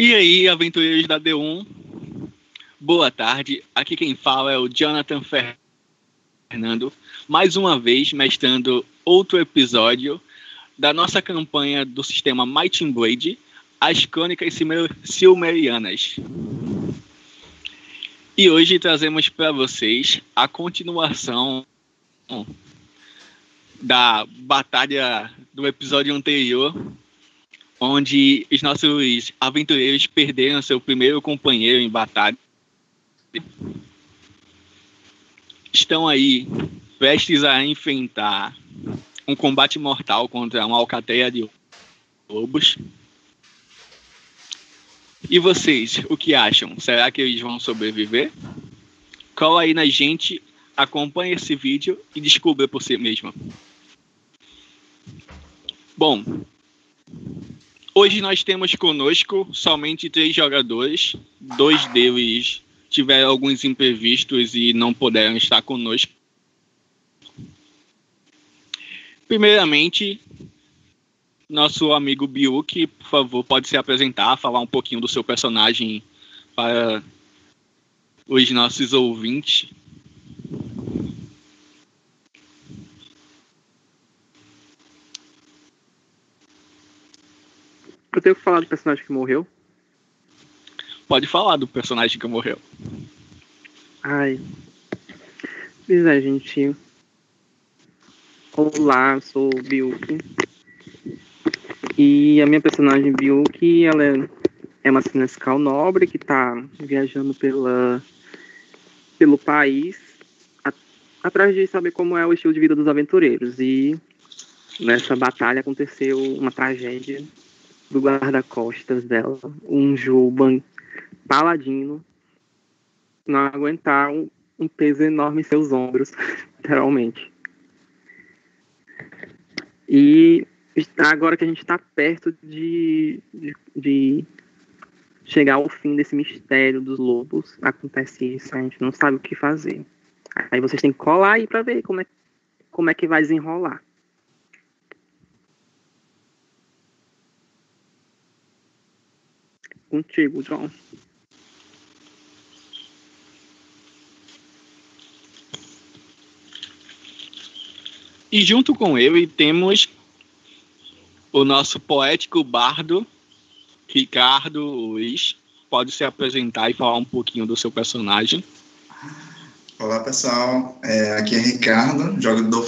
E aí, aventureiros da D1, boa tarde. Aqui quem fala é o Jonathan Fernando, mais uma vez mestrando outro episódio da nossa campanha do sistema Might and Blade, As Crônicas Silmerianas. E hoje trazemos para vocês a continuação da batalha do episódio anterior, onde os nossos aventureiros perderam seu primeiro companheiro em batalha. Estão aí prestes a enfrentar um combate mortal contra uma alcateia de lobos. E vocês, o que acham? Será que eles vão sobreviver? Cola aí na gente, acompanhe esse vídeo e descubra por si mesmo. Bom, hoje nós temos conosco somente três jogadores. Dois deles tiveram alguns imprevistos e não puderam estar conosco. Primeiramente, nosso amigo Biuk, por favor, pode se apresentar, falar um pouquinho do seu personagem para os nossos ouvintes. Eu tenho que falar do personagem que morreu? Pode falar do personagem que morreu. Ai. Pois é, gente. Olá, sou o Biuki. E a minha personagem Biuki, ela é, é uma sinescal nobre que tá viajando pela, pelo país a, atrás de saber como é o estilo de vida dos aventureiros. E nessa batalha aconteceu uma tragédia do guarda-costas dela, um Juban paladino, não aguentar um, um peso enorme em seus ombros, literalmente. E agora que a gente está perto de, de, de, chegar ao fim desse mistério dos lobos, acontece isso, a gente não sabe o que fazer. Aí vocês têm que colar aí para ver como é, como é que vai desenrolar. Contigo, John. E junto com ele temos o nosso poético bardo, Ricardo Luiz. Pode se apresentar e falar um pouquinho do seu personagem. Olá, pessoal. É, aqui é Ricardo, jogador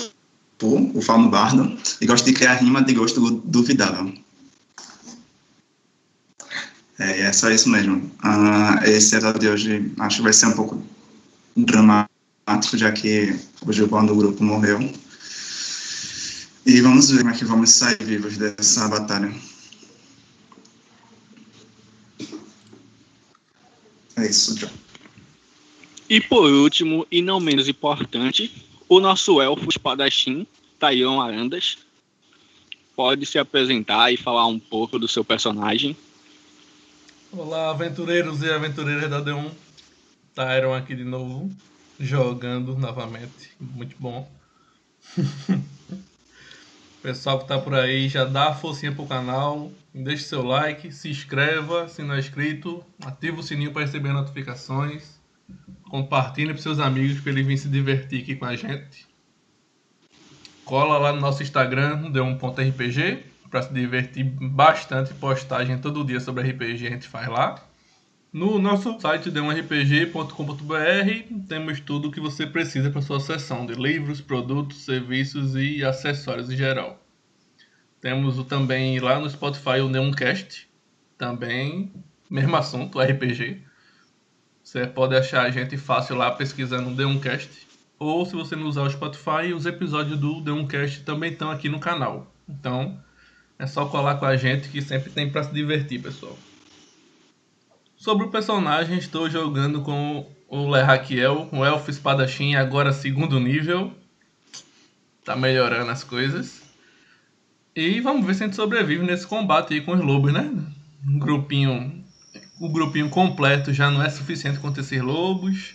do o Fauno Bardo, e gosto de criar rima de gosto duvidável. É, é só isso mesmo. Uh, esse episódio de hoje acho que vai ser um pouco dramático, já que o Gilvão do grupo morreu. E vamos ver como é que vamos sair vivos dessa batalha. É isso, John. E por último, e não menos importante, o nosso elfo espadachim, Taion Arandas, pode se apresentar e falar um pouco do seu personagem. Olá, aventureiros e aventureiras da D1. Tyron aqui de novo, jogando novamente. Muito bom. Pessoal que tá por aí, já dá a forcinha pro canal, deixe seu like, se inscreva se não é inscrito, ativa o sininho para receber notificações, compartilhe para seus amigos para eles virem se divertir aqui com a gente. Cola lá no nosso Instagram, d1.rpg, para se divertir bastante. Postagem todo dia sobre RPG a gente faz lá. No nosso site d1rpg.com.br temos tudo o que você precisa para sua sessão de livros, produtos, serviços e acessórios em geral. Temos também lá no Spotify o Neoncast, também mesmo assunto, RPG. Você pode achar a gente fácil lá pesquisando Neoncast. Ou se você não usar o Spotify, os episódios do Neoncast também estão aqui no canal. Então, é só colar com a gente que sempre tem para se divertir, pessoal. Sobre o personagem, estou jogando com o Lerraquiel, o Elfo Espadachim, agora segundo nível. Tá melhorando as coisas. E vamos ver se a gente sobrevive nesse combate aí com os lobos, né? Um grupinho. O grupinho completo já não é suficiente contra esses lobos.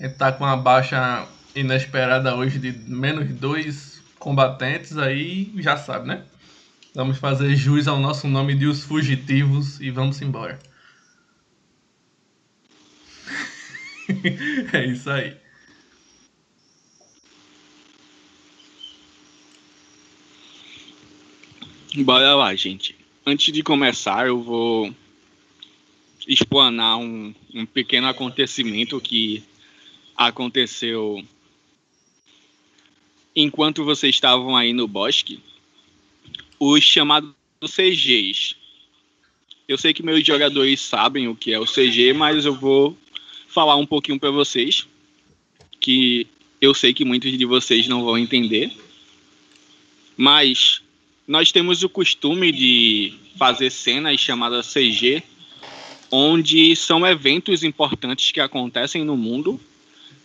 A gente tá com uma baixa inesperada hoje de menos dois combatentes, aí já sabe, né? Vamos fazer jus ao nosso nome de os fugitivos e vamos embora. é isso aí. Bora lá, gente. Antes de começar, eu vou explanar um, um pequeno acontecimento que aconteceu enquanto vocês estavam aí no bosque os chamados CGs. Eu sei que meus jogadores sabem o que é o CG, mas eu vou falar um pouquinho para vocês que eu sei que muitos de vocês não vão entender. Mas nós temos o costume de fazer cenas chamadas CG, onde são eventos importantes que acontecem no mundo,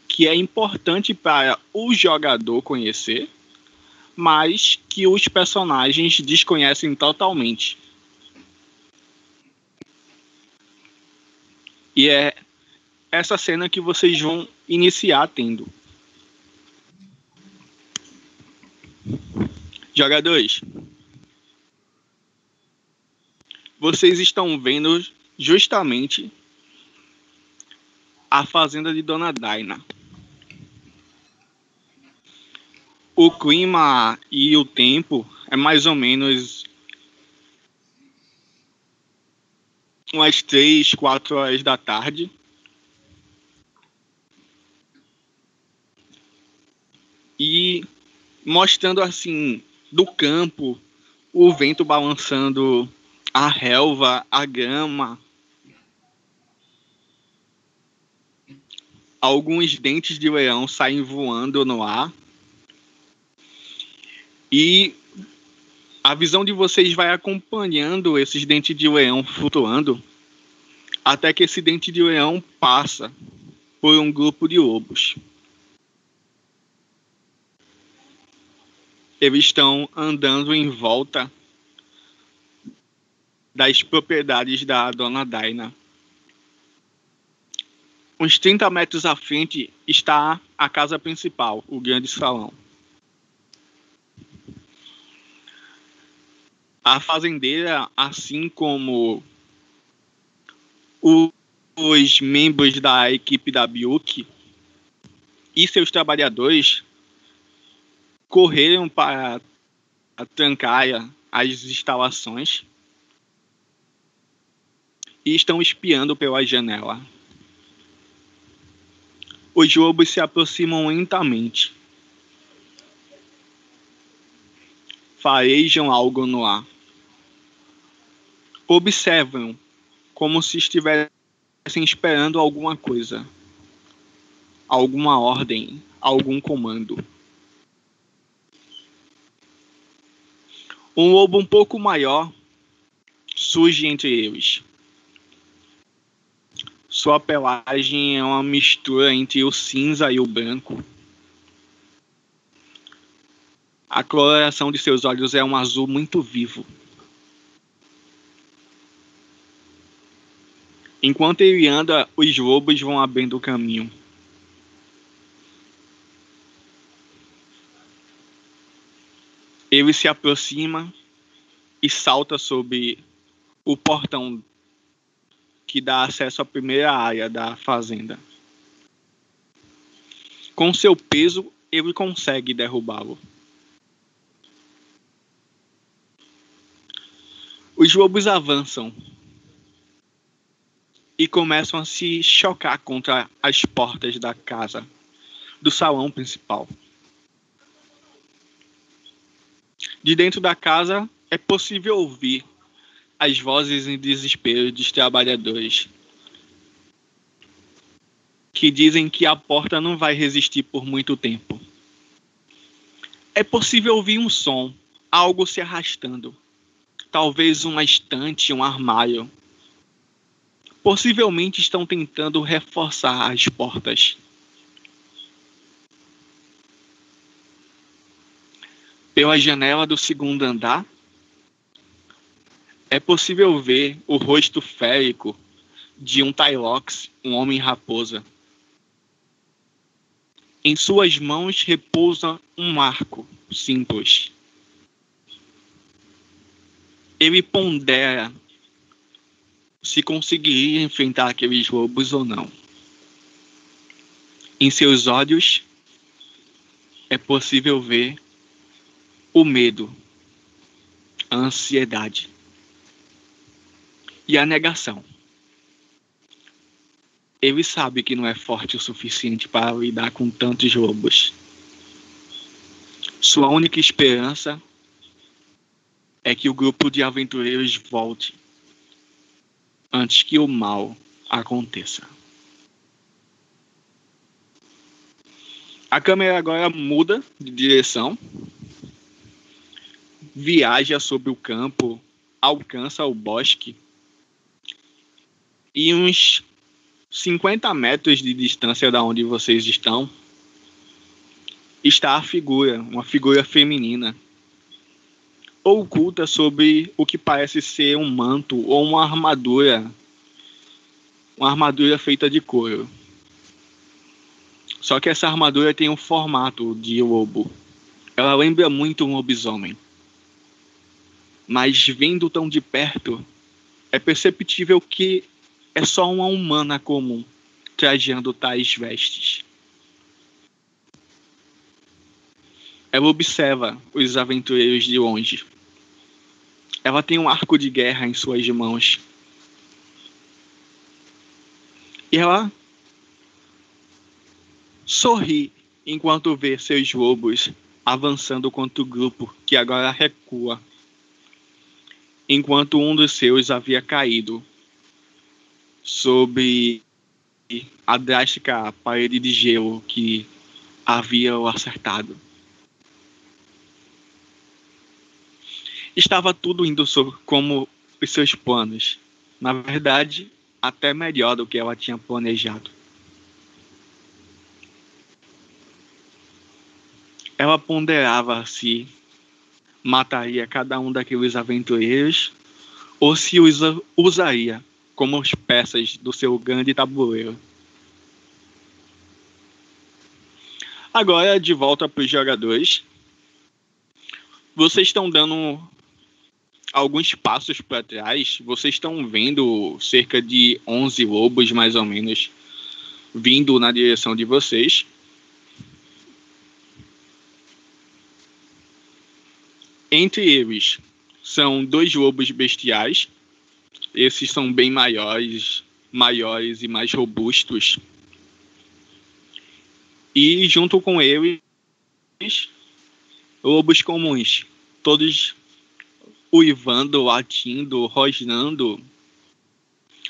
que é importante para o jogador conhecer, mas que os personagens desconhecem totalmente. E é essa cena que vocês vão iniciar tendo. Jogadores, vocês estão vendo justamente a fazenda de Dona Daina. O clima e o tempo é mais ou menos umas três, quatro horas da tarde. E mostrando assim do campo o vento balançando a relva, a grama, alguns dentes de leão saem voando no ar. E a visão de vocês vai acompanhando esses dentes de leão flutuando até que esse dente de leão passa por um grupo de lobos. Eles estão andando em volta das propriedades da dona Daina. Uns 30 metros à frente está a casa principal, o grande salão. A fazendeira, assim como os membros da equipe da Biuk e seus trabalhadores, correram para trancar as instalações e estão espiando pela janela. Os lobos se aproximam lentamente. Farejam algo no ar. Observam como se estivessem esperando alguma coisa, alguma ordem, algum comando. Um lobo um pouco maior surge entre eles. Sua pelagem é uma mistura entre o cinza e o branco. A coloração de seus olhos é um azul muito vivo. Enquanto ele anda, os lobos vão abrindo o caminho. Ele se aproxima e salta sobre o portão que dá acesso à primeira área da fazenda. Com seu peso, ele consegue derrubá-lo. Os lobos avançam e começam a se chocar contra as portas da casa, do salão principal. De dentro da casa é possível ouvir as vozes em desespero dos trabalhadores que dizem que a porta não vai resistir por muito tempo. É possível ouvir um som, algo se arrastando. Talvez uma estante, um armário. Possivelmente estão tentando reforçar as portas. Pela janela do segundo andar, é possível ver o rosto férico de um Tylox, um homem raposa. Em suas mãos repousa um arco simples. Ele pondera se conseguiria enfrentar aqueles lobos ou não. Em seus olhos é possível ver o medo, a ansiedade e a negação. Ele sabe que não é forte o suficiente para lidar com tantos lobos. Sua única esperança é que o grupo de aventureiros volte antes que o mal aconteça. A câmera agora muda de direção, viaja sobre o campo, alcança o bosque e uns 50 metros de distância da onde vocês estão está a figura, uma figura feminina, oculta sobre o que parece ser um manto ou uma armadura, uma armadura feita de couro. Só que essa armadura tem um formato de lobo. Ela lembra muito um lobisomem. Mas vendo tão de perto, é perceptível que é só uma humana comum trajando tais vestes. Ela observa os aventureiros de longe. Ela tem um arco de guerra em suas mãos. E ela sorri enquanto vê seus lobos avançando contra o grupo que agora recua. Enquanto um dos seus havia caído sob a drástica parede de gelo que havia o acertado. Estava tudo indo como os seus planos. Na verdade, até melhor do que ela tinha planejado. Ela ponderava se mataria cada um daqueles aventureiros ou se os usaria como as peças do seu grande tabuleiro. Agora, de volta para os jogadores. Vocês estão dando alguns passos para trás. Vocês estão vendo cerca de 11 lobos, mais ou menos, vindo na direção de vocês. Entre eles são dois lobos bestiais esses são bem maiores, maiores e mais robustos. E junto com eles, lobos comuns, todos uivando, latindo, rosnando,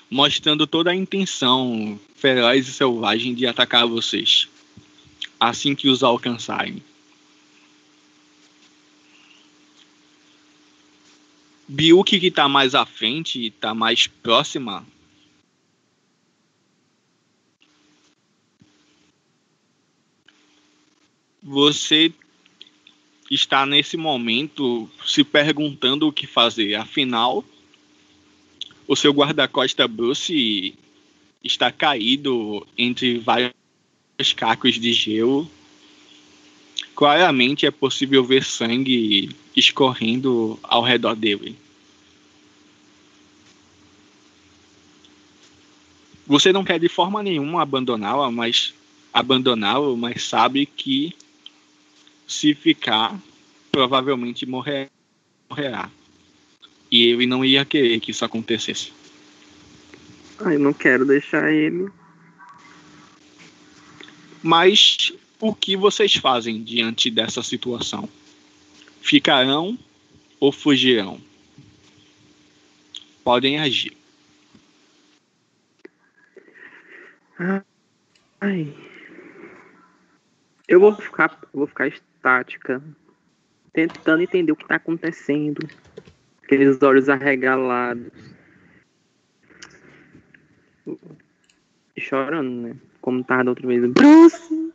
mostrando toda a intenção feroz e selvagem de atacar vocês assim que os alcançarem. Biuk que tá mais à frente, tá mais próxima. Você está nesse momento se perguntando o que fazer. Afinal, o seu guarda-costa Bruce está caído entre vários cacos de gelo. Claramente é possível ver sangue escorrendo ao redor dele. Você não quer de forma nenhuma abandoná-la, mas abandoná-lo, mas sabe que se ficar, provavelmente morrer, morrerá. E ele não ia querer que isso acontecesse. Ah, eu não quero deixar ele. Mas o que vocês fazem diante dessa situação? ficarão ou fugirão. Podem agir. Ai. Eu vou ficar, vou ficar estática, tentando entender o que está acontecendo. Aqueles olhos arregalados. E chorando, né? Como tava da outra vez. Bruce!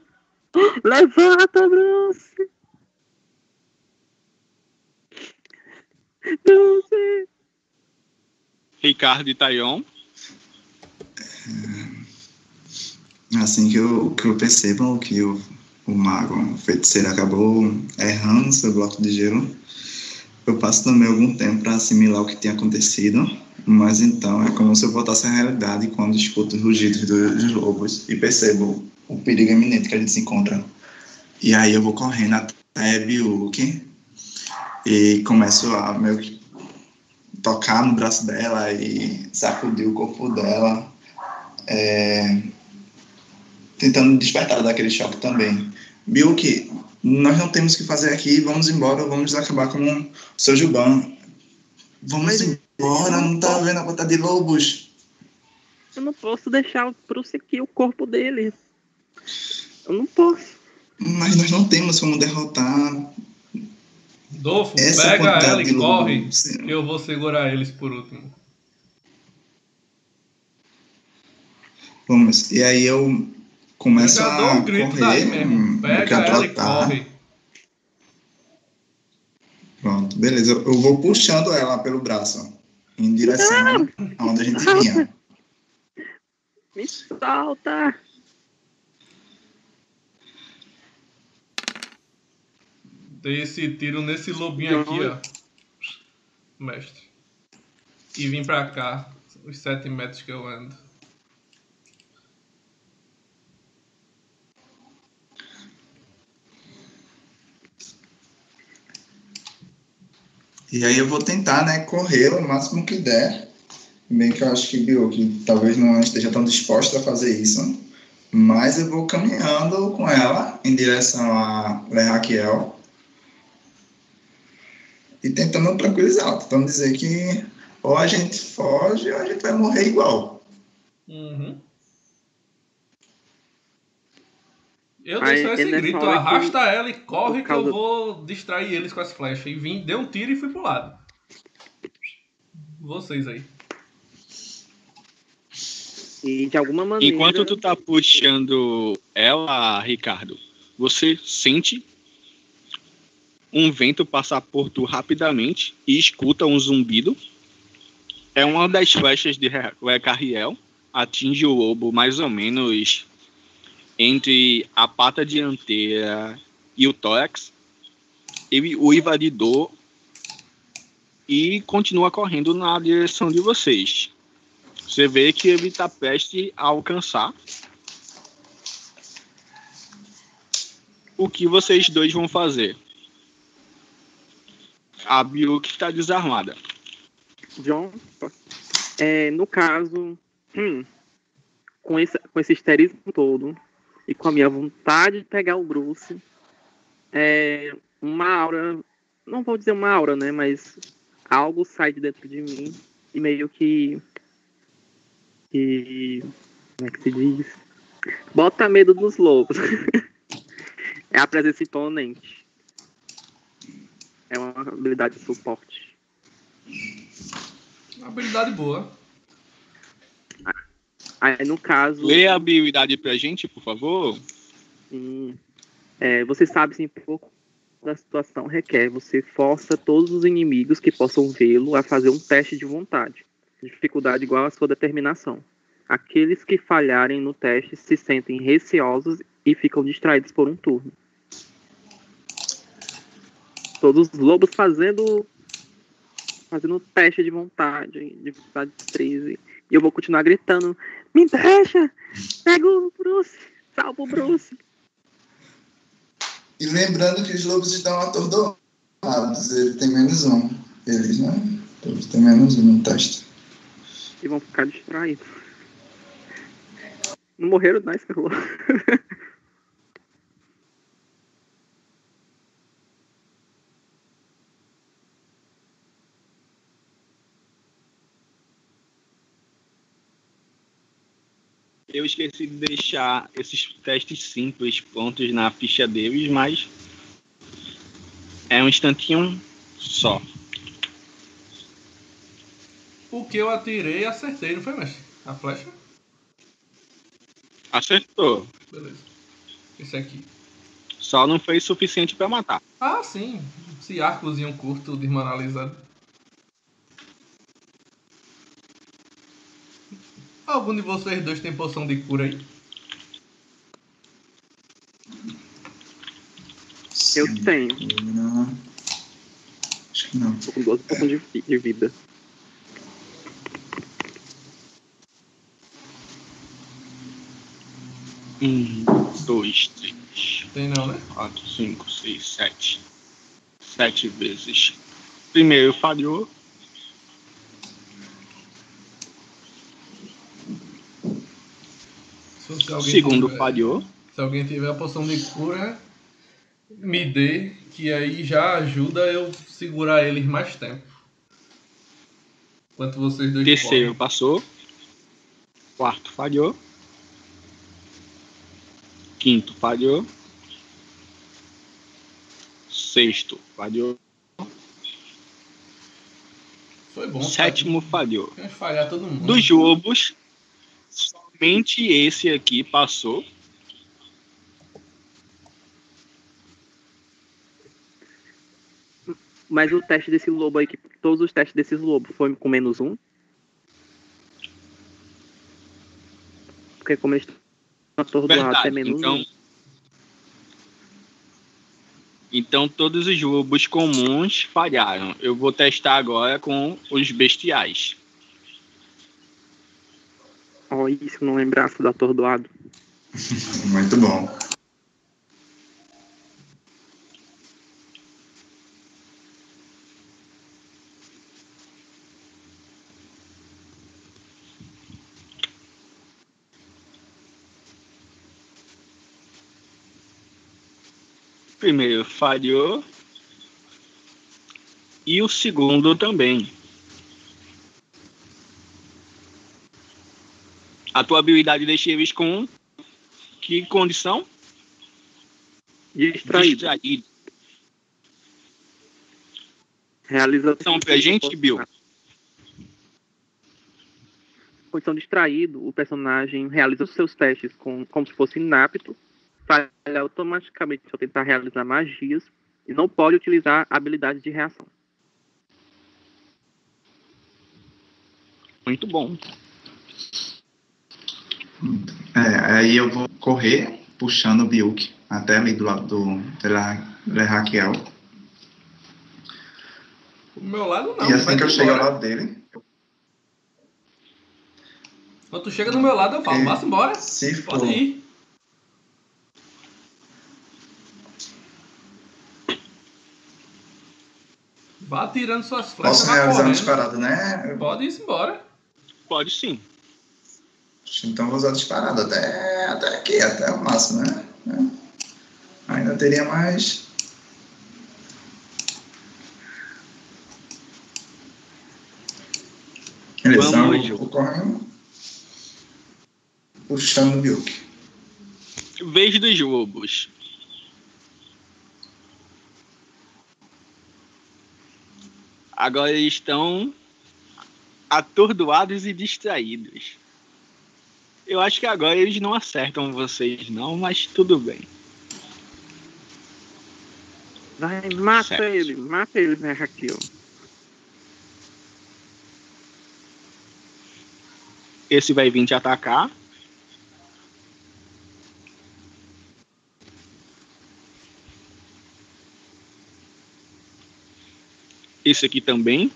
Levanta, Bruce! Sei. Ricardo e Tayon. É, assim que eu, que eu percebo que o, o mago, o feiticeiro, acabou errando seu bloco de gelo, eu passo também algum tempo para assimilar o que tinha acontecido. Mas então é como se eu voltasse à realidade quando escuto os rugidos dos lobos e percebo o perigo iminente que a gente se encontra. E aí eu vou correndo até Biuki e começo a meio que tocar no braço dela e sacudir o corpo dela, é, tentando despertar daquele choque também. Biuki, nós não temos o que fazer aqui, vamos embora, vamos acabar com o seu Juban. Vamos Mas, embora, não tá vendo a quantidade de lobos. Eu não posso deixar prosseguir o corpo dele. Eu não posso. Mas nós não temos como derrotar. Dolfo, Essa pega ela e corre. Que eu vou segurar eles por último. Vamos. E aí eu começo a um grito correr. Daí mesmo. Pega ela e corre. Pronto, beleza. Eu vou puxando ela pelo braço em direção aonde a gente vinha. Me solta! Dei esse tiro nesse lobinho aqui, ó. Mestre. E vim pra cá, os sete metros que eu ando. E aí eu vou tentar, né, correr o máximo que der. Bem que eu acho que viu que talvez não esteja tão disposta a fazer isso. Mas eu vou caminhando com ela em direção a Le Raquel. E tentando tranquilizar, tentando dizer que ou a gente foge ou a gente vai morrer igual. Uhum. Eu dei só esse grito, arrasta ela e corre que eu vou distrair eles com as flechas. E vim, dei um tiro e fui pro lado. Vocês aí. E de alguma maneira. Enquanto tu tá puxando ela, Ricardo, você sente um vento passar por tu rapidamente e escuta um zumbido. É uma das flechas de Carriel. Atinge o lobo mais ou menos entre a pata dianteira e o tórax, ele o invadidor e continua correndo na direção de vocês. Você vê que ele está prestes a alcançar. O que vocês dois vão fazer? A Biuk está desarmada. John, é, no caso, hum, com, esse, com esse esterismo todo, e com a minha vontade de pegar o Bruce, é, uma aura, não vou dizer uma aura, né, mas algo sai de dentro de mim e meio que, que como é que se diz? Bota medo nos lobos. é a presença imponente. É uma habilidade de suporte. Uma habilidade boa. Aí, no caso. Lê a habilidade pra gente, por favor. Sim. É, você sabe sim pouco da situação requer. Você força todos os inimigos que possam vê-lo a fazer um teste de vontade. Dificuldade igual à sua determinação. Aqueles que falharem no teste se sentem receosos e ficam distraídos por um turno. Todos os lobos fazendo fazendo teste de vontade, dificuldade 13. E eu vou continuar gritando: Me deixa! Pega o Bruce! Salva o Bruce! E lembrando que os lobos estão atordoados, ele tem menos um. Eles, né? Todos têm menos um no teste. E vão ficar distraídos. Não morreram, não, escalou. Eu esqueci de deixar esses testes simples prontos na ficha deles, mas é um instantinho só. O que eu atirei, acertei, não foi, mestre? A flecha? Acertou. Beleza. Esse aqui. Só não foi suficiente para matar. Ah, sim. Esse arcozinho curto desmoralizado. Algum de vocês dois tem poção de cura aí? Eu tenho. Não. Acho que não. Tô com 12 poções de vida. Um, dois, três. Tem não, né? Quatro, cinco, seis, sete. Sete vezes. Primeiro falhou, Se, Segundo tiver- falhou. Se alguém tiver a poção de cura, me dê, que aí já ajuda eu segurar eles mais tempo. Enquanto vocês dois Terceiro passou. Quarto falhou. Quinto falhou. Sexto falhou. Foi bom. Sétimo falhou. Falhar todo mundo. Dos lobos, somente esse aqui passou. Mas o teste desse lobo aí, que todos os testes desses lobos foi com menos um? Porque como eles estão atordoados, é menos Então, um. então todos os lobos comuns falharam. Eu vou testar agora com os bestiais. Ó, isso, não lembrasse do atordoado. Muito bom. Primeiro falhou. E o segundo também. A tua habilidade deixa eles com que condição? Distraído. Distraído. Realiza. Então, pra gente, Bill. Condição distraído, o personagem realiza os seus testes com, como se fosse inapto, falha automaticamente ao tentar realizar magias e não pode utilizar habilidades de reação. Muito bom. É, aí eu vou correr puxando o Biuk até ali do lado do Le Raquel. O meu lado não. E assim que eu chego ao lado dele, Quando tu chega do meu lado, eu falo, É. vá embora. se for, Pode ir. Vá tirando suas flechas, posso realizar uma correndo. disparada, né? Pode ir embora. Pode sim. Então vou usar disparada até, até aqui, até o máximo, né? É. Ainda teria mais. Beleza, vou correndo. Puxando o Biuk. Vez dos lobos. Agora eles estão atordoados e distraídos. Eu acho que agora eles não acertam vocês, não, mas tudo bem. Vai, mata Certo. ele, mata ele, né, Raquel? Esse vai vir te atacar. Esse aqui também.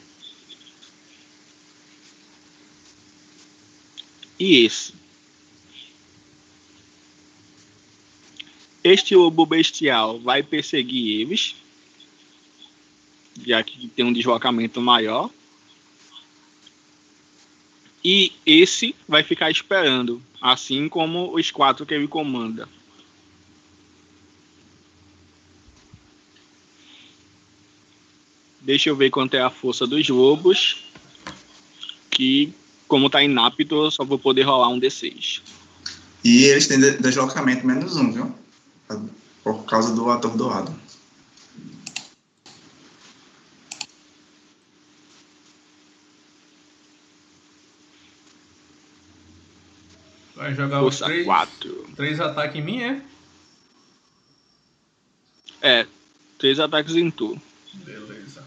E esse. Este lobo bestial vai perseguir eles. Já que tem um deslocamento maior. E esse vai ficar esperando, assim como os quatro que ele comanda. Deixa eu ver quanto é a força dos lobos. Que, como tá inapto, eu só vou poder rolar um D6. E eles têm de- deslocamento menos um, viu? Por causa do atordoado. Vai jogar os Força três, 4. três ataques em mim, é? É, três ataques em tu. Beleza.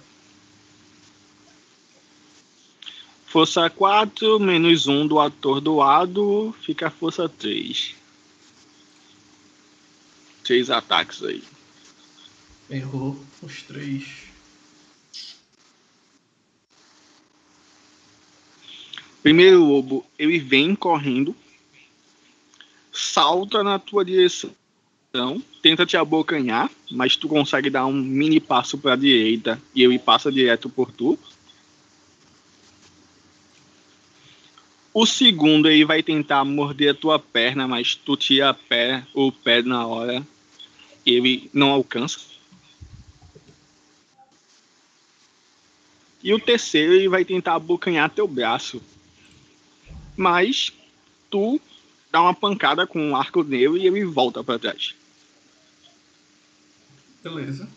Força 4, menos 1 do atordoado, fica força 3. Três ataques aí. Errou os três. Primeiro lobo, ele vem correndo. salta na tua direção, tenta te abocanhar, mas tu consegue dar um mini passo para a direita e ele passa direto por tu. O segundo ele vai tentar morder a tua perna, mas tu tira a pé, o pé na hora. Ele não alcança. E o terceiro ele vai tentar abocanhar teu braço. Mas tu dá uma pancada com um arco nele e ele volta para trás. Beleza.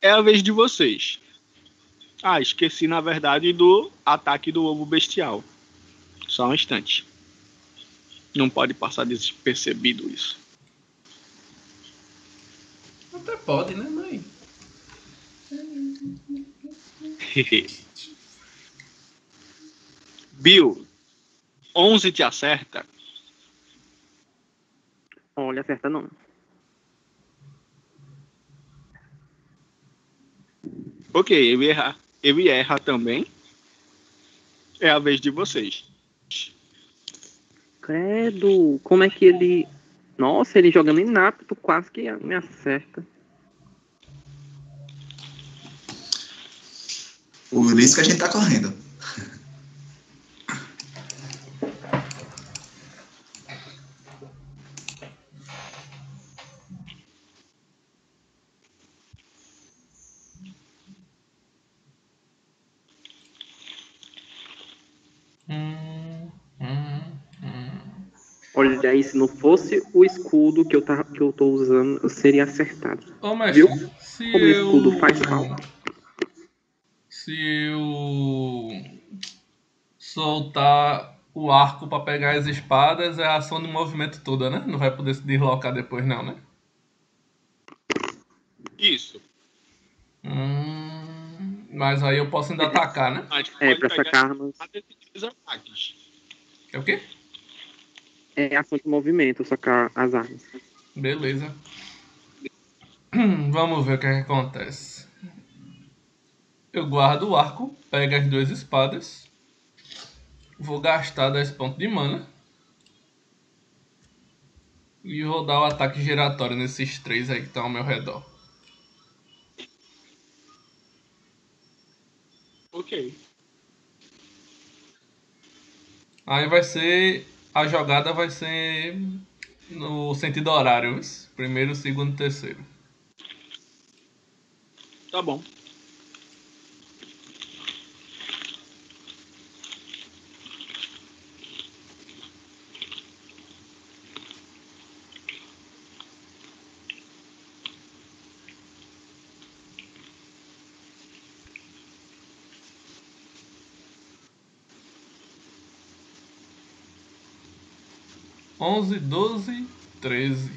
É a vez de vocês. Ah, esqueci na verdade do ataque do lobo bestial. Só um instante. Não pode passar despercebido isso. Até pode, né, mãe? Bill, 11 te acerta? Olha, acerta não. Ok, ele erra, ele erra também. É a vez de vocês. Credo, como é que ele. Nossa, ele jogando inato, quase que me acerta. Por isso que a gente tá correndo. Olha aí, se não fosse o escudo que eu, tá, que eu tô usando, eu seria acertado. Ô, mestre, Viu? se Como o eu... escudo faz falta. Se eu soltar o arco pra pegar as espadas, é a ação de movimento toda, né? Não vai poder se deslocar depois, não, né? Isso. Hum, mas aí eu posso ainda atacar, né? Mas É, pra sacar armas. ataques. É o quê? É ação de movimento, sacar as armas. Beleza. Vamos ver o que, é que acontece. Eu guardo o arco, pego as duas espadas. Vou gastar 10 pontos de mana. E vou dar o ataque giratório nesses três aí que estão ao meu redor. Ok. Aí vai ser. A jogada vai ser no sentido horário. Primeiro, segundo, terceiro. Tá bom. Onze, doze, treze.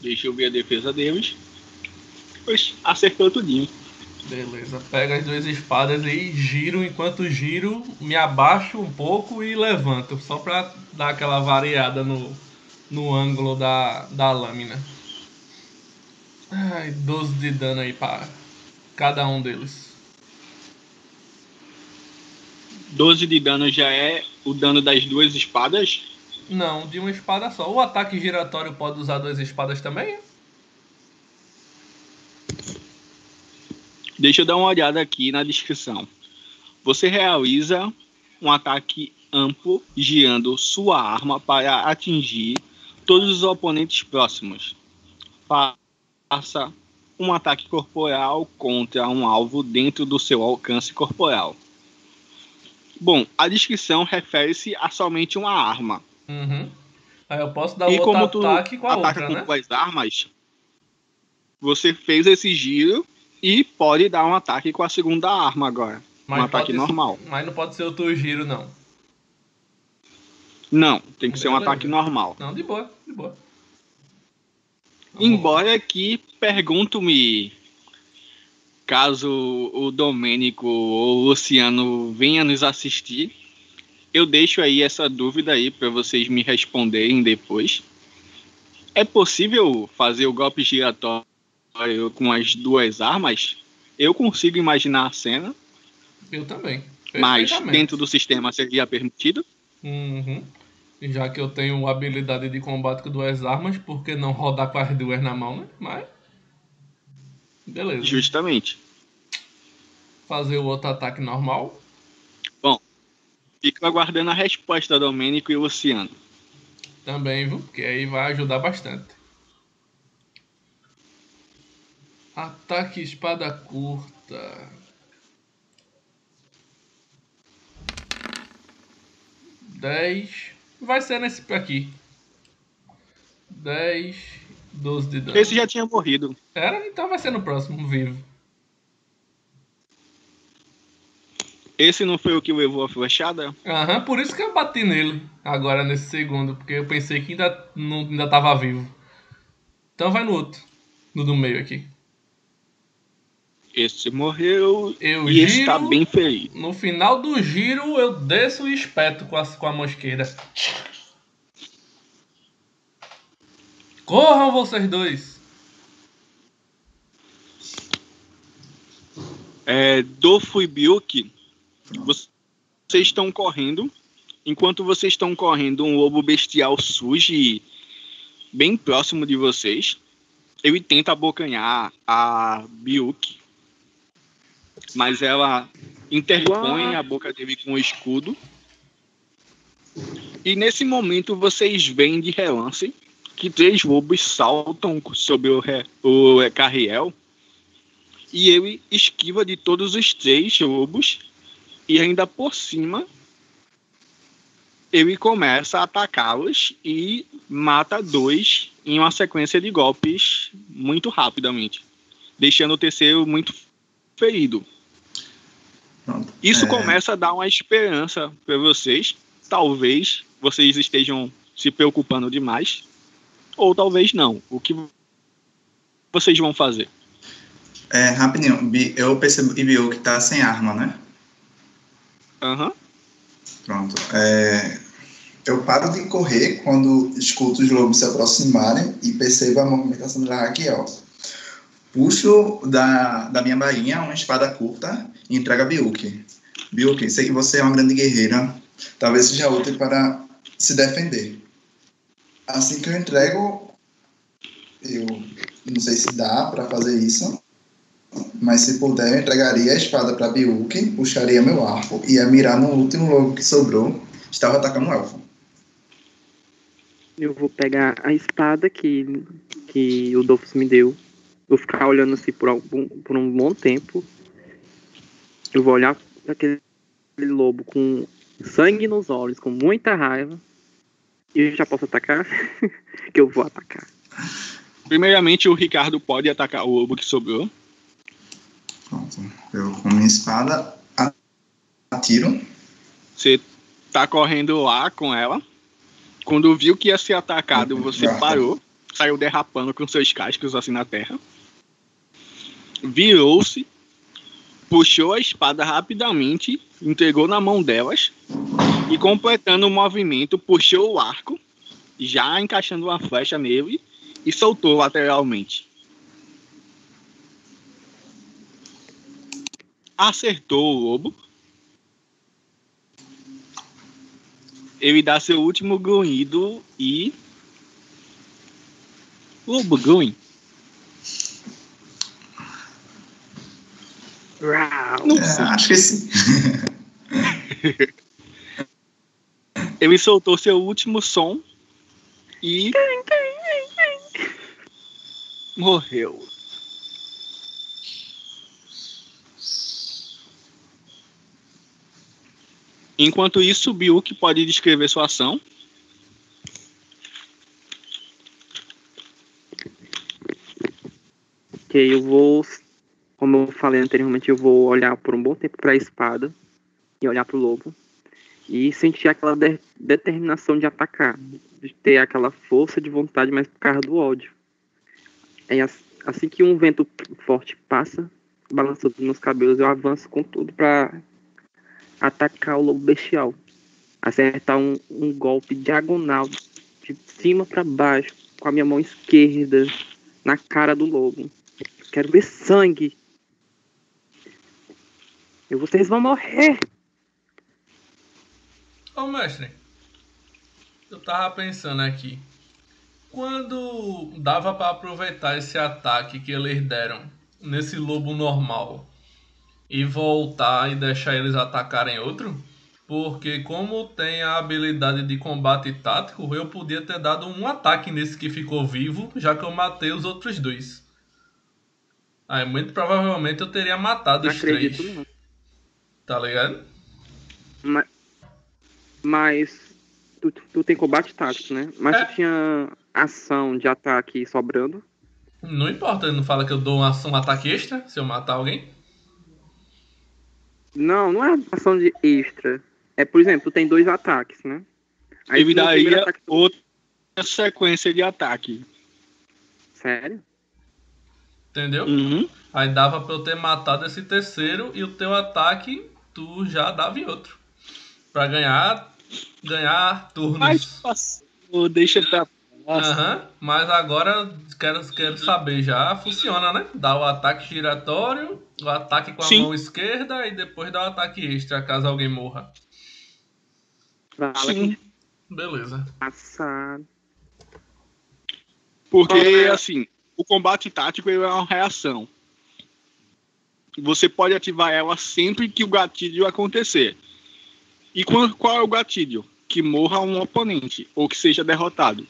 Deixa eu ver a defesa deles. Pois, acertou tudinho. Beleza, pega as duas espadas e giro. Enquanto giro, me abaixo um pouco e levanto. Só pra dar aquela variada no, no ângulo da, da lâmina. Ai, 12 de dano aí para cada um deles. 12 de dano já é o dano das duas espadas? Não, de uma espada só. O ataque giratório pode usar duas espadas também? Deixa eu dar uma olhada aqui na descrição. Você realiza um ataque amplo girando sua arma para atingir todos os oponentes próximos. Faça um ataque corporal contra um alvo dentro do seu alcance corporal. Bom, a descrição refere-se a somente uma arma. Uhum. Aí eu posso dar e outro como tu ataque com a ataca outra, com né? duas armas, você fez esse giro e pode dar um ataque com a segunda arma agora. um ataque normal. Mas não pode ser outro giro, não. Não, tem que ser um Beleza. ataque normal. Não, de boa, de boa. Vamos Embora que pergunto-me caso o Domênico ou o Luciano venha nos assistir, eu deixo aí essa dúvida aí para vocês me responderem depois. É possível fazer o golpe giratório com as duas armas, eu consigo imaginar a cena, Eu também. mas dentro do sistema seria permitido. Uhum. Já que eu tenho habilidade de combate com duas armas, por que não rodar com as duas na mão, né? Mas. Beleza. Justamente. Fazer o outro ataque normal. Fico aguardando a resposta do Domênico e Luciano. Também, viu? Porque aí vai ajudar bastante. Ataque espada curta. Dez. Vai ser nesse aqui. Dez. Doze de dano. Esse já tinha morrido. Era? Então vai ser no próximo, vivo. Esse não foi o que levou a flechada? Aham, por isso que eu bati nele agora nesse segundo, porque eu pensei que ainda, não, ainda tava vivo. Então vai no outro. No do meio aqui. Esse morreu Eu e giro. tá bem feliz. No final do giro, eu desço e espeto com a, com a mão esquerda. Corram vocês dois! É, Dofo e Biuki, vocês estão correndo. Enquanto vocês estão correndo, um lobo bestial surge bem próximo de vocês. Ele tenta abocanhar a Biuki, mas ela interpõe a boca dele com o escudo. E nesse momento vocês veem de relance que três lobos saltam sobre o, re- o Carriel e ele esquiva de todos os três lobos e ainda por cima ele começa a atacá-los e mata dois em uma sequência de golpes muito rapidamente, deixando o terceiro muito ferido. Pronto. Isso É. começa a dar uma esperança para vocês. Talvez vocês estejam se preocupando demais, ou talvez não. O que vocês vão fazer? É, rapidinho, eu percebi Biu que tá sem arma, né? Aham. Pronto. É, eu paro de correr quando escuto os lobos se aproximarem e percebo a movimentação da Raquel. Puxo da, da minha bainha uma espada curta e entrego a Biuki. Biuki, sei que você é uma grande guerreira. Talvez seja útil para se defender. Assim que eu entrego, eu não sei se dá para fazer isso, mas se puder, eu entregaria a espada para Biuki, puxaria meu arco e ia mirar no último lobo que sobrou. Estava atacando um elfo. Eu vou pegar a espada que, que o Dolphus me deu. Vou ficar olhando assim por, algum, por um bom tempo. Eu vou olhar aquele lobo com sangue nos olhos, com muita raiva. E eu já posso atacar? que eu vou atacar. Primeiramente, o Ricardo pode atacar o lobo que sobrou. Pronto. Eu com minha espada atiro. Você tá correndo lá com ela. Quando viu que ia ser atacado, você parou, saiu derrapando com seus cascos assim na terra. Virou-se, puxou a espada rapidamente, entregou na mão delas e completando o movimento, puxou o arco, já encaixando uma flecha nele e soltou lateralmente. Acertou o lobo. Ele dá seu último grunhido e. Lobo grunhe. Não É, acho que sim. Ele soltou seu último som e. Morreu. Enquanto isso, o Biuk pode descrever sua ação. Ok, eu vou. Como eu falei anteriormente, eu vou olhar por um bom tempo para a espada e olhar para o lobo e sentir aquela de- determinação de atacar, de ter aquela força de vontade, mas por causa do ódio. É as- assim que um vento forte passa, balançando nos cabelos, eu avanço com tudo para atacar o lobo bestial, acertar um, um golpe diagonal de cima para baixo com a minha mão esquerda na cara do lobo. quero ver sangue. E vocês vão morrer. Ô mestre, eu tava pensando aqui. Quando dava para aproveitar esse ataque que eles deram nesse lobo normal e voltar e deixar eles atacarem outro? Porque como tem a habilidade de combate tático, eu podia ter dado um ataque nesse que ficou vivo, já que eu matei os outros dois. Aí muito provavelmente eu teria matado Não os três. não. Tá ligado? Mas, mas tu, tu tem combate tático, né? Mas É. tu tinha ação de ataque sobrando. Não importa, ele não fala que eu dou um, ação- um ataque extra se eu matar alguém. Não, não é ação de extra. É, por exemplo, tu tem dois ataques, né? Aí no daí primeiro ataque tu- outra sequência de ataque. Sério? Entendeu? Uhum. Aí dava pra eu ter matado esse terceiro e o teu ataque tu já dava em outro. Pra ganhar ganhar turnos. Mas passou, deixa pra. Aham, mas agora quero, quero saber, já funciona, né? Dá o ataque giratório, o ataque com a Sim. mão esquerda e depois dá o ataque extra caso alguém morra. Vale Sim, Beleza. passar. porque é? assim, o combate tático é uma reação. Você pode ativar ela sempre que o gatilho acontecer. E qual, qual é o gatilho? Que morra um oponente ou que seja derrotado.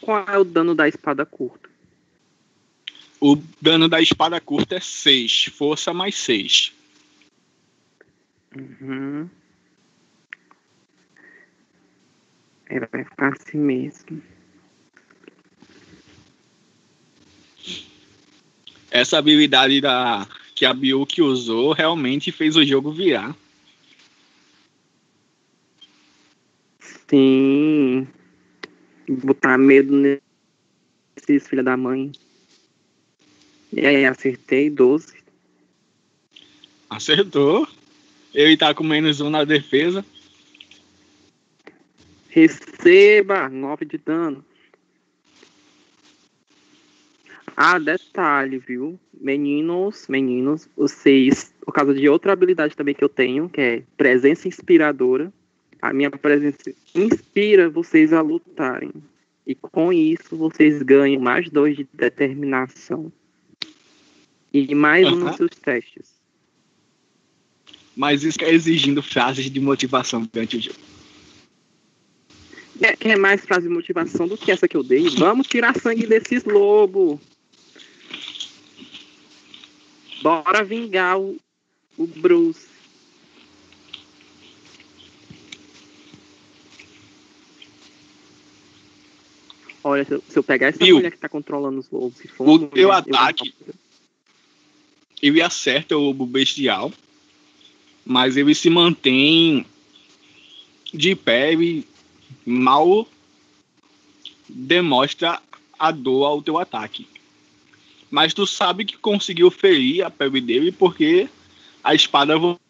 Qual é o dano da espada curta? O dano da espada curta é 6, força mais 6. Uhum. É, vai ficar assim mesmo. Essa habilidade da, que a Byuki usou realmente fez o jogo virar. Sim. Botar medo nesses filha da mãe. E aí, acertei 12. Acertou. Ele tá com menos um na defesa. Receba 9 de dano. Ah, detalhe, viu? Meninos, meninos, vocês, por causa de outra habilidade também que eu tenho, que é presença inspiradora, a minha presença inspira vocês a lutarem. E com isso vocês ganham mais dois de determinação. E mais um Aham. nos seus testes. Mas isso é exigindo frases de motivação durante o jogo. Quer, quer mais frase de motivação do que essa que eu dei? Vamos tirar sangue desses lobos. Bora vingar o, o Bruce. Olha, se eu, se eu pegar essa Viu? mulher que tá controlando os lobos e for O mulher, teu ataque-. Ele acerta o lobo bestial, mas ele se mantém de pé e mal demonstra a dor ao teu ataque. Mas tu sabe que conseguiu ferir a pele dele porque a espada vo-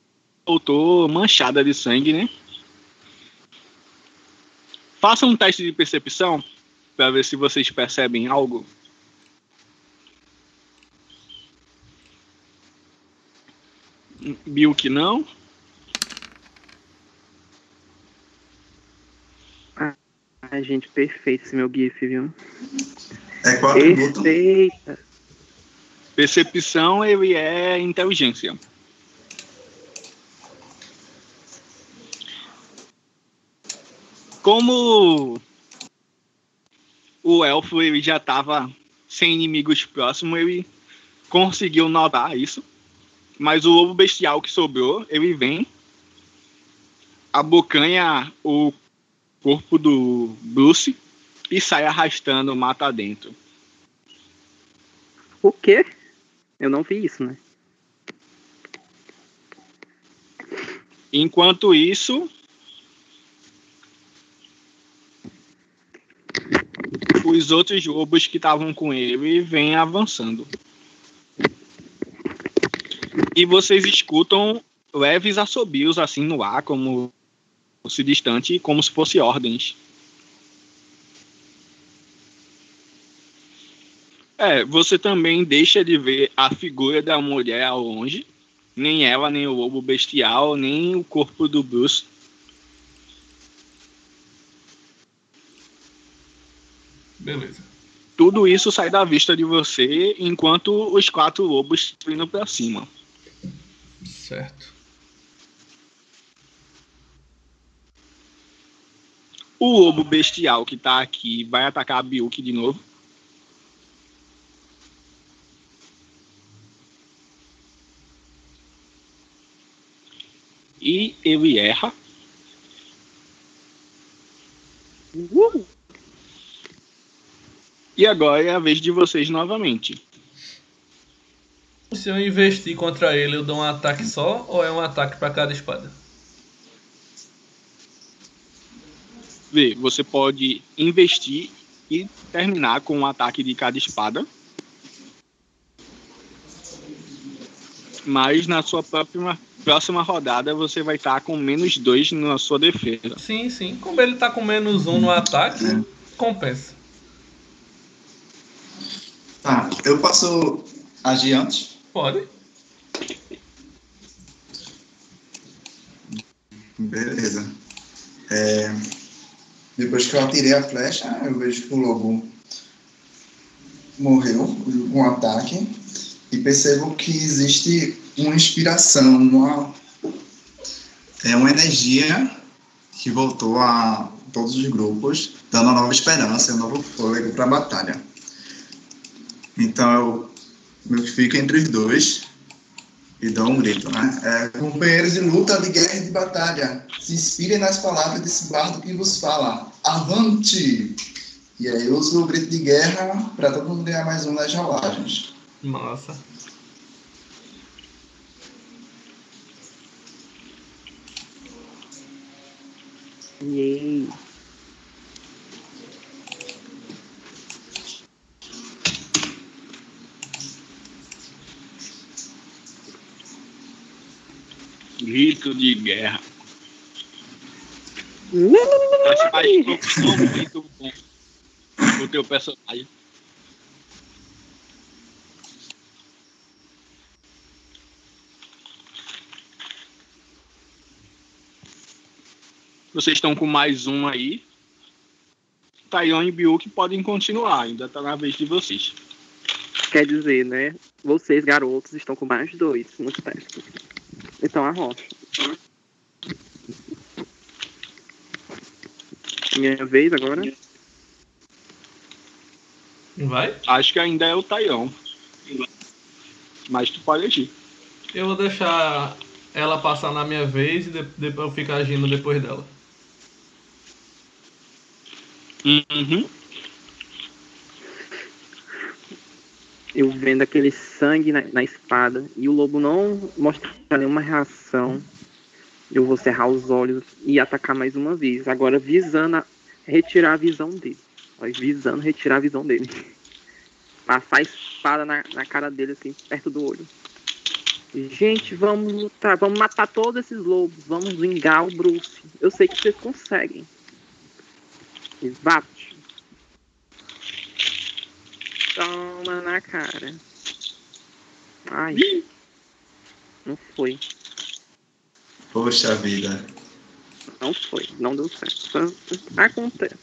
voltou manchada de sangue, né? Faça um teste de percepção para ver se vocês percebem algo. Viu que não? Ai, gente, perfeito esse meu GIF, viu? É qual atributo? Perfeita. Percepção ele é inteligência. Como o elfo ele já estava sem inimigos próximos, ele conseguiu notar isso. Mas o lobo bestial que sobrou, ele vem, abocanha o corpo do Bruce e sai arrastando mata dentro. O quê? Eu não vi isso, né? Enquanto isso, os outros lobos que estavam com ele vêm avançando. E vocês escutam leves assobios assim no ar, como se distante, como se fosse ordens. É, você também deixa de ver a figura da mulher ao longe, nem ela, nem o lobo bestial, nem o corpo do Bruce. Beleza. Tudo isso sai da vista de você enquanto os quatro lobos indo pra cima. Certo. O lobo bestial que tá aqui vai atacar a Biuki de novo. E ele erra. Uh! E agora é a vez de vocês novamente. Se eu investir contra ele, eu dou um ataque só ou é um ataque pra cada espada? Vê, você pode investir e terminar com um ataque de cada espada. Mas na sua própria, próxima rodada você vai estar com menos dois na sua defesa. Sim, sim. Como ele tá com menos um no ataque, É. compensa. Tá, eu posso agir antes? Pode. Beleza. É, depois que eu atirei a flecha, eu vejo que o lobo morreu com um ataque e percebo que existe uma inspiração, uma, é uma energia que voltou a todos os grupos, dando uma nova esperança um novo fôlego para a batalha. Então eu meio que fico entre os dois e dou um grito, né? É, companheiros de luta, de guerra e de batalha, se inspirem nas palavras desse bardo que vos fala. Avante! E aí eu uso o grito de guerra para todo mundo ganhar mais um nas rolagens. Massa. Yay. Grito de guerra. Acho mais com o teu personagem. Vocês estão com mais um aí. Tayon e Biuk podem continuar, ainda tá na vez de vocês. Quer dizer, né? Vocês, garotos, estão com mais dois nos testes. Então a rocha. Minha vez agora. Vai? Acho que ainda é o Tayon. Mas tu pode agir. Eu vou deixar ela passar na minha vez e de- depois eu ficar agindo depois dela. Uhum. Eu vendo aquele sangue na, na espada e o lobo não mostra nenhuma reação. Eu vou cerrar os olhos e atacar mais uma vez. Agora visando a- retirar a visão dele. Visando retirar a visão dele. Passar a espada na, na cara dele, assim, perto do olho. Gente, vamos lutar, vamos matar todos esses lobos, vamos vingar o Bruce. Eu sei que vocês conseguem. Bate. Toma na cara. Ai. Não foi. Poxa vida. Não foi. Não deu certo. Acontece.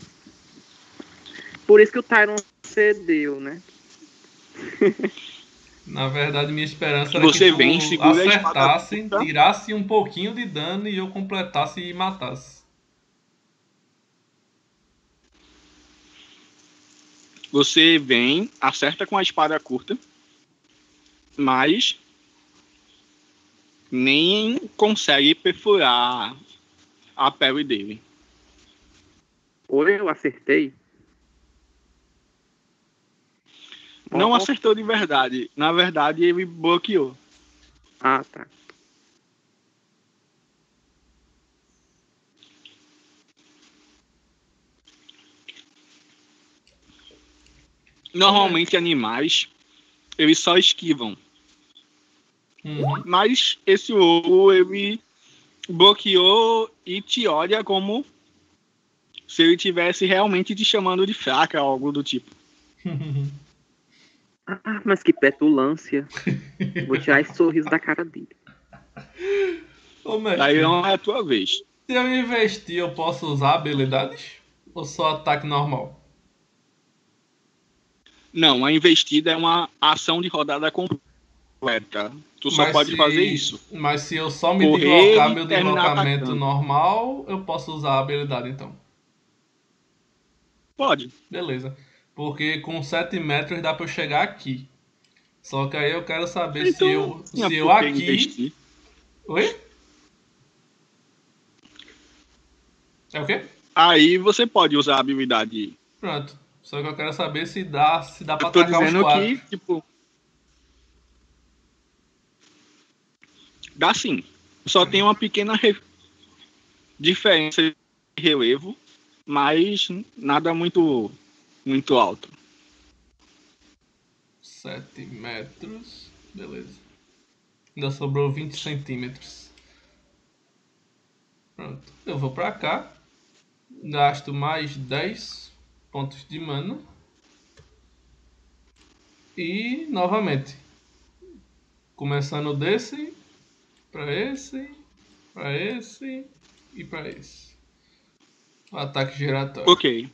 Por isso que o Tyron cedeu, né? Na verdade, minha esperança era Você que tu vem, segura a espada acertasse, tirasse um pouquinho de dano e eu completasse e matasse. Você vem, acerta com a espada curta, mas nem consegue perfurar a pele dele. Ou eu acertei. Não acertou de verdade. Na verdade, ele bloqueou. Ah, tá. Normalmente, animais, eles só esquivam. Uhum. Mas esse lobo, ele bloqueou e te olha como se ele tivesse realmente te chamando de fraca, algo do tipo. Ah, mas que petulância. Vou tirar esse sorriso da cara dele. Ô, mestre, Daí não é a tua vez. se eu investir, eu posso usar habilidades? Ou só ataque normal? Não, a investida é uma ação de rodada completa. Tu só Mas pode se- fazer isso. Mas se eu só me Correr deslocar meu deslocamento atacando. normal, eu posso usar a habilidade então. Pode. Beleza. Porque com 7 metros dá pra eu chegar aqui. Só que aí eu quero saber Então, se eu, se eu aqui. investir. Oi? É o quê? Aí você pode usar a habilidade. Pronto. Só que eu quero saber se dá, se dá pra Eu tô atacar os dizendo quatro. que, tipo. Dá sim. Só tem uma pequena re- diferença de relevo, mas nada muito, muito alto. 7 metros. Beleza. Ainda sobrou 20 centímetros. Pronto. Eu vou pra cá. Gasto mais 10 pontos de mana. E novamente. Começando desse. Pra esse. Pra esse. E pra esse. O ataque giratório. Ok.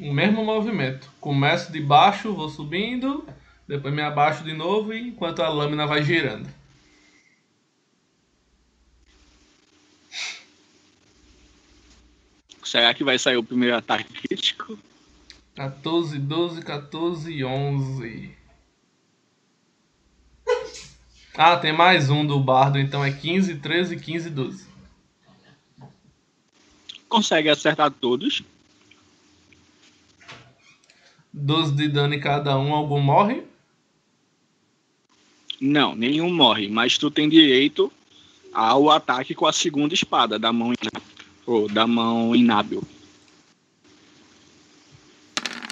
O mesmo movimento. Começo de baixo, vou subindo, depois me abaixo de novo enquanto a lâmina vai girando. Será que vai sair o primeiro ataque crítico? 14, 12, 14, 11. Ah, tem mais um do bardo, então é 15, 13, 15, 12. Consegue acertar todos. 12 de dano em cada um, algum morre? Não, nenhum morre, mas tu tem direito ao ataque com a segunda espada da mão ina- ou da mão inábil.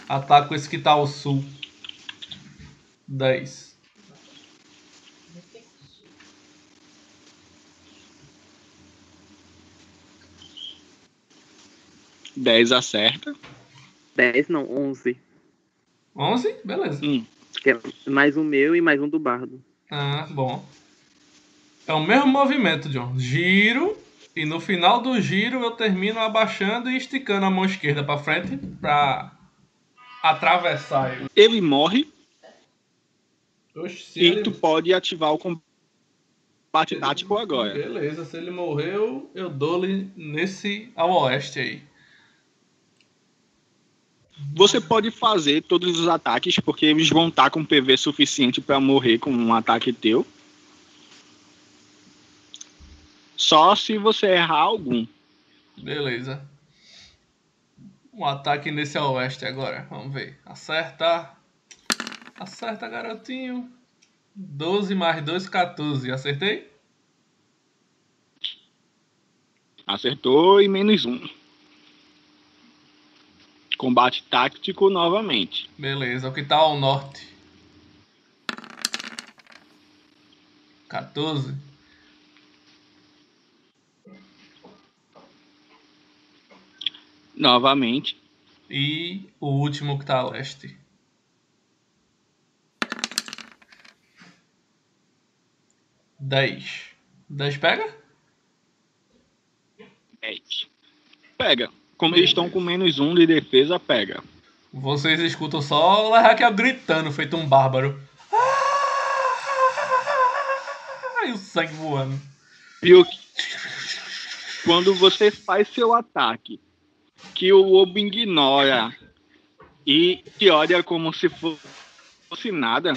Ataco esse que tá ao sul. 10. Dez acerta. 10 não, 11. 11? Beleza. Hum, Que é mais um meu e mais um do bardo. Ah, bom. É o mesmo movimento, John. Giro e no final do giro eu termino abaixando e esticando a mão esquerda pra frente pra atravessar ele. Ele morre Oxe, e ele- tu pode ativar o combate tático agora. Beleza, se ele morreu, eu dou-lhe nesse ao oeste aí. Você pode fazer todos os ataques, porque eles vão estar com PV suficiente para morrer com um ataque teu. Só se você errar algum. Beleza. Um ataque nesse ao oeste agora. Vamos ver. Acerta. Acerta, garotinho. 12 mais 2, 14. Acertei? Acertou e menos um. Combate tático novamente. Beleza. O que tá ao norte? 14. Novamente. E o último que tá a leste. Dez. Dez pega? 10. Pega. Como eles estão com menos um de defesa, pega. Vocês escutam só o Raquel gritando, feito um bárbaro. E o sangue voando. Viu? Quando você faz seu ataque, que o lobo ignora e te olha como se fosse nada,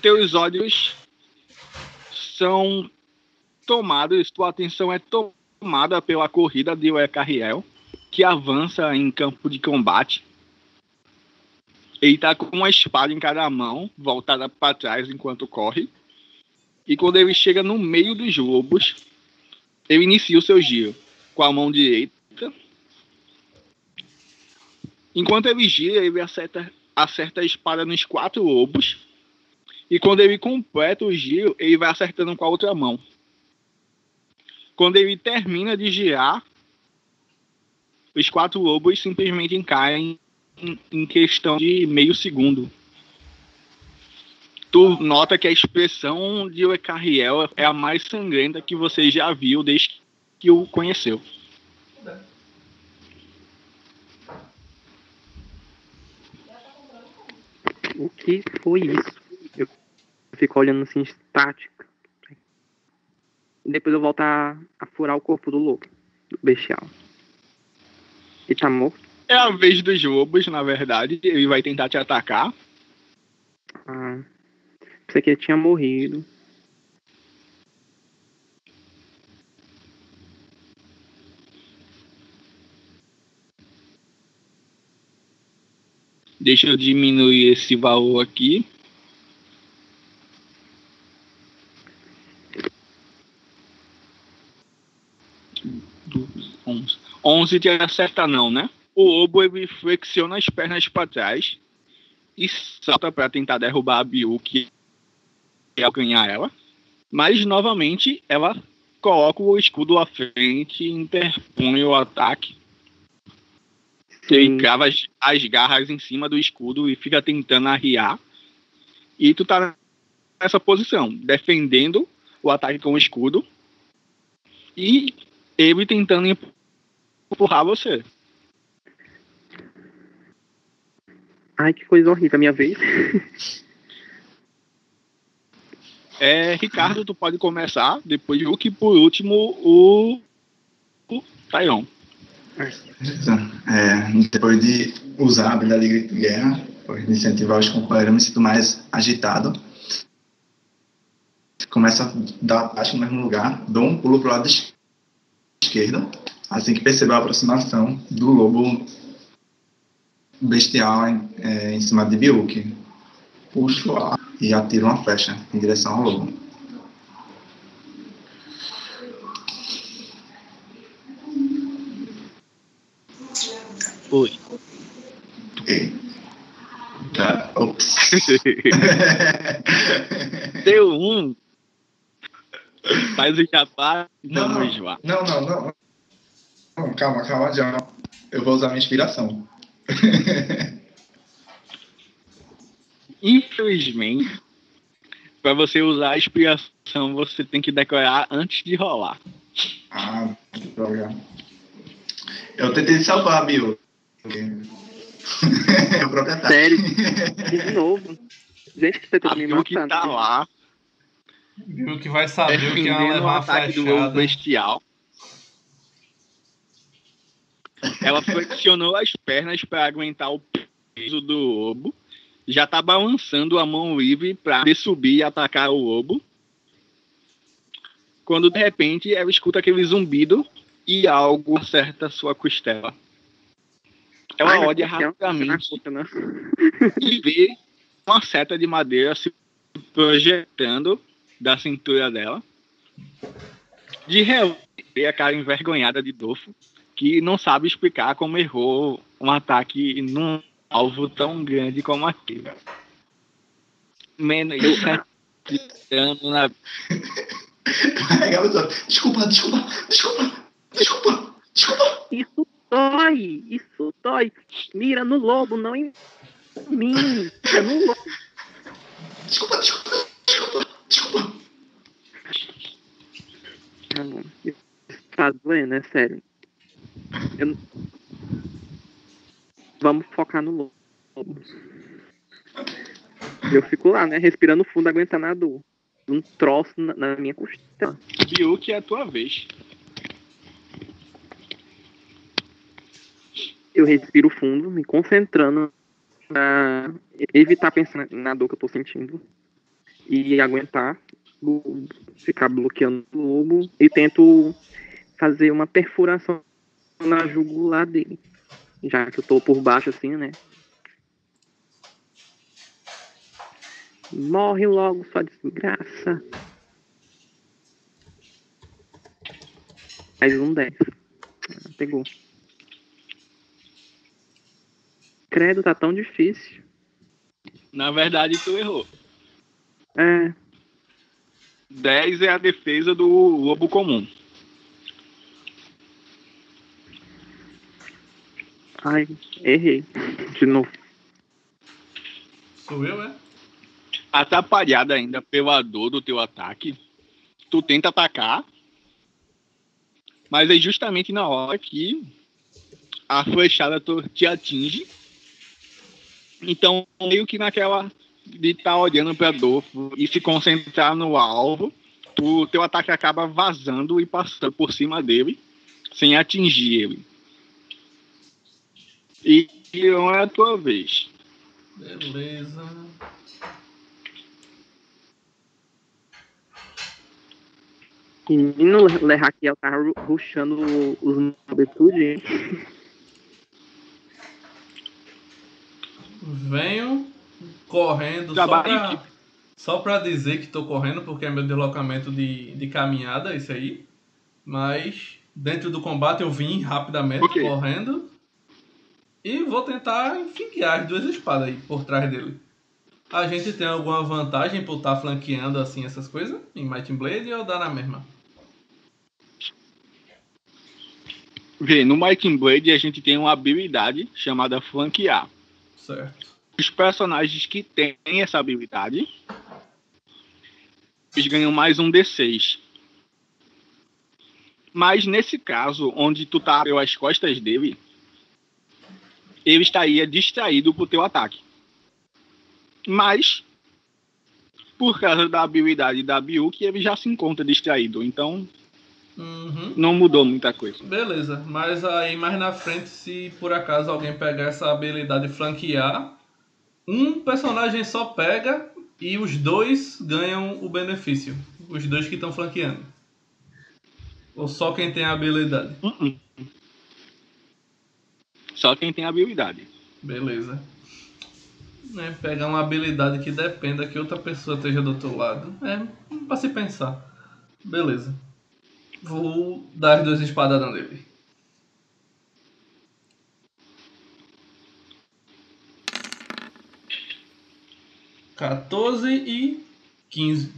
teus olhos são tomados, tua atenção é tomada pela corrida de Oecarriel, que avança em campo de combate. Ele tá com uma espada em cada mão, voltada para trás enquanto corre. E quando ele chega no meio dos lobos, ele inicia o seu giro com a mão direita. Enquanto ele gira, ele acerta, acerta a espada nos quatro lobos. E quando ele completa o giro, ele vai acertando com a outra mão. Quando ele termina de girar, os quatro lobos simplesmente caem em, questão de meio segundo. Tu nota que a expressão de Ecarriel é a mais sangrenta que você já viu desde que o conheceu. O que foi isso? Eu fico olhando assim, estática. Depois eu volto a, a furar o corpo do lobo, do bestial. Ele tá morto? É a vez dos lobos, na verdade. Ele vai tentar te atacar. Ah, pensei que ele tinha morrido. Deixa eu diminuir esse valor aqui. Onze. Onze te acerta não, né? O lobo ele flexiona as pernas para trás e salta para tentar derrubar a Biuki e ganhar ela. Mas novamente ela coloca o escudo à frente e interpõe o ataque. Ele crava as, as garras em cima do escudo e fica tentando arriar. E tu tá nessa posição, defendendo o ataque com o escudo. E ele tentando empurrar você. Ai, que coisa horrível, a minha vez. É, Ricardo, tu pode começar. Depois o que por último o, o. É, depois de usar a habilidade de grito de guerra, depois de incentivar os companheiros, eu me sinto mais agitado. Começo a dar acho no mesmo lugar, dou um pulo pro lado esquerdo, assim que percebo a aproximação do lobo bestial em, é, em cima de Biuki. Puxo e atiro uma flecha em direção ao lobo. Oi. Tá. Deu um. Faz o jabá e Não, não, não, não, não. Não, calma, calma, já. Eu vou usar minha inspiração. Infelizmente, para você usar a inspiração, você tem que decorar antes de rolar. ah, que droga. Eu tentei salvar a Bill. o próprio ataque. Sério? De novo. Gente, que você tá me que tá lá, Viu que vai saber o que é o levar uma ataque do bestial. Ela flexionou as pernas para aguentar o peso do lobo. Já tá balançando a mão livre para subir e atacar o lobo. Quando de repente ela escuta aquele zumbido e algo acerta sua costela. Ela Ai, meu olha rapidamente é não. e vê uma seta de madeira se projetando da cintura dela. De relance, vê a cara envergonhada de Dofo, que não sabe explicar como errou um ataque num alvo tão grande como aquele. Menos de sete anos na Ai, Desculpa, desculpa, desculpa, desculpa, desculpa. Isso dói! Isso dói! Mira no lobo, não em mim! Mira no lobo! Desculpa, desculpa, desculpa, desculpa. Não, isso tá doendo, é sério. Eu Vamos focar no lobo. Eu fico lá, né? Respirando fundo, aguentando a dor. Um troço na, na minha costela. Biuki é a tua vez. Eu respiro fundo, me concentrando pra evitar pensar na dor que eu tô sentindo. E aguentar, ficar bloqueando o lobo. E tento fazer uma perfuração na jugular dele. Já que eu tô por baixo assim, né? Morre logo, sua desgraça. Mais um 10. Ah, Pegou. Credo, tá tão difícil. Na verdade, tu errou. É, 10 é a defesa do lobo comum. Ai, errei. De novo. Sou eu, é? Atrapalhada ainda pela dor do teu ataque, tu tenta atacar, mas é justamente na hora que a flechada te atinge. Então, meio que naquela de estar olhando pra dor e se concentrar no alvo, o teu ataque acaba vazando e passando por cima dele, sem atingir ele. E não é a tua vez. Beleza. Menino Le Raquel tá ru- ruxando os nobres tudo, Venho correndo só pra, só pra dizer que tô correndo, porque é meu deslocamento de, de caminhada, isso aí. Mas dentro do combate eu vim rapidamente Ok. correndo. E vou tentar enfiar as duas espadas aí por trás dele. A gente tem alguma vantagem por estar flanqueando assim essas coisas em Might and Blade ou dá na mesma? Vê, no Might and Blade a gente tem uma habilidade chamada flanquear. Certo. Os personagens que têm essa habilidade, eles ganham mais um D6. Mas nesse caso, onde tu tá pelas costas dele, ele estaria distraído pro teu ataque. Mas, por causa da habilidade da Biuk, ele já se encontra distraído. Então, Uhum. não mudou muita coisa. Beleza, mas aí mais na frente, se por acaso alguém pegar essa habilidade de flanquear, um personagem só pega e os dois ganham o benefício. Os dois que estão flanqueando. Ou só quem tem a habilidade. Uh-uh. Só quem tem habilidade. Beleza. É, pegar uma habilidade que dependa que outra pessoa esteja do outro lado. É, pra se pensar. Beleza. Vou dar as duas espadadas nele. Quatorze e quinze.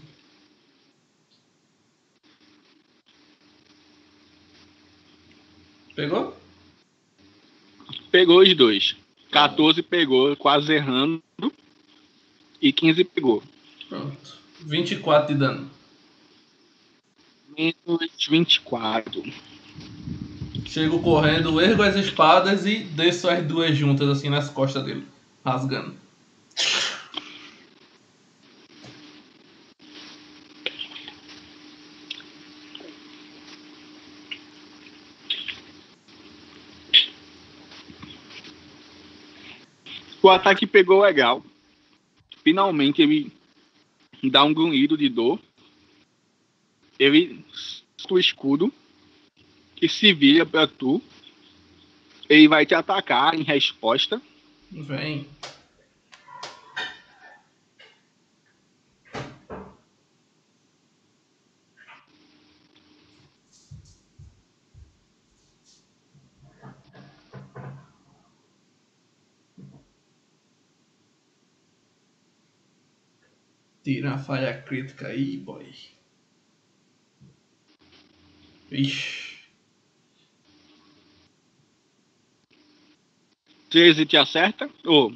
Pegou? Pegou os dois. 14 pegou, quase errando. E 15 pegou. Pronto. 24 de dano. Menos 24. Chego correndo, ergo as espadas e desço as duas juntas assim nas costas dele, rasgando. O ataque pegou legal. Finalmente ele dá um grunhido de dor. Ele solta o escudo e se vira pra tu. Ele vai te atacar em resposta. Vem. Tira a falha crítica aí, boy. Ixi. 13 te acerta. Ou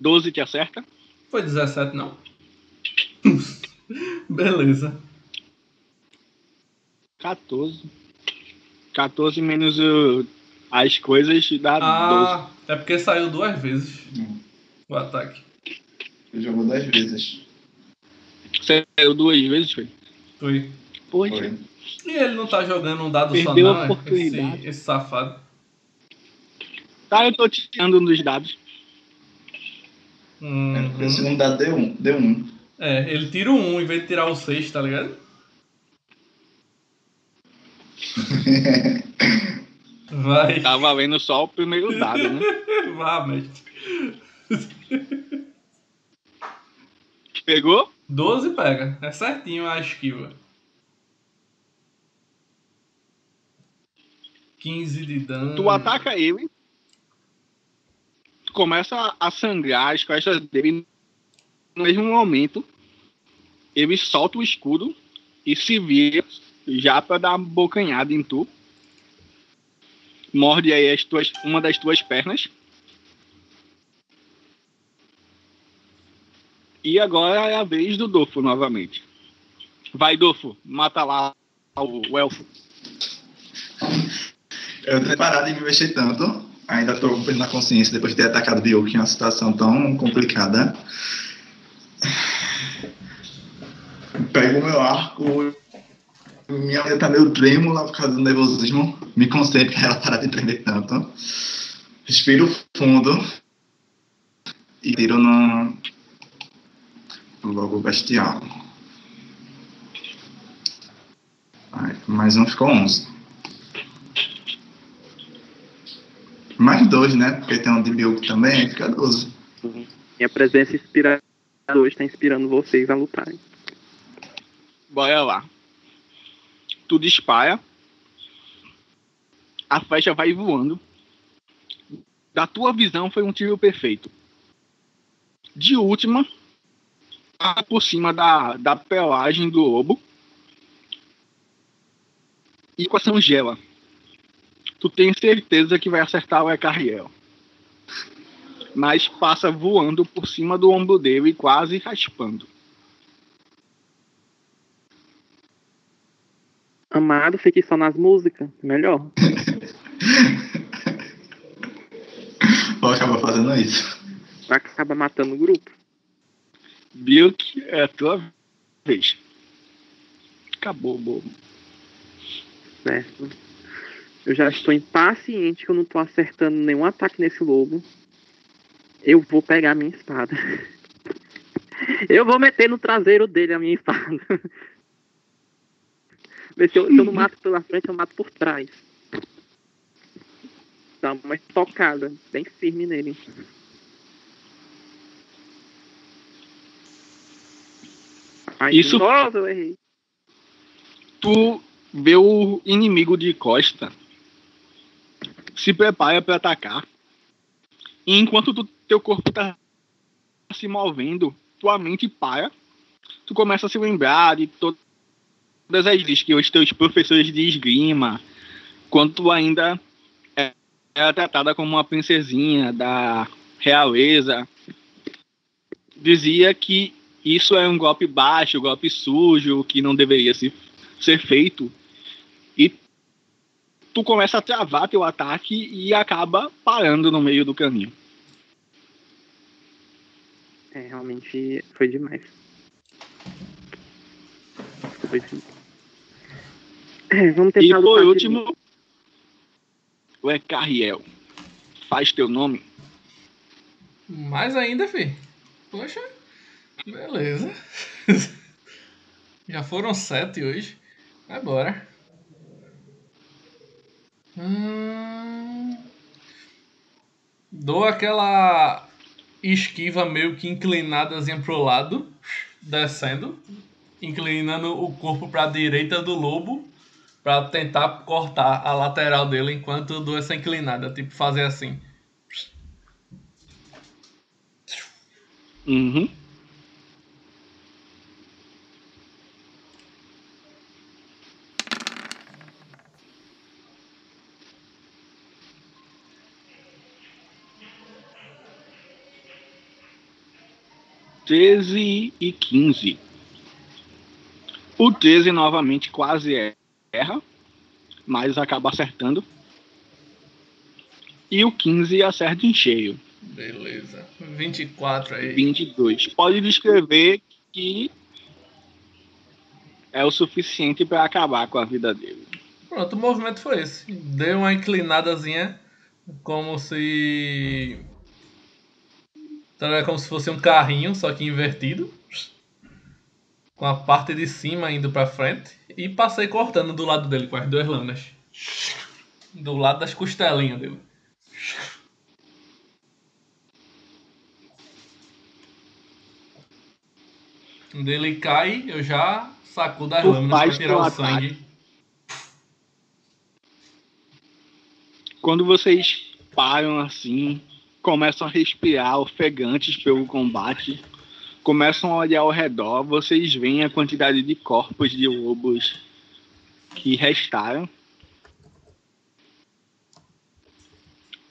12 te acerta. Foi 17 não. Beleza. 14. 14 menos uh, as coisas dá 12. Ah, é porque saiu duas vezes Não, o ataque. Ele jogou 10 vezes. Saiu duas vezes, foi? Foi. Poxa. Foi. E ele não tá jogando um dado Perdeu só a não, oportunidade. esse, esse safado. Tá, eu tô tirando um dos dados. Uhum. É, o segundo dado deu um. Deu um. É, ele tira o 1 em vez de tirar o 6, tá ligado? Vai, Tá valendo só o primeiro dado, né? vá, mestre. Pegou? 12 pega, é certinho a esquiva. 15 de dano. Tu ataca ele, começa a sangrar as costas dele. No mesmo momento, ele solta o escudo e se vira já pra dar uma bocanhada em tu. morde aí as tuas, uma das tuas pernas. E agora é a vez do Dofo novamente. Vai, Dofo, mata lá o, o elfo. Eu tenho parado de me mexer tanto. Ainda estou na consciência depois de ter atacado o Bioki em uma situação tão complicada. Pego o meu arco. Minha mãe tá meio trêmula por causa do nervosismo. Me concentro para ela parar de tremer tanto. Respiro fundo. E tiro no. Logo bestial. Ai, mais um ficou 11. Mais dois, né? Porque tem um de Bilk também, fica 12. Minha presença inspiradora está inspirando vocês a lutarem. Bora lá. Tu dispara. A flecha vai voando. Da tua visão foi um tiro perfeito. De última, por cima da, da pelagem do lobo. E com a sangela. Tu tem certeza que vai acertar o Ecarriel. Mas passa voando por cima do ombro dele, quase raspando. Amado, fique só nas músicas. Melhor. Vou acabar fazendo isso. Vai acabar matando o grupo. Bilk, é a tua vez. Acabou, bobo. Certo. Eu já estou impaciente que eu não estou acertando nenhum ataque nesse lobo. Eu vou pegar a minha espada. Eu vou meter no traseiro dele a minha espada. Ver se eu, se eu não mato pela frente, eu mato por trás. Dá uma tocada bem firme nele. Ai, Isso- eu errei. Tu vê o inimigo de costa. Se prepara para atacar. E enquanto tu- teu corpo tá se movendo, tua mente para. Tu começa a se lembrar de to- todas as vezes que os teus professores de esgrima, quando tu ainda era tratada como uma princesinha da realeza, dizia que isso é um golpe baixo, golpe sujo, que não deveria se, ser feito. E tu começa a travar teu ataque e acaba parando no meio do caminho. É, realmente foi demais. Foi sim. É, vamos E tentar por lutar último, o Ecarriel. Faz teu nome. Mais ainda, fi. Poxa, beleza. Já foram sete hoje. Vai embora. Hum... Dou aquela esquiva meio que inclinadazinha pro lado, descendo, inclinando o corpo para a direita do lobo, para tentar cortar a lateral dele enquanto dou essa inclinada, tipo fazer assim. Uhum. Treze e quinze. O 13 novamente quase erra, mas acaba acertando. E o 15 acerta em cheio. Beleza. 24 aí. 22. Pode descrever que é o suficiente para acabar com a vida dele. Pronto, o movimento foi esse. Deu uma inclinadazinha, como se. Então é como se fosse um carrinho, só que invertido. Com a parte de cima indo pra frente. E passei cortando do lado dele com as duas lâminas. Do lado das costelinhas dele. Quando ele cai, eu já sacudo as Tu lâminas pra tirar o ataque. sangue. Quando vocês param assim, começam a respirar ofegantes pelo combate, começam a olhar ao redor, vocês veem a quantidade de corpos de lobos que restaram.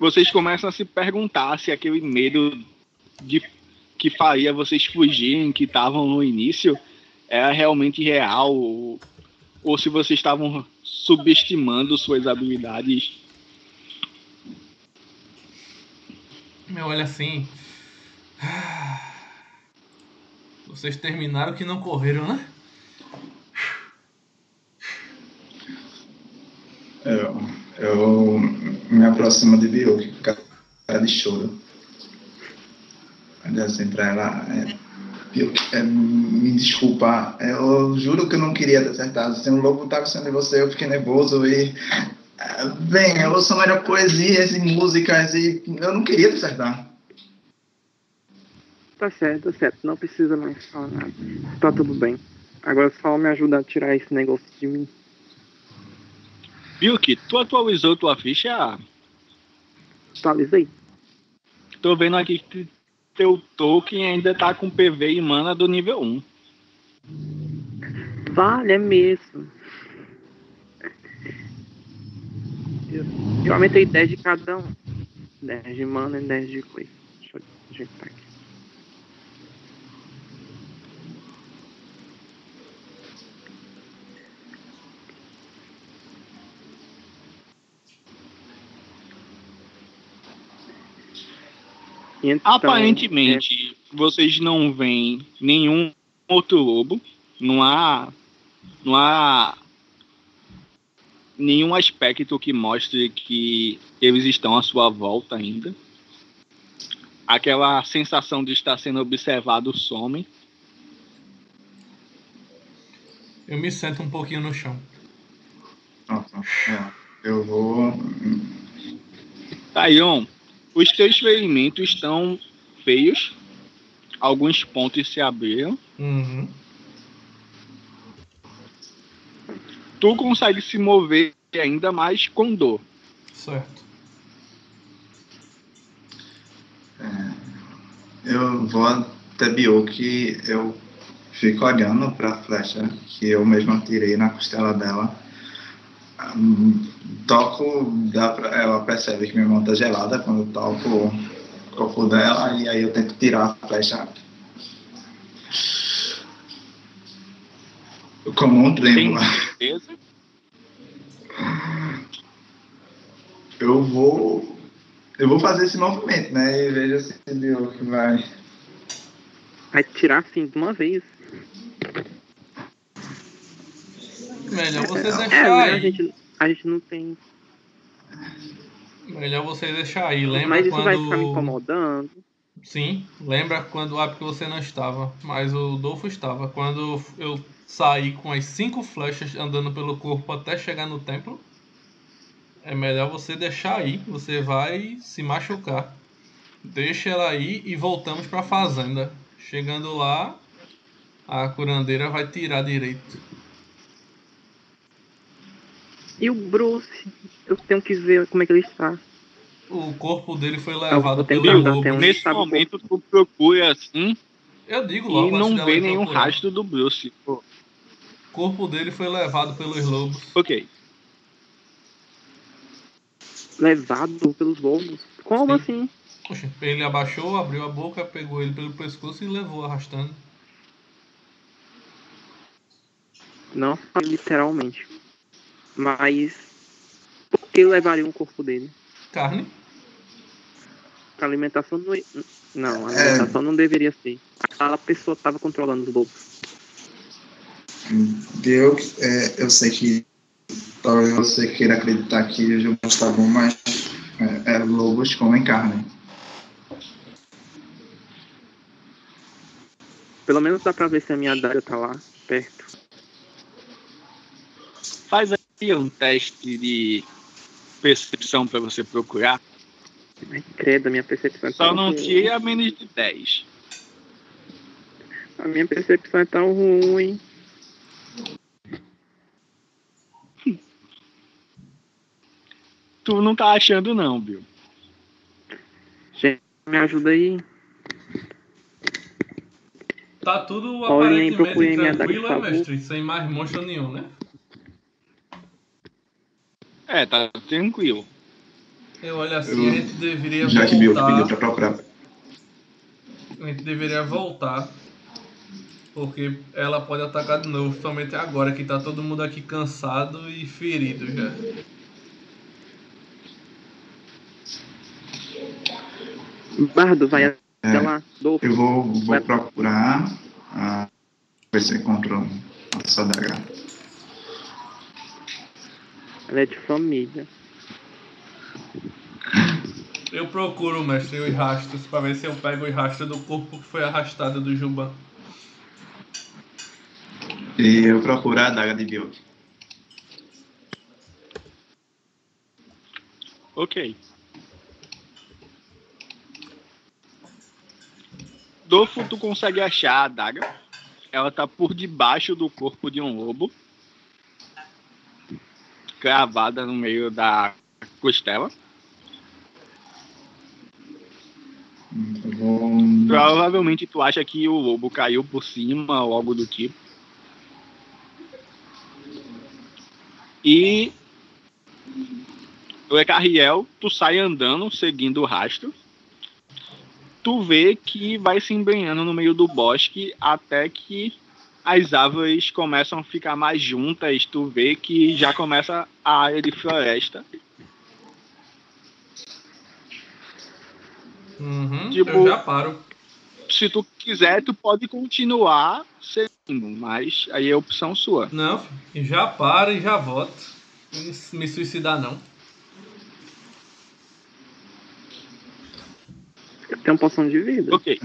vocês começam a se perguntar se aquele medo de que faria vocês fugirem, que estavam no início, era realmente real, ou, ou se vocês estavam subestimando suas habilidades. Meu, olha assim. Vocês terminaram que não correram, né? Eu, eu me aproximo de Biu, com cara de choro. Olha assim pra ela. É, é, me desculpa, eu juro que eu não queria ter acertado. Se um lobo estava sendo de você, eu fiquei nervoso e. Bem, eu sou melhor poesias e músicas e eu não queria te acertar. Tá certo, tá certo. Não precisa mais falar nada. Tá tudo bem. Agora só me ajuda a tirar esse negócio de mim. Bilk, tu atualizou tua ficha? Atualizei. Tô vendo aqui que teu token ainda tá com PV e mana do nível 1. Vale, é mesmo. Eu, eu aumentei 10 de cada um. 10 de mana e 10 de coisa. Deixa eu ajeitar aqui. Então, Aparentemente, vocês não veem nenhum outro lobo. Não há. Não há. Nenhum aspecto que mostre que eles estão à sua volta ainda. Aquela sensação de estar sendo observado some. Eu me sento um pouquinho no chão. Nossa, é, eu vou. Taion, os teus ferimentos estão feios. Alguns pontos se abriram. Uhum. Tu consegue se mover ainda mais com dor. Certo. Eu vou até Biu que eu fico olhando para a flecha que eu mesmo atirei na costela dela. Hum, Toco, dá pra, ela percebe que minha mão tá gelada quando eu toco o corpo dela e aí eu tento tirar a flecha. Como um Tem tremo. Certeza? Eu vou. Eu vou fazer esse movimento, né? E veja se Biu que vai. Vai tirar assim de uma vez. Melhor você É, deixar né? A gente, a gente não tem. Melhor você deixar aí. Lembra Mas isso quando. vai ficar me incomodando. Sim, lembra quando. Ah, porque você não estava, mas o Dolfo estava. Quando eu saí com as cinco flechas andando pelo corpo até chegar no templo, é melhor você deixar aí. Você vai se machucar. Deixa ela aí e voltamos pra fazenda. Chegando lá, a curandeira vai tirar direito. E o Bruce? Eu tenho que ver como é que ele está. O corpo dele foi levado Eu tenho pelo que andar lobo. um- Nesse momento, tu procura assim Eu digo e logo antes não vê nenhum procurar. rastro do Bruce. Pô, O corpo dele foi levado pelos lobos. ok. Levado pelos lobos. Como Sim. assim? Poxa, ele abaixou, abriu a boca, pegou ele pelo pescoço e levou arrastando. Não literalmente. Mas. Por que levaria um corpo dele? Carne? A alimentação não. Não, a É. alimentação não deveria ser. Aquela pessoa estava controlando os lobos. Eu, é, eu sei que talvez você queira acreditar que jogo está bom, mas é, é, lobos comem carne. Pelo menos dá pra ver se a minha adaga tá lá, perto. Faz aí um teste de percepção pra você procurar. Ai, credo, a minha percepção é Só tão não ruim. tira menos de 10. A minha percepção é tão ruim. Tu não tá achando não, Bill. Gente, me ajuda aí. Tá tudo aparentemente tranquilo, é, mestre? Sem mais monstro nenhum, né? É, tá tranquilo. Eu olho assim, Eu- a gente deveria Já que Bill voltar. pediu pra procurar. A gente deveria voltar. Porque ela pode atacar de novo, somente agora que tá todo mundo aqui cansado e ferido já. Bardo, vai até É, lá. Dolfo. eu vou, vou procurar. ah, ver se encontro a sua daga. Ela é de família. Eu procuro, mestre, os rastros pra ver se eu pego os rastros do corpo que foi arrastado do Juban. E eu procuro a daga de Bill. Ok. Dolfo, tu consegue achar a adaga. Ela tá por debaixo do corpo de um lobo. Cravada no meio da costela. Provavelmente tu acha que o lobo caiu por cima ou algo do tipo. E o Ecarriel, tu sai andando, seguindo o rastro. Tu vê que vai se embrenhando no meio do bosque até que as árvores começam a ficar mais juntas. Tu vê que já começa a área de floresta. Uhum, Tipo- eu já paro. Se tu quiser, tu pode continuar seguindo, mas aí é opção sua. Não, já paro e já volto. Me suicidar não. Eu tenho poção de vida. Ok.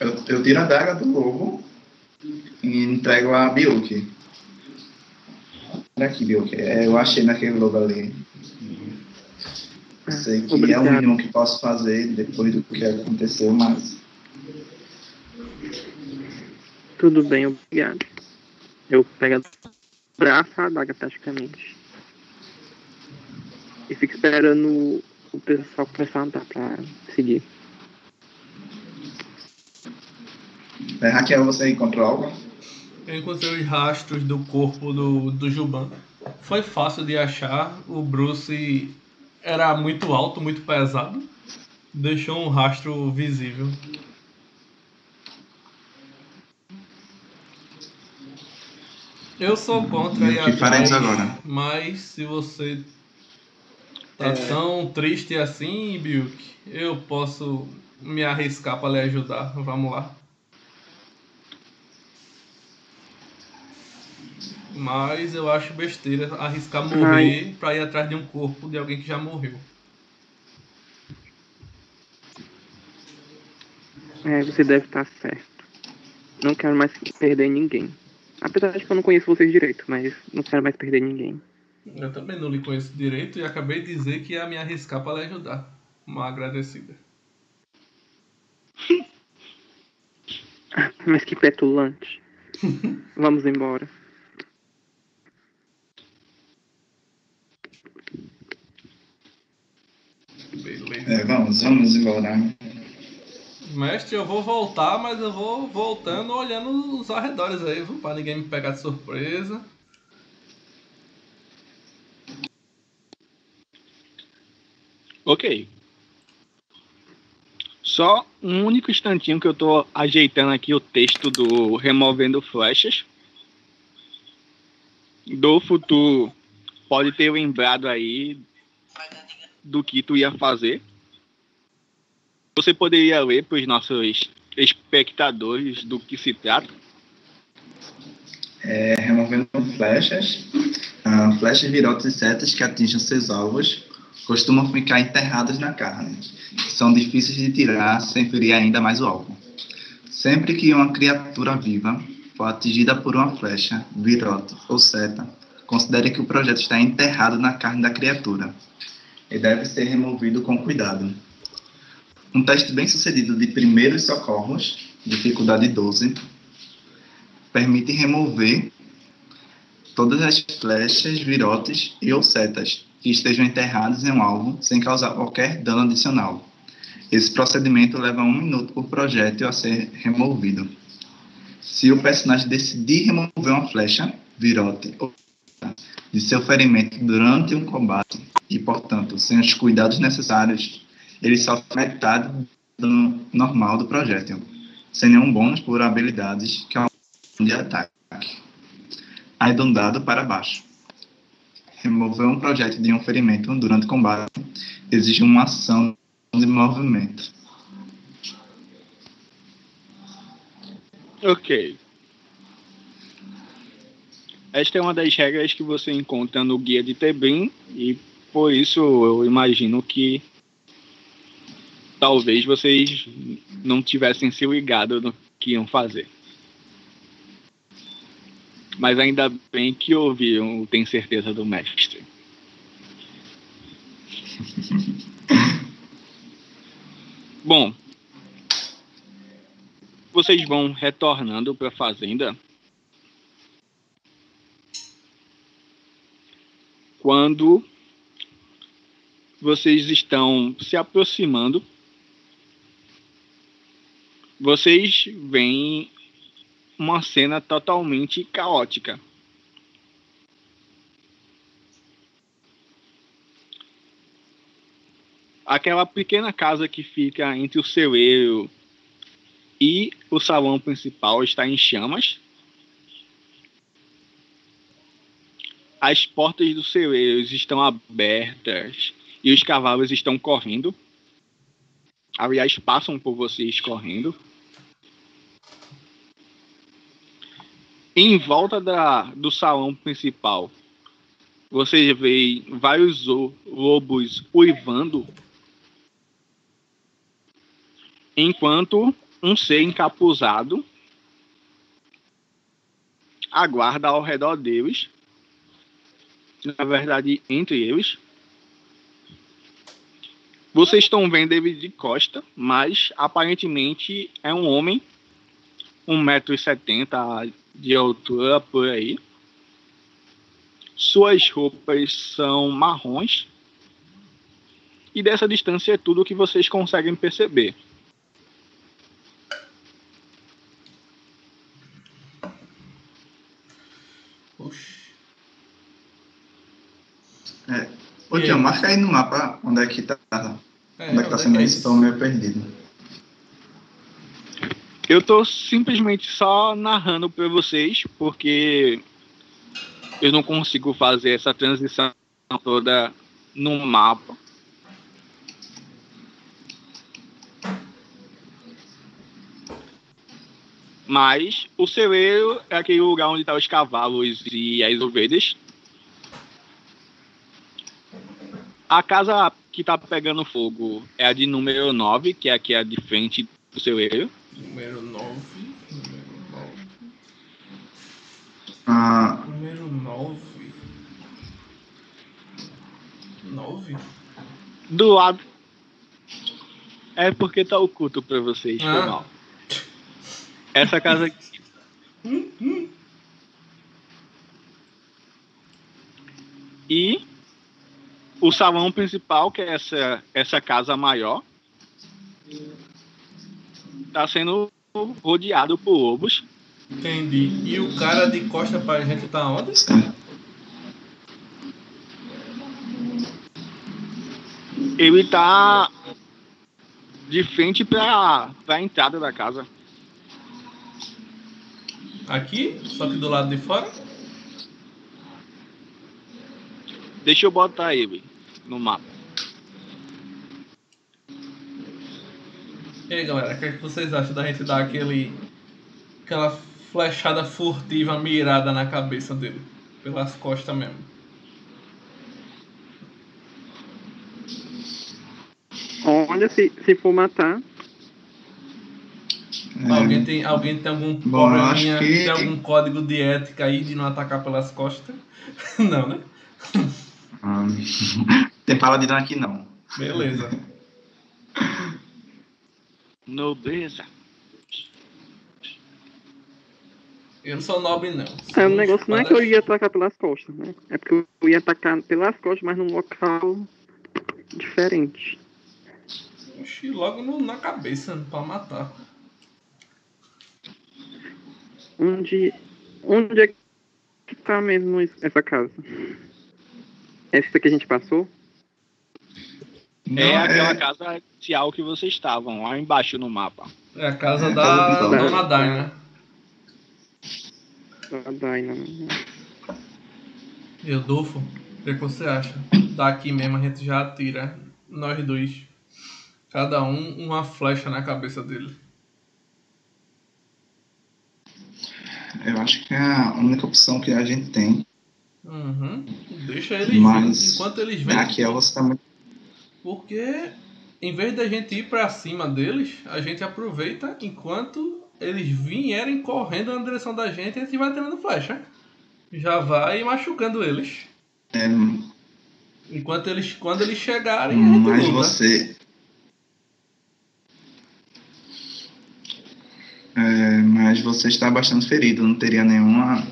Eu, eu tiro a daga do lobo e entrego a Biuki. Olha aqui, Biuki. É, eu achei naquele lobo ali. Eu sei que é o Obrigado. mínimo que posso fazer depois do que aconteceu, mas Tudo bem, obrigado. Eu pego o braço a adaga praticamente. E fico esperando o pessoal começar a andar pra seguir. É, Raquel, você encontrou algo? Eu encontrei os rastros do corpo do, do Juban. Foi fácil de achar. O Bruce era muito alto, muito pesado. Deixou um rastro visível. Eu sou contra E que atrás, agora? Mas se você tá tão triste assim, Bilk, eu posso me arriscar para lhe ajudar. Vamos lá. Mas eu acho besteira arriscar morrer pra ir atrás de um corpo de alguém que já morreu. É, você deve estar certo. Não quero mais perder ninguém. Apesar de que eu não conheço vocês direito, mas não quero mais perder ninguém. Eu também não lhe conheço direito e acabei de dizer que ia me arriscar para lhe ajudar. Uma agradecida. Mas que petulante. Vamos embora. Beleza. É, vamos, vamos embora. Mestre, eu vou voltar, mas eu vou voltando olhando os arredores aí, viu? Pra ninguém me pegar de surpresa. Ok. Só um único instantinho que eu tô ajeitando aqui o texto do Removendo Flechas. Do futuro pode ter lembrado aí do que tu ia fazer. Você poderia ler para os nossos espectadores do que se trata? É, removendo flechas. Ah, flechas, virotes e setas que atingem seus alvos costumam ficar enterradas na carne. São difíceis de tirar sem ferir ainda mais o alvo. Sempre que uma criatura viva for atingida por uma flecha, virote ou seta, considere que o projeto está enterrado na carne da criatura e deve ser removido com cuidado. Um teste bem sucedido de primeiros socorros, dificuldade 12, permite remover todas as flechas, virotes e ou setas que estejam enterradas em um alvo sem causar qualquer dano adicional. Esse procedimento leva um minuto por projétil a ser removido. Se o personagem decidir remover uma flecha, virote ou de seu ferimento durante um combate e, portanto, sem os cuidados necessários, ele sofre metade do normal do projétil, sem nenhum bônus por habilidades que de ataque. Arredondado para baixo. Remover um projétil de um ferimento durante o combate exige uma ação de movimento. Ok. Esta é uma das regras que você encontra no guia de Tebrim e por isso eu imagino que talvez vocês não tivessem se ligado no que iam fazer. Mas ainda bem que ouviram, tem certeza do mestre. Bom, vocês vão retornando para a fazenda quando vocês estão se aproximando, vocês veem uma cena totalmente caótica. Aquela pequena casa que fica entre o celeiro e o salão principal está em chamas. As portas dos celeiros estão abertas e os cavalos estão correndo. Aliás, passam por vocês correndo. Em volta da, do salão principal, vocês veem vários lobos uivando, enquanto um ser encapuzado aguarda ao redor deles na verdade, entre eles. Vocês estão vendo ele de costa, mas aparentemente é um homem, 1,70m de altura por aí. Suas roupas são marrons. E dessa distância é tudo que vocês conseguem perceber. É. Ô, Tião, marca aí no mapa onde é que tá. É, onde é que tá é sendo é isso, tô meio perdido. Eu tô simplesmente só narrando para vocês, porque eu não consigo fazer essa transição toda no mapa. Mas o celeiro é aquele lugar onde estão tá os cavalos e as ovelhas. A casa que tá pegando fogo é a de número 9, que é aqui a de frente do seu erro. Número 9. Número 9. Ah. Número 9. 9? Do lado. É porque tá oculto pra vocês, ah. foi mal. Essa casa aqui. Hum, hum. E o salão principal, que é essa, essa casa maior, está sendo rodeado por lobos. Entendi. E o cara de costa pra gente tá onde? Ele tá de frente para a entrada da casa. Aqui? Só que do lado de fora? Deixa eu botar ele no mapa. E aí, galera, o que, é que vocês acham da gente dar aquele. aquela flechada furtiva mirada na cabeça dele? Pelas costas mesmo. Olha, se, se for matar. É. Alguém, tem, alguém tem algum Bom, probleminha, que... tem algum código de ética aí de não atacar pelas costas? não, né? Hum, tem paladino aqui não. Beleza. Nobreza. Eu não sou nobre, não. É, o negócio não é que eu ia atacar pelas costas, né? É porque eu ia atacar pelas costas, mas num local diferente. Oxi, logo no, na cabeça, pra matar. Onde. Onde é que tá mesmo essa casa. Essa que a gente passou? Não, é aquela casa inicial que vocês estavam, lá embaixo no mapa. É a casa É, da casa Dona Daina. Da Daina. E Rodolfo, o que, é que você acha? Daqui mesmo a gente já atira, nós dois. Cada um uma flecha na cabeça dele. Eu acho que é a única opção que a gente tem. Uhum. Deixa eles Mas enquanto eles vêm. aqui ela está muito. Porque em vez da gente ir pra cima deles, a gente aproveita enquanto eles vierem correndo na direção da gente e a gente vai tirando flecha. Já vai machucando eles. É, Enquanto eles, quando eles chegarem, a gente mas luta. você. É, mas você está bastante ferido, não teria nenhuma,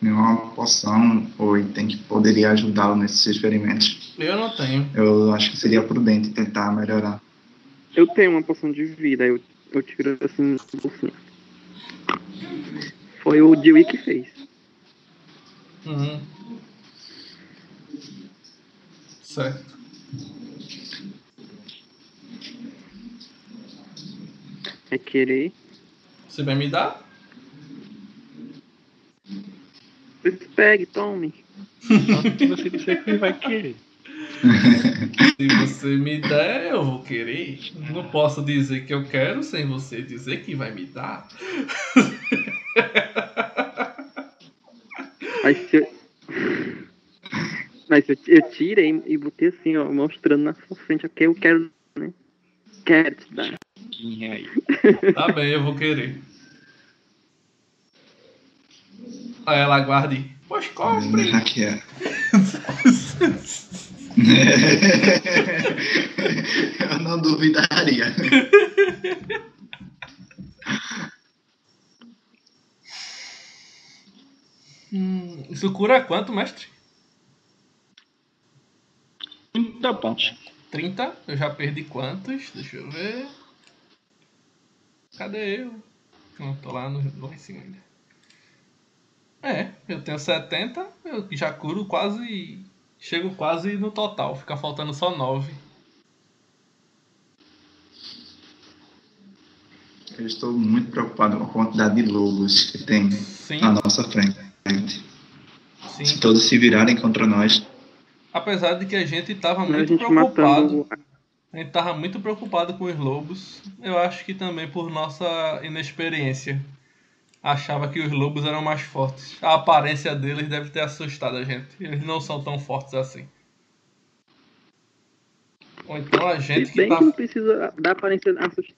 nenhuma poção ou item que poderia ajudá-lo nesses seus ferimentos. Eu não tenho. Eu acho que seria prudente tentar melhorar. Eu tenho uma poção de vida, eu, eu tiro assim. Foi o Dewey que fez. Uhum. Certo. É querer. Você vai me dar? Pegue, tome. Se você disser que vai querer. Se você me der, eu vou querer. Não posso dizer que eu quero sem você dizer que vai me dar. Aí se eu... Mas eu, eu tirei e botei assim, ó, mostrando na sua frente o que eu quero, né? Quero te dar. Tá bem, eu vou querer. Aí ela guarde. Pois compre. Aqui é. Eu não duvidaria. Hum, isso cura quanto, mestre? 30 pontos. 30? Eu já perdi quantos? Deixa eu ver. Cadê eu? Não, tô lá, no, lá em cima ainda. É, eu tenho 70, eu já curo quase. Chego quase no total, fica faltando só 9. Eu estou muito preocupado com a quantidade de lobos que tem Sim, na nossa frente. Se sim. todos se virarem contra nós, Apesar de que a gente tava A muito gente preocupado. matando. A gente tava muito preocupado com os lobos. Eu acho que também por nossa inexperiência. Achava que os lobos eram mais fortes. A aparência deles deve ter assustado a gente. Eles não são tão fortes assim. Ou então a gente que bem tá. que não precisa da aparência assustar.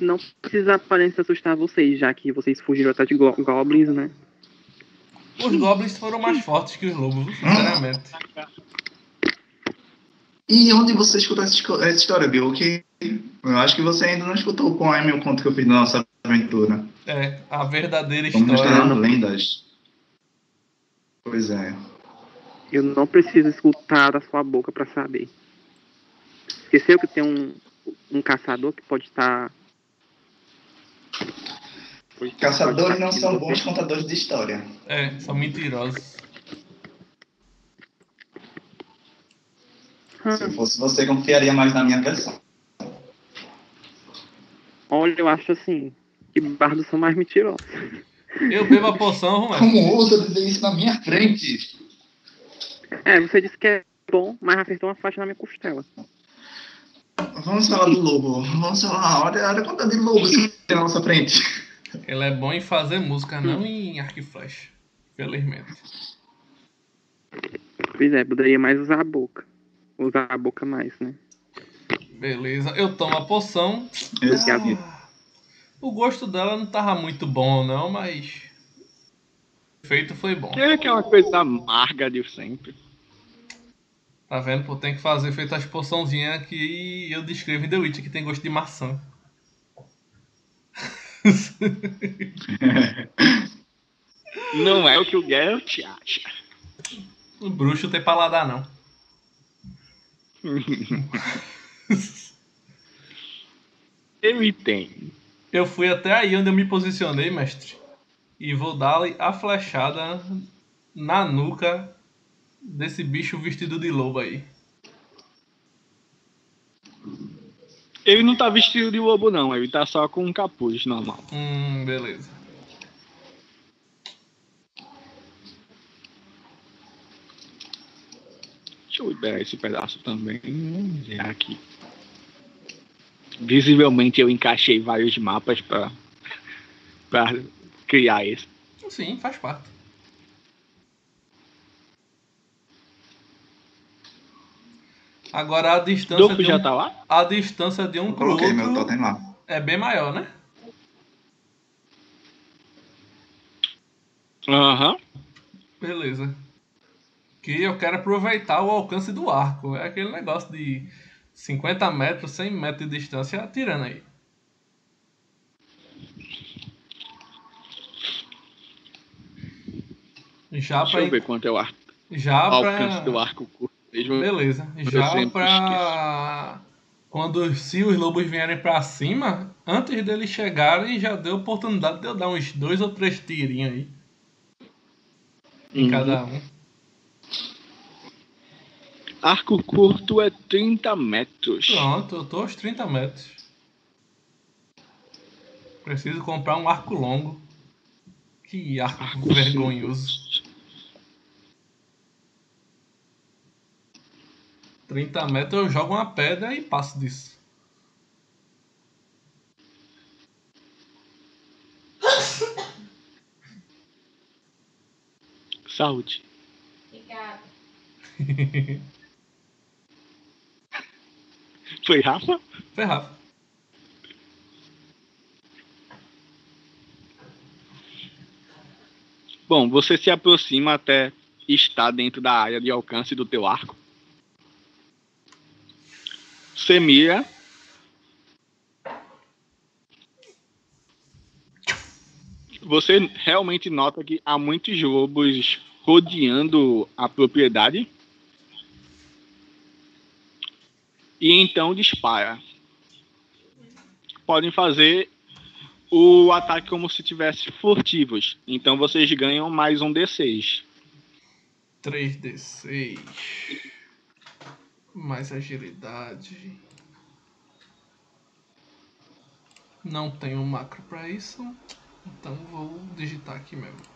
Não precisa da aparência assustar vocês, já que vocês fugiram até de go- goblins, né? Os goblins foram mais fortes que os lobos, sinceramente. E onde você escutou essa história, Bill? Que eu acho que você ainda não escutou o poema e o conto que eu fiz na nossa aventura. É, a verdadeira Vamos história. misturar lendas. Pois é. Eu não preciso escutar da sua boca pra saber. Esqueceu que tem um, um caçador que pode estar. Caçadores não são bons contadores de história. É, são mentirosos. Se eu fosse você, confiaria mais na minha versão. Olha, eu acho assim. Que bardos são mais mentirosos. Eu bebo a poção, Romero. Como ousa dizer isso na minha frente? É, você disse que é bom, mas acertou uma faixa na minha costela. Vamos falar do lobo. Vamos falar. Olha, olha a quantidade de lobos que tem na nossa frente. Ele é bom em fazer música, não em arco e flecha. Felizmente. Pois é, poderia mais usar a boca. Usar a boca mais, né? Beleza, eu tomo a poção. Esse Ah, o gosto dela não tava muito bom, não, mas. O efeito foi bom. É aquela coisa amarga de sempre. Tá vendo? Pô, tem que fazer feito as poçãozinhas que eu descrevo em The Witch, que tem gosto de maçã. Não é o que o Geralt acha. O bruxo tem paladar, não. Ele tem. Eu fui até aí onde eu me posicionei, mestre. e vou dar a flechada na nuca desse bicho vestido de lobo aí. Ele não tá vestido de lobo, não. Ele tá só com um capuz normal. Hum, beleza. Deixa eu liberar esse pedaço também. Vamos ver aqui. Visivelmente eu encaixei vários mapas para para criar esse. Sim, faz parte. Agora a distância de já um, tá lá? a distância de um pro coloquei meu outro totem lá. é bem maior, né? Aham. Beleza. Que eu quero aproveitar o alcance do arco. É aquele negócio de 50 metros, 100 metros de distância atirando aí. Já Deixa eu pra, ver quanto é o ar- já alcance pra, do arco curto. Mesmo. Beleza. Eu Já pra. Quando se os lobos vierem pra cima, antes deles chegarem, já deu oportunidade de eu dar uns dois ou três tirinhos aí. Em Uhum. cada um. Arco curto é 30 metros. Pronto, eu tô aos 30 metros. Preciso comprar um arco longo. Que arco, Arco vergonhoso. 30 metros eu jogo uma pedra e passo disso. Saúde. Obrigada. Foi Rafa? Foi Rafa. Bom, você se aproxima até estar dentro da área de alcance do teu arco. Você mira. Você realmente nota que há muitos lobos rodeando a propriedade. E então dispara. Podem fazer o ataque como se tivesse furtivos. Então vocês ganham mais um D6. 3d6. Mais agilidade. Não tenho macro pra isso. Então vou digitar aqui mesmo.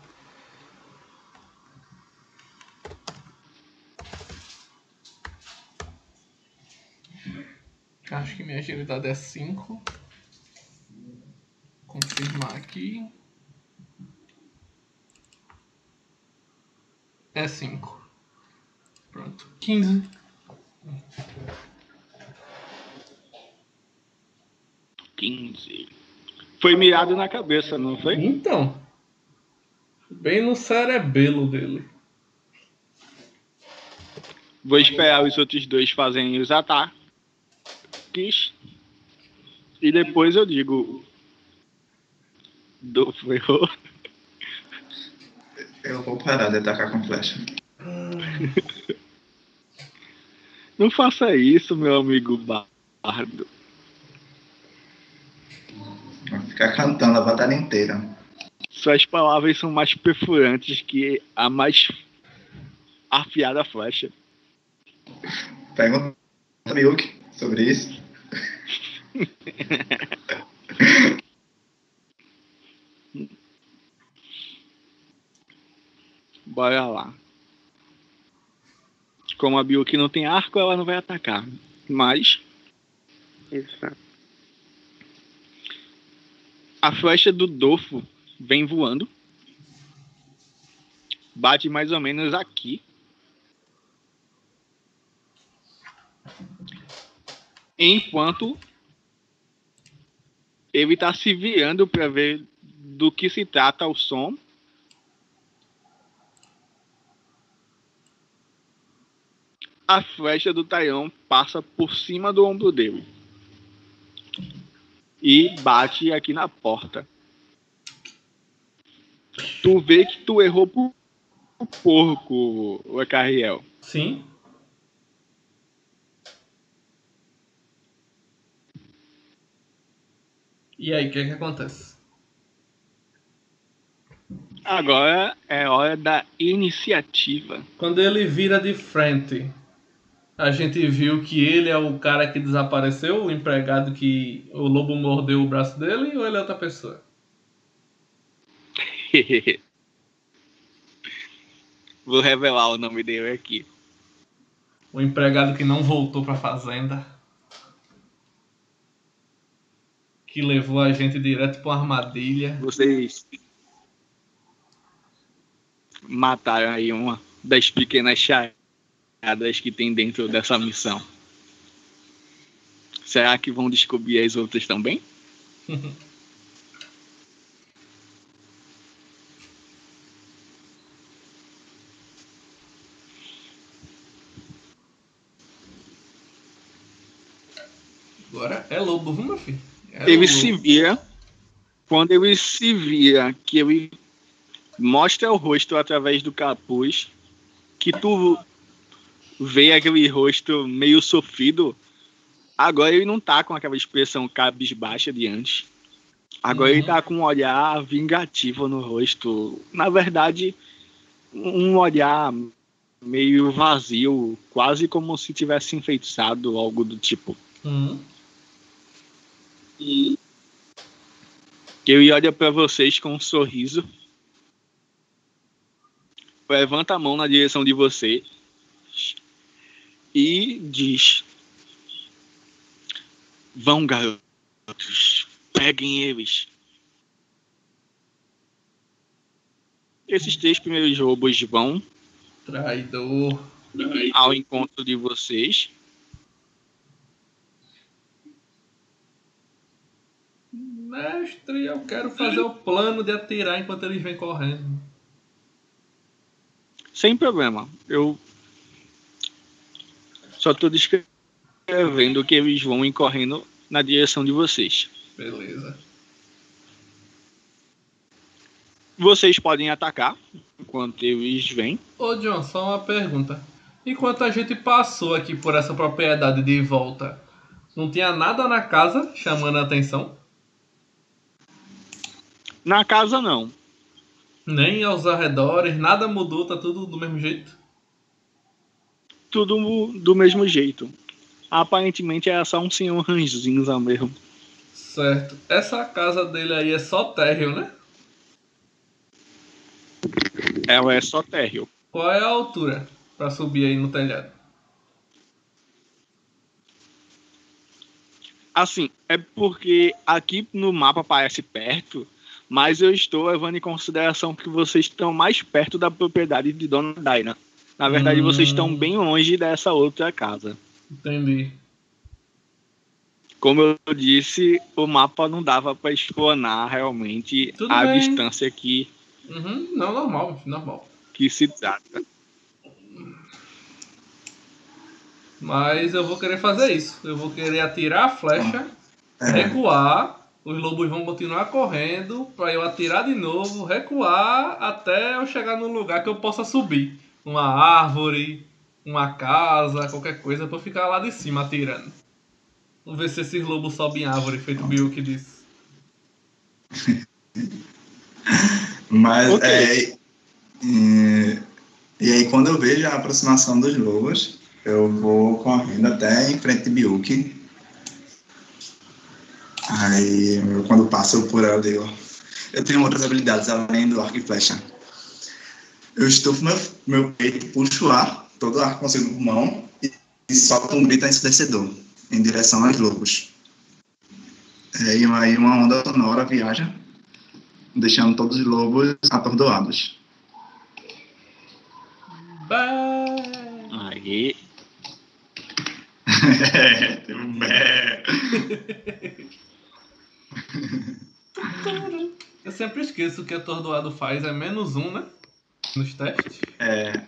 Acho que minha agilidade é 5. Confirmar aqui. É 5. Pronto. 15. Quinze. Foi mirado na cabeça, não foi? Então. Bem no cerebelo dele. Vou esperar os outros dois fazerem os ataques. E depois eu digo. Do ferrou. Eu vou parar de atacar com flecha. Não faça isso, meu amigo Bardo. Vou ficar cantando a batalha inteira. Suas palavras são mais perfurantes que a mais afiada flecha. Pergunta a Milk sobre isso. Bora lá. Como a Biuki não tem arco, ela não vai atacar. Mas Exato. a flecha do Dofo vem voando. Bate mais ou menos aqui. Enquanto ele está se virando para ver do que se trata o som. A flecha do Taião passa por cima do ombro dele e bate aqui na porta. Tu vê que tu errou pro porco, o Carriel. Sim. E aí, o que, que acontece? Agora é hora da iniciativa. Quando ele vira de frente, a gente viu que ele é o cara que desapareceu, o empregado que o lobo mordeu o braço dele, ou ele é outra pessoa? Vou revelar o nome dele aqui. O empregado que não voltou pra fazenda. Que levou a gente direto pra uma armadilha. Vocês mataram aí uma das pequenas charadas que tem dentro dessa missão. Será que vão descobrir as outras também? Agora é lobo, viu, meu filho? Ele se vira. Quando ele se vira, que ele mostra o rosto através do capuz, que tu vê aquele rosto meio sofrido. Agora ele não tá com aquela expressão cabisbaixa de antes. Agora ele Uhum. tá com um olhar vingativo no rosto. Na verdade, um olhar meio vazio, quase como se tivesse enfeitiçado, algo do tipo. Hum. Ele olha pra vocês com um sorriso. Levanta a mão na direção de você e diz: Vão, garotos, peguem eles. Esses três primeiros robôs vão Traidor. ao encontro de vocês. Mestre, eu quero fazer o plano de atirar enquanto eles vêm correndo. Sem problema. Eu só tô descrevendo que eles vão ir correndo na direção de vocês. Beleza. Vocês podem atacar enquanto eles vêm. Ô John, só uma pergunta. Enquanto a gente passou aqui por essa propriedade de volta, não tinha nada na casa chamando a atenção? Na casa, não. Nem aos arredores, nada mudou, tá tudo do mesmo jeito? Tudo do mesmo jeito. Aparentemente era só um senhor ranzinza mesmo. Certo. Essa casa dele aí é só térreo, né? Ela é só térreo. Qual é a altura pra subir aí no telhado? Assim, é porque aqui no mapa parece perto, mas eu estou levando em consideração que vocês estão mais perto da propriedade de Dona Daina. Na verdade, Hum. vocês estão bem longe dessa outra casa. Entendi. Como eu disse, o mapa não dava para explanar realmente Tudo a bem. distância que, Uhum, não, normal, normal. que se trata. Mas eu vou querer fazer isso. Eu vou querer atirar a flecha, É, recuar. Os lobos vão continuar correndo pra eu atirar de novo, recuar até eu chegar num lugar que eu possa subir. Uma árvore, uma casa, qualquer coisa pra eu ficar lá de cima atirando. Vamos ver se esses lobos sobem em árvore, feito o Bill que disse. Mas Ok. é, e, e aí quando eu vejo a aproximação dos lobos, eu vou correndo até em frente de Biuki. Aí quando passo por ela, eu eu tenho outras habilidades além do arco e flecha. Eu estufo meu, meu peito, puxo o ar, todo o ar que consigo no pulmão e, e solto um grito ensurdecedor em direção aos lobos. É, e aí uma onda sonora viaja deixando todos os lobos atordoados. Aí, Eu sempre esqueço que atordoado faz é menos um, né? Nos testes. é,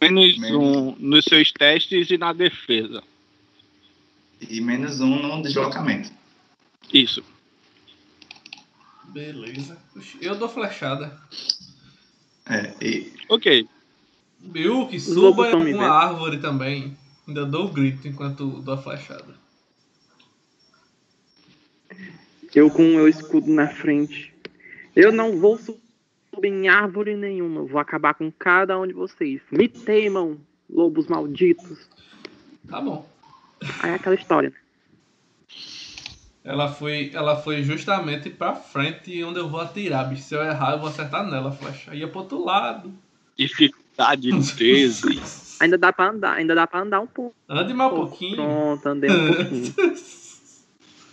menos Menos. um nos seus testes e na defesa. e menos um no deslocamento. Isso. Beleza. Eu dou flechada. É, e, Ok. Bill, que suba em me alguma árvore também. Ainda dou o grito enquanto dou a flechada. Eu com o meu escudo na frente. Eu não vou subo em árvore nenhuma. Vou acabar com cada um de vocês. Me temam, lobos malditos. Tá bom. Aí é aquela história, né? Ela foi, ela foi justamente pra frente onde eu vou atirar, bicho. Se eu errar, eu vou acertar nela, a flecha. Aí ia pro outro lado. Dificuldade 13. Ainda dá pra andar, ainda dá pra andar um pouco. Ande mais um pouquinho. Pronto, andei um pouquinho.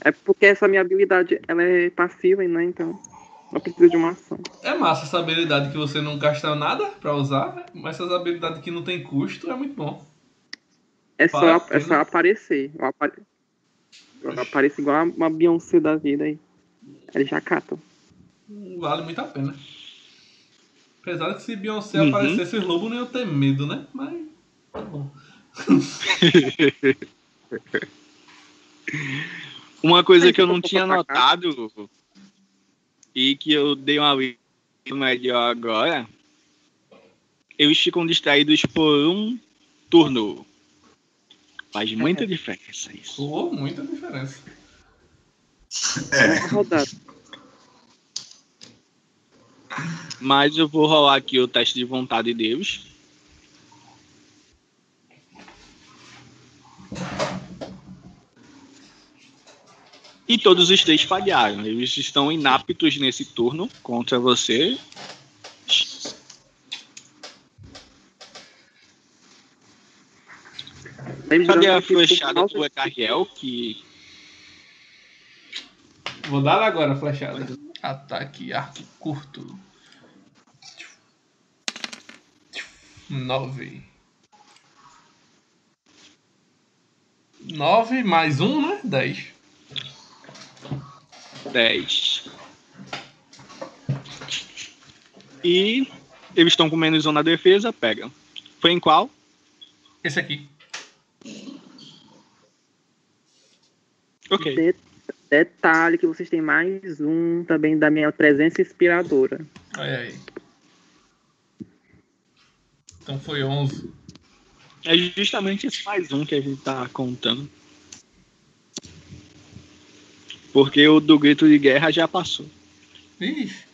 É porque essa minha habilidade, ela é passiva, né? Então, não precisa de uma ação. É massa essa habilidade que você não gasta nada pra usar, mas essas habilidades que não tem custo é muito bom. É só, é só né? aparecer. Eu, apare... eu apareço igual uma Beyoncé da vida aí. Eles já catam. Vale muito a pena. Apesar que se Beyoncé Uhum. aparecesse, os lobos não iam ter medo, né? Mas tá bom. Uma coisa que eu não tinha notado e que eu dei uma lida melhor agora, eles ficam distraídos por um turno. Faz muita diferença isso. Soou muita diferença. É. Rodada. Mas eu vou rolar aqui o teste de vontade deles. E todos os três falharam. Eles estão inaptos nesse turno contra você. Lembrando Cadê a flechada do Ecarriel? Que Vou dar agora a flechada. Ataque arco curto. Nove. Nove mais um, né? Dez. 10. E eles estão com menos um na defesa, pega. Foi em qual? Esse aqui. Ok. De- Detalhe que vocês têm mais um também da minha presença inspiradora. Olha aí. Então foi onze. É justamente esse mais um que a gente tá contando. Porque o do grito de guerra já passou. Ixi.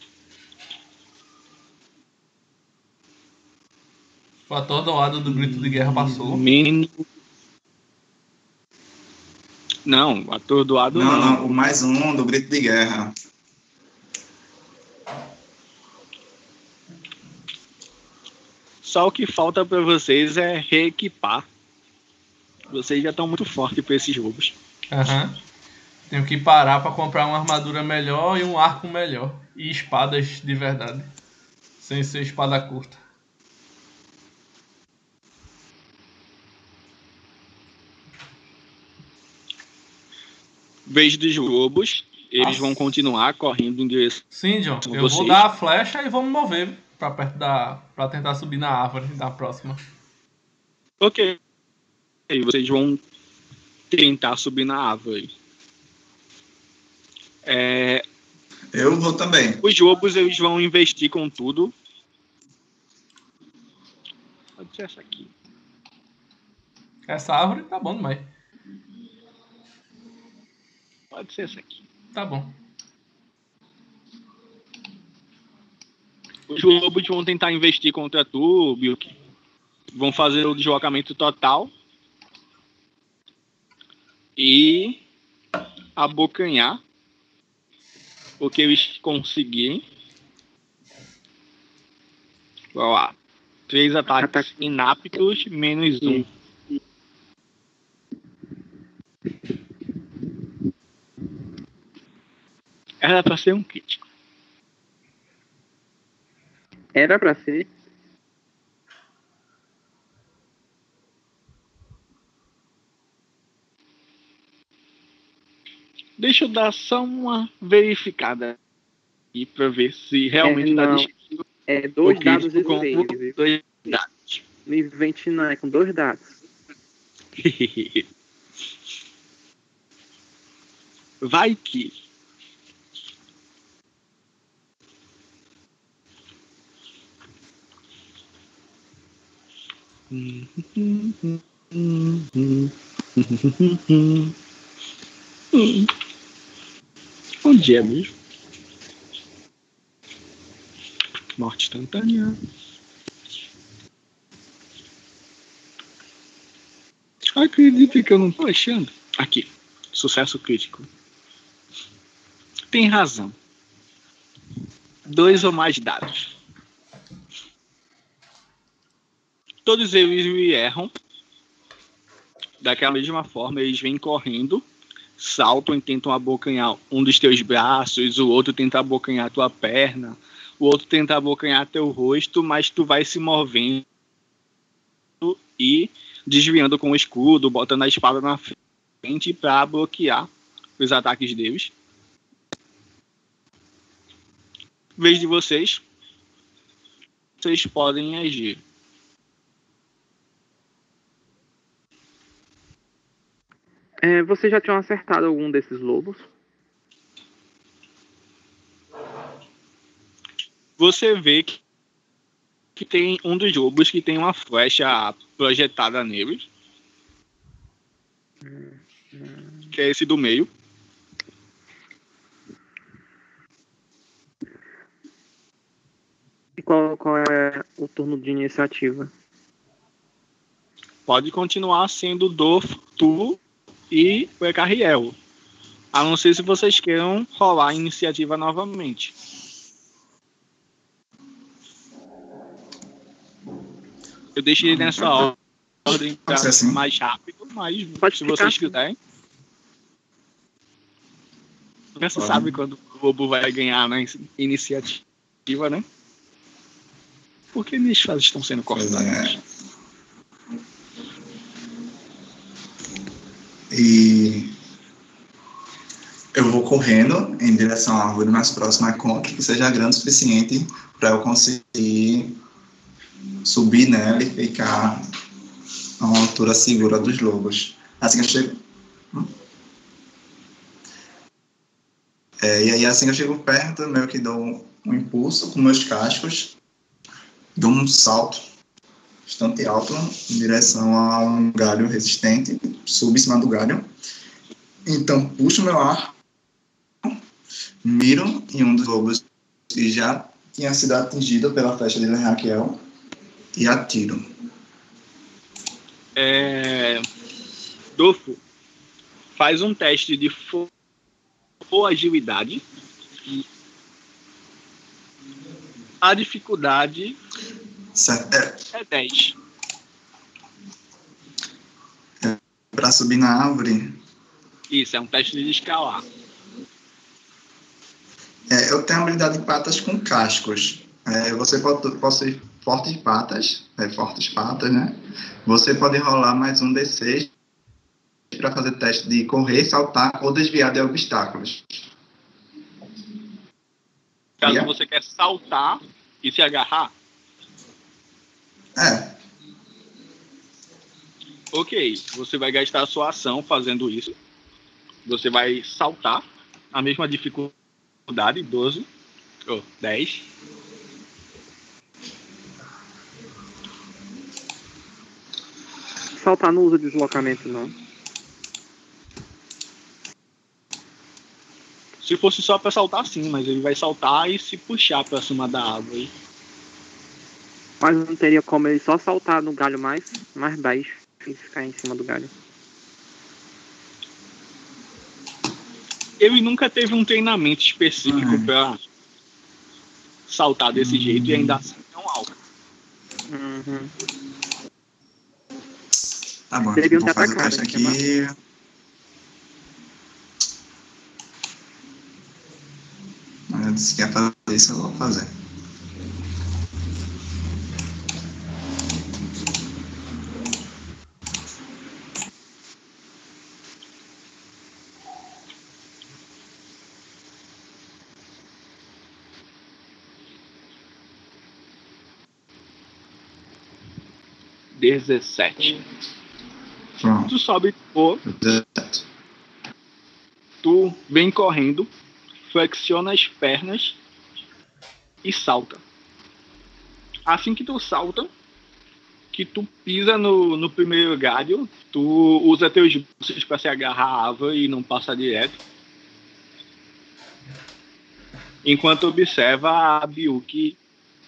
O atordoado do grito de guerra passou. Mínimo. Não, atordoado Não, não. não, o mais um do grito de guerra. Só o que falta pra vocês é reequipar. Vocês já estão muito fortes pra esses jogos. Aham. Tenho que parar pra comprar uma armadura melhor e um arco melhor. E espadas de verdade. Sem ser espada curta. Vez dos lobos, eles Nossa. vão continuar correndo em direção. Sim, John. Eu vou vocês. dar a flecha e vou me mover pra perto da. pra tentar subir na árvore da próxima. Ok. E vocês vão tentar subir na árvore. É, Eu vou também. os lobos eles vão investir com tudo. Pode ser essa aqui. Essa árvore tá bom demais. Pode ser essa aqui. Tá bom. Os lobos vão tentar investir contra tu, Bilk. Vão fazer o deslocamento total. E abocanhar o que eles conseguirem. Vamos lá. Três ataques Ataque. inaptos, menos um. Era pra ser um crítico. Era pra ser. Deixa eu dar só uma verificada aqui pra ver se realmente É, tá não. descrito É dois dados de seis. dois dados. No invente não, é com dois dados. Vai que. Onde é mesmo? Morte instantânea. Acredite que eu não tô achando. Aqui. Sucesso crítico. Tem razão. Dois ou mais dados. Todos eles erram. Daquela mesma forma, eles vêm correndo, saltam e tentam abocanhar um dos teus braços, o outro tenta abocanhar tua perna, o outro tenta abocanhar teu rosto, mas tu vai se movendo e desviando com o escudo, botando a espada na frente para bloquear os ataques deles. Vez de vocês, vocês podem agir. É, você já tinha acertado algum desses lobos? Você vê que, que tem um dos lobos que tem uma flecha projetada nele. Que é esse do meio. E qual, qual é o turno de iniciativa? Pode continuar sendo do tu e o Ecarriel. A não ser se vocês queiram rolar a iniciativa novamente. Eu deixei nessa ordem para Pode ser assim. mais rápido, mas Pode se ficar vocês assim. quiserem. Nunca se Pode. sabe quando o Lobo vai ganhar na in- iniciativa, né? Por que minhas frases estão sendo Pois cortadas? é. E eu vou correndo em direção à árvore mais próxima à conta, que seja grande o suficiente para eu conseguir subir nela e ficar a uma altura segura dos lobos. Assim que eu chego. Hum? É, e aí, assim que eu chego perto, meio que dou um impulso com meus cascos, dou um salto bastante alto em direção a um galho resistente, subo em cima do galho. Então, puxo meu ar, miro em um dos lobos que já tinha sido atingido pela flecha de Raquel e atiro. É... Dofo, faz um teste de fo- ou agilidade. A dificuldade Certo? É, é 10. para subir na árvore, Isso, é um teste de escalar. é, eu tenho habilidade de patas com cascos. É, você pode possui fortes patas, é, fortes patas, né? Você pode rolar mais um D6 para fazer teste de correr, saltar ou desviar de obstáculos. Caso Yeah. você quer saltar e se agarrar, É, ok, você vai gastar a sua ação fazendo isso. Você vai saltar, a mesma dificuldade, 12, ou 10. Saltar não usa deslocamento, não. Se fosse só pra saltar, sim, mas ele vai saltar e se puxar pra cima da árvore. Mas não teria como ele só saltar no galho mais, mais baixo e ficar em cima do galho. Ele nunca teve um treinamento específico Uhum. pra saltar desse jeito e ainda assim tão alto. Uhum. tá bom. Deviam Vou fazer o teste aqui. Mas se quer fazer isso, eu vou fazer. Dezessete. Pronto. Tu sobe o, 17. tu vem correndo, flexiona as pernas e salta. Assim que tu salta, que tu pisa no, no primeiro galho, tu usa teus braços para se agarrar à árvore e não passa direto. Enquanto observa a Biuki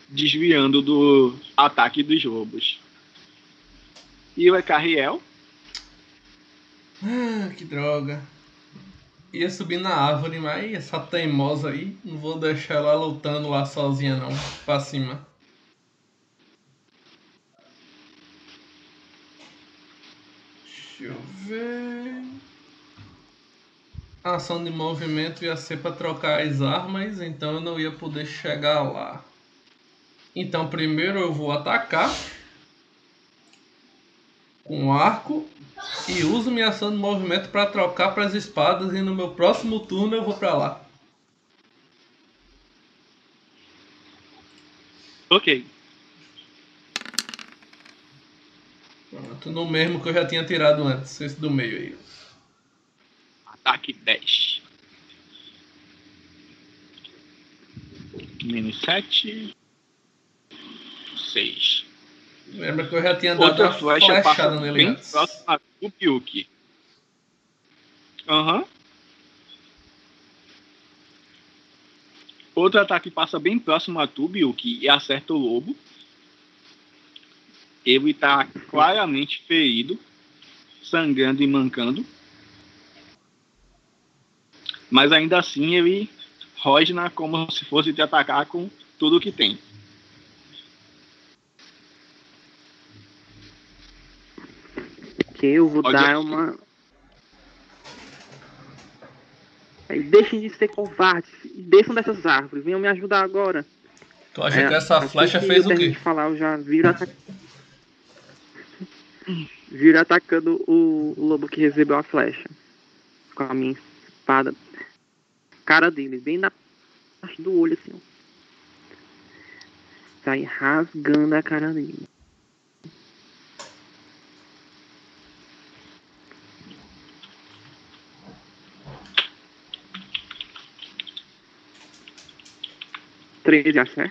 desviando do ataque dos lobos. E o Ecarriel? Ah, que droga. Ia subir na árvore, mas essa teimosa aí, não vou deixar ela lutando lá sozinha não, pra cima. Deixa eu ver. A ação de movimento ia ser para trocar as armas, então eu não ia poder chegar lá. Então primeiro eu vou atacar com arco e uso minha ação de movimento para trocar para as espadas e no meu próximo turno eu vou para lá. Ok. Pronto, no mesmo que eu já tinha tirado antes, esse do meio aí. Ataque 10. Menos 7. 6. Lembra que eu já tinha dado Outra flecha flechada passa nele bem antes. próximo do Pyuki. Aham. Outro ataque passa bem próximo a tu, Byuki, e acerta o lobo. Ele tá claramente ferido, sangrando e mancando. Mas ainda assim ele rosna como se fosse te atacar com tudo que tem. Que eu vou dar uma. Aí, deixem de ser covardes. e Desçam dessas árvores. Venham me ajudar agora. Tu acha É, que essa flecha que fez o quê? de falar, eu já viro atac... Viro atacando o lobo que recebeu a flecha. Com a minha espada. Cara dele, bem na parte do olho, assim, ó. Sai rasgando a cara dele. three years, eh?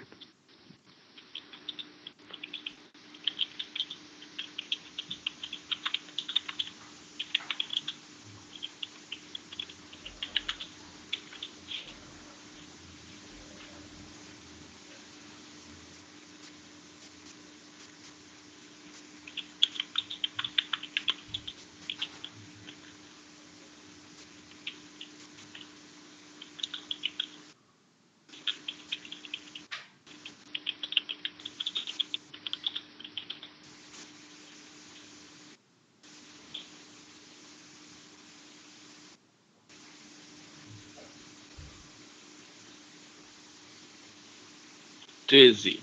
13.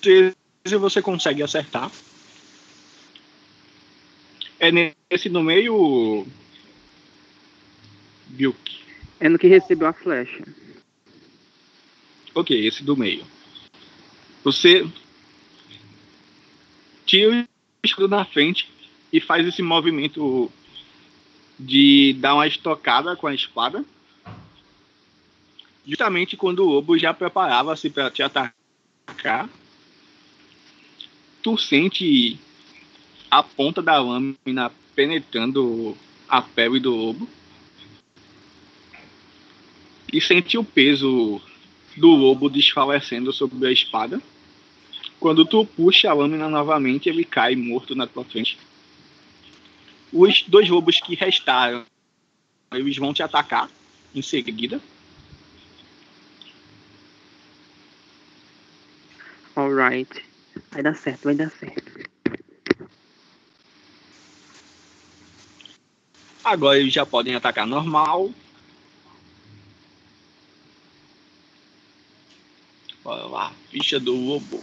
13 você consegue acertar. É nesse no meio. Bilk. É no que recebeu a flecha. Ok, esse do meio. Você tira o escudo na frente e faz esse movimento de dar uma estocada com a espada. Justamente quando o lobo já preparava-se para te atacar, tu sente a ponta da lâmina penetrando a pele do lobo e sente o peso do lobo desfalecendo sobre a espada. Quando tu puxa a lâmina novamente, ele cai morto na tua frente. Os dois lobos que restaram, eles vão te atacar em seguida. Alright. Vai dar certo, vai dar certo. Agora eles já podem atacar normal. Bora lá, ficha do lobo.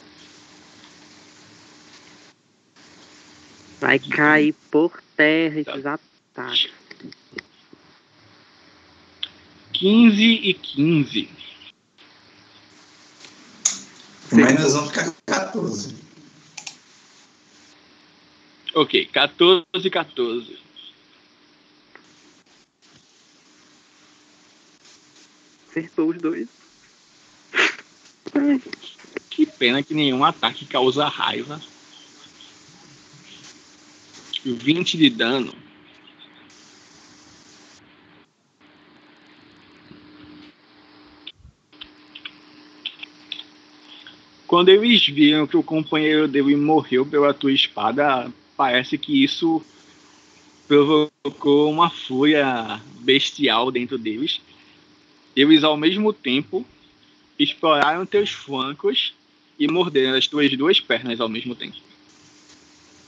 Vai cair por terra esses ataques. 15 e 15. Menos um fica 14. Ok, 14 e 14. Acertou os dois. Que pena que nenhum ataque causa raiva. 20 de dano. Quando eles viram que o companheiro dele morreu pela tua espada, parece que isso provocou uma fúria bestial dentro deles. Eles, ao mesmo tempo, exploraram teus flancos e morderam as tuas duas pernas ao mesmo tempo.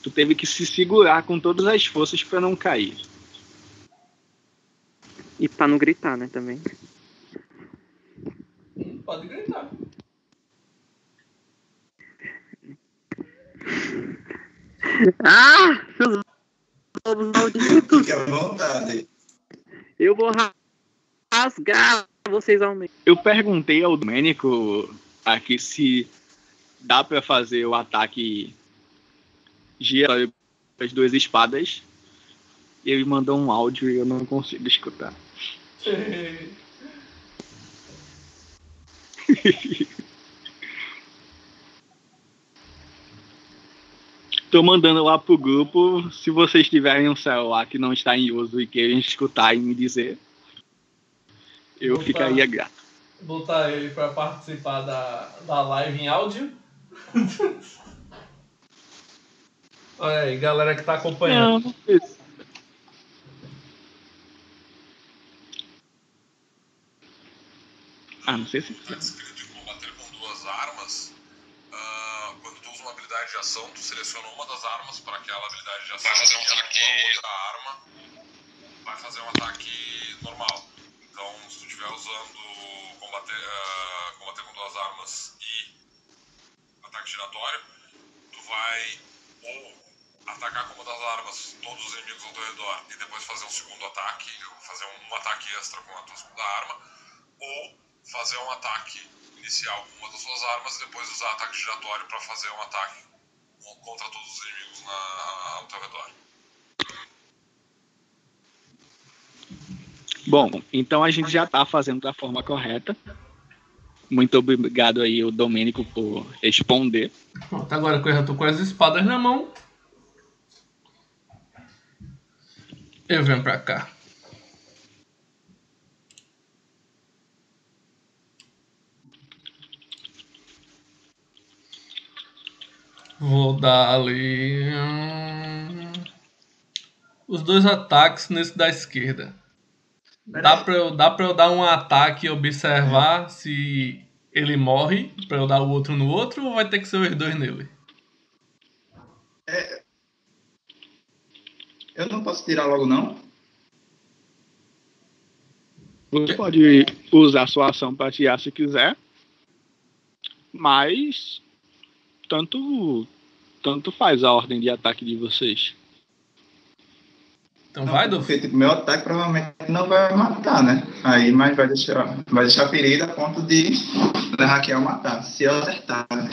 Tu teve que se segurar com todas as forças para não cair. E pra não gritar, né, também. Ah! Seus lobos malditos! Fique à vontade. Eu vou ra- rasgar vocês ao meio. Eu perguntei ao Domênico aqui se dá para fazer o ataque gira as duas espadas. E ele mandou um áudio e eu não consigo escutar. Tô mandando lá pro grupo. Se vocês tiverem um celular que não está em uso e querem escutar e me dizer, eu ficaria grato. Botar ele pra participar da, da live em áudio. Olha aí, galera que tá acompanhando. Não, isso. Ah, não sei se. Descrito em combater com duas armas. Ah, quando tu usa uma habilidade de ação, tu seleciona uma das armas para aquela habilidade de ação. Vai fazer um ataque. outra arma vai fazer um ataque normal. Então, se tu estiver usando combater, ah, combater com duas armas e ataque giratório, tu vai ou atacar com uma das armas todos os inimigos ao teu redor e depois fazer um segundo ataque, fazer um ataque extra com a tua segunda arma, ou fazer um ataque inicial com uma das suas armas e depois usar ataque giratório para fazer um ataque contra todos os inimigos na, ao teu redor. Bom, então a gente já tá fazendo da forma correta. Muito obrigado aí, o Domênico, por responder. Pronto, agora que eu já tô com as espadas na mão. Eu venho pra cá. Vou dar ali. hum, Os dois ataques nesse da esquerda. Dá pra, eu, dá pra eu dar um ataque e observar se ele morre pra eu dar o outro no outro ou vai ter que ser os dois nele? Eu não posso tirar logo, não? Você pode usar sua ação para tirar se quiser, mas tanto tanto faz a ordem de ataque de vocês. Então Não, vai, Dolph? Tipo, meu ataque provavelmente não vai matar, né? Aí, mas vai deixar, vai deixar ferido a ponto de da Raquel matar. Se eu acertar, né?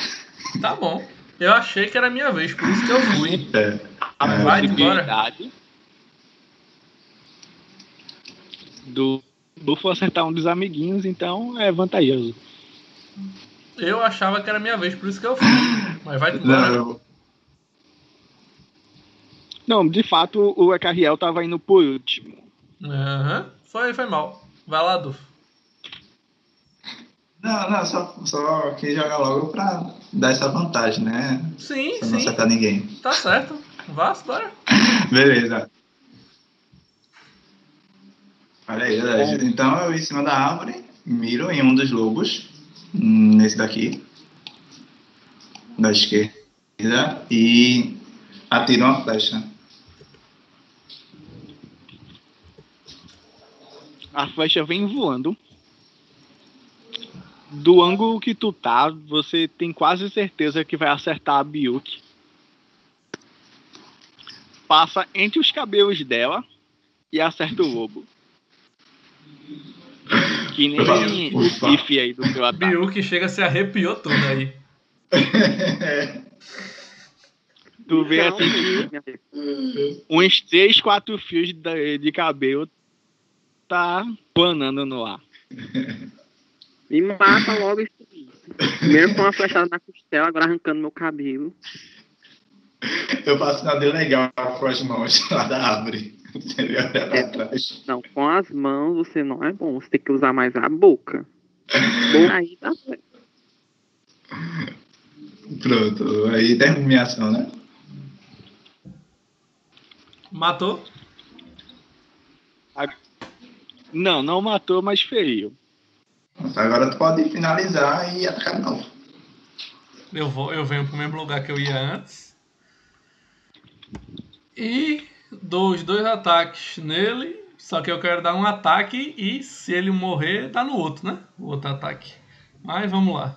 Tá bom. Eu achei que era a minha vez, por isso que eu fui. É. A É. Vai possibilidade do Bufo acertar um dos amiguinhos, então é vantajoso. Eu achava que era a minha vez, por isso que eu fui. Mas vai Não, embora. eu- Não, de fato, o Ecarriel tava indo por último. Aham. Foi, foi mal. Vai lá, Duf. não, não, só, só quis jogar logo pra dar essa vantagem, né? Sim, Pra não sim. acertar ninguém. Tá certo. Vá, bora. Beleza. Olha aí, olha aí. Então eu em cima da árvore, miro em um dos lobos, hum, nesse daqui, da esquerda, e atiro uma flecha. A flecha vem voando. Do ângulo que tu tá, você tem quase certeza que vai acertar a Biuk. Passa entre os cabelos dela e acerta o lobo. Que nem o Ufa. Bife aí do teu ataque. Biu que chega se arrepiou todo aí. Tu vê Não, assim uns 3, 4 fios de, de cabelo tá planando no ar. Me mata logo isso. Primeiro com uma flechada na costela, agora arrancando meu cabelo. Eu faço nada legal com as mãos lá da árvore. Você olha pra É. trás. Não, com as mãos você não é bom. Você tem que usar mais a boca. Aí tá certo. Pronto, aí termina minha ação, né? Matou? Não, não matou, mas feriu. Agora tu pode finalizar e atacar de novo. Eu, vou, eu venho pro mesmo lugar que eu ia antes. E dou os dois ataques nele. Só que eu quero dar um ataque e se ele morrer, dá no outro, né? O outro ataque. Mas vamos lá.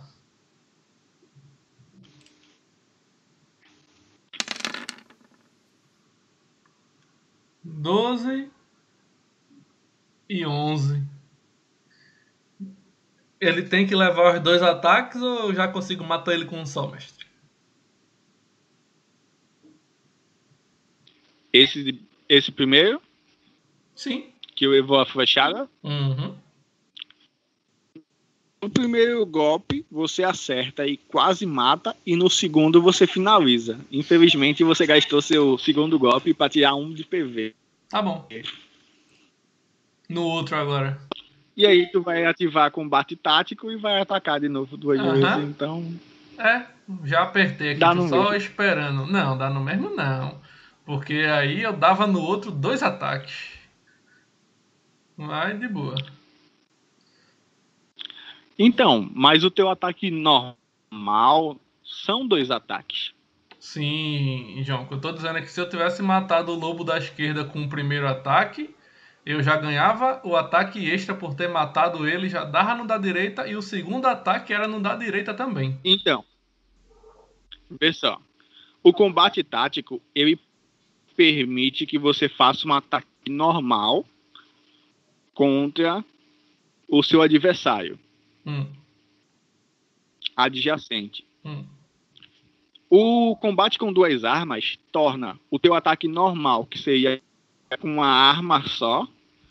Doze e onze. Ele tem que levar os dois ataques ou eu já consigo matar ele com um só, mestre? Esse, esse primeiro, Sim. que eu vou a flechada. Uhum. No primeiro golpe, você acerta e quase mata, e no segundo você finaliza. Infelizmente, você gastou seu segundo golpe para tirar um de PV. Tá bom. No outro agora. E aí tu vai ativar combate tático e vai atacar de novo duas Aham. vezes. Então, É, já apertei aqui, Dá só mesmo. esperando. Não, dá no mesmo não. Porque aí eu dava no outro dois ataques. Vai de boa. então, mas o teu ataque normal são dois ataques. Sim, João, o que eu tô dizendo é que se eu tivesse matado o lobo da esquerda com o primeiro ataque, eu já ganhava o ataque extra por ter matado ele, já dava no da direita, e o segundo ataque era no da direita também. Então, vê só. O combate tático, ele permite que você faça um ataque normal contra o seu adversário Hum, adjacente. hum. O combate com duas armas torna o teu ataque normal, que seria com uma arma só,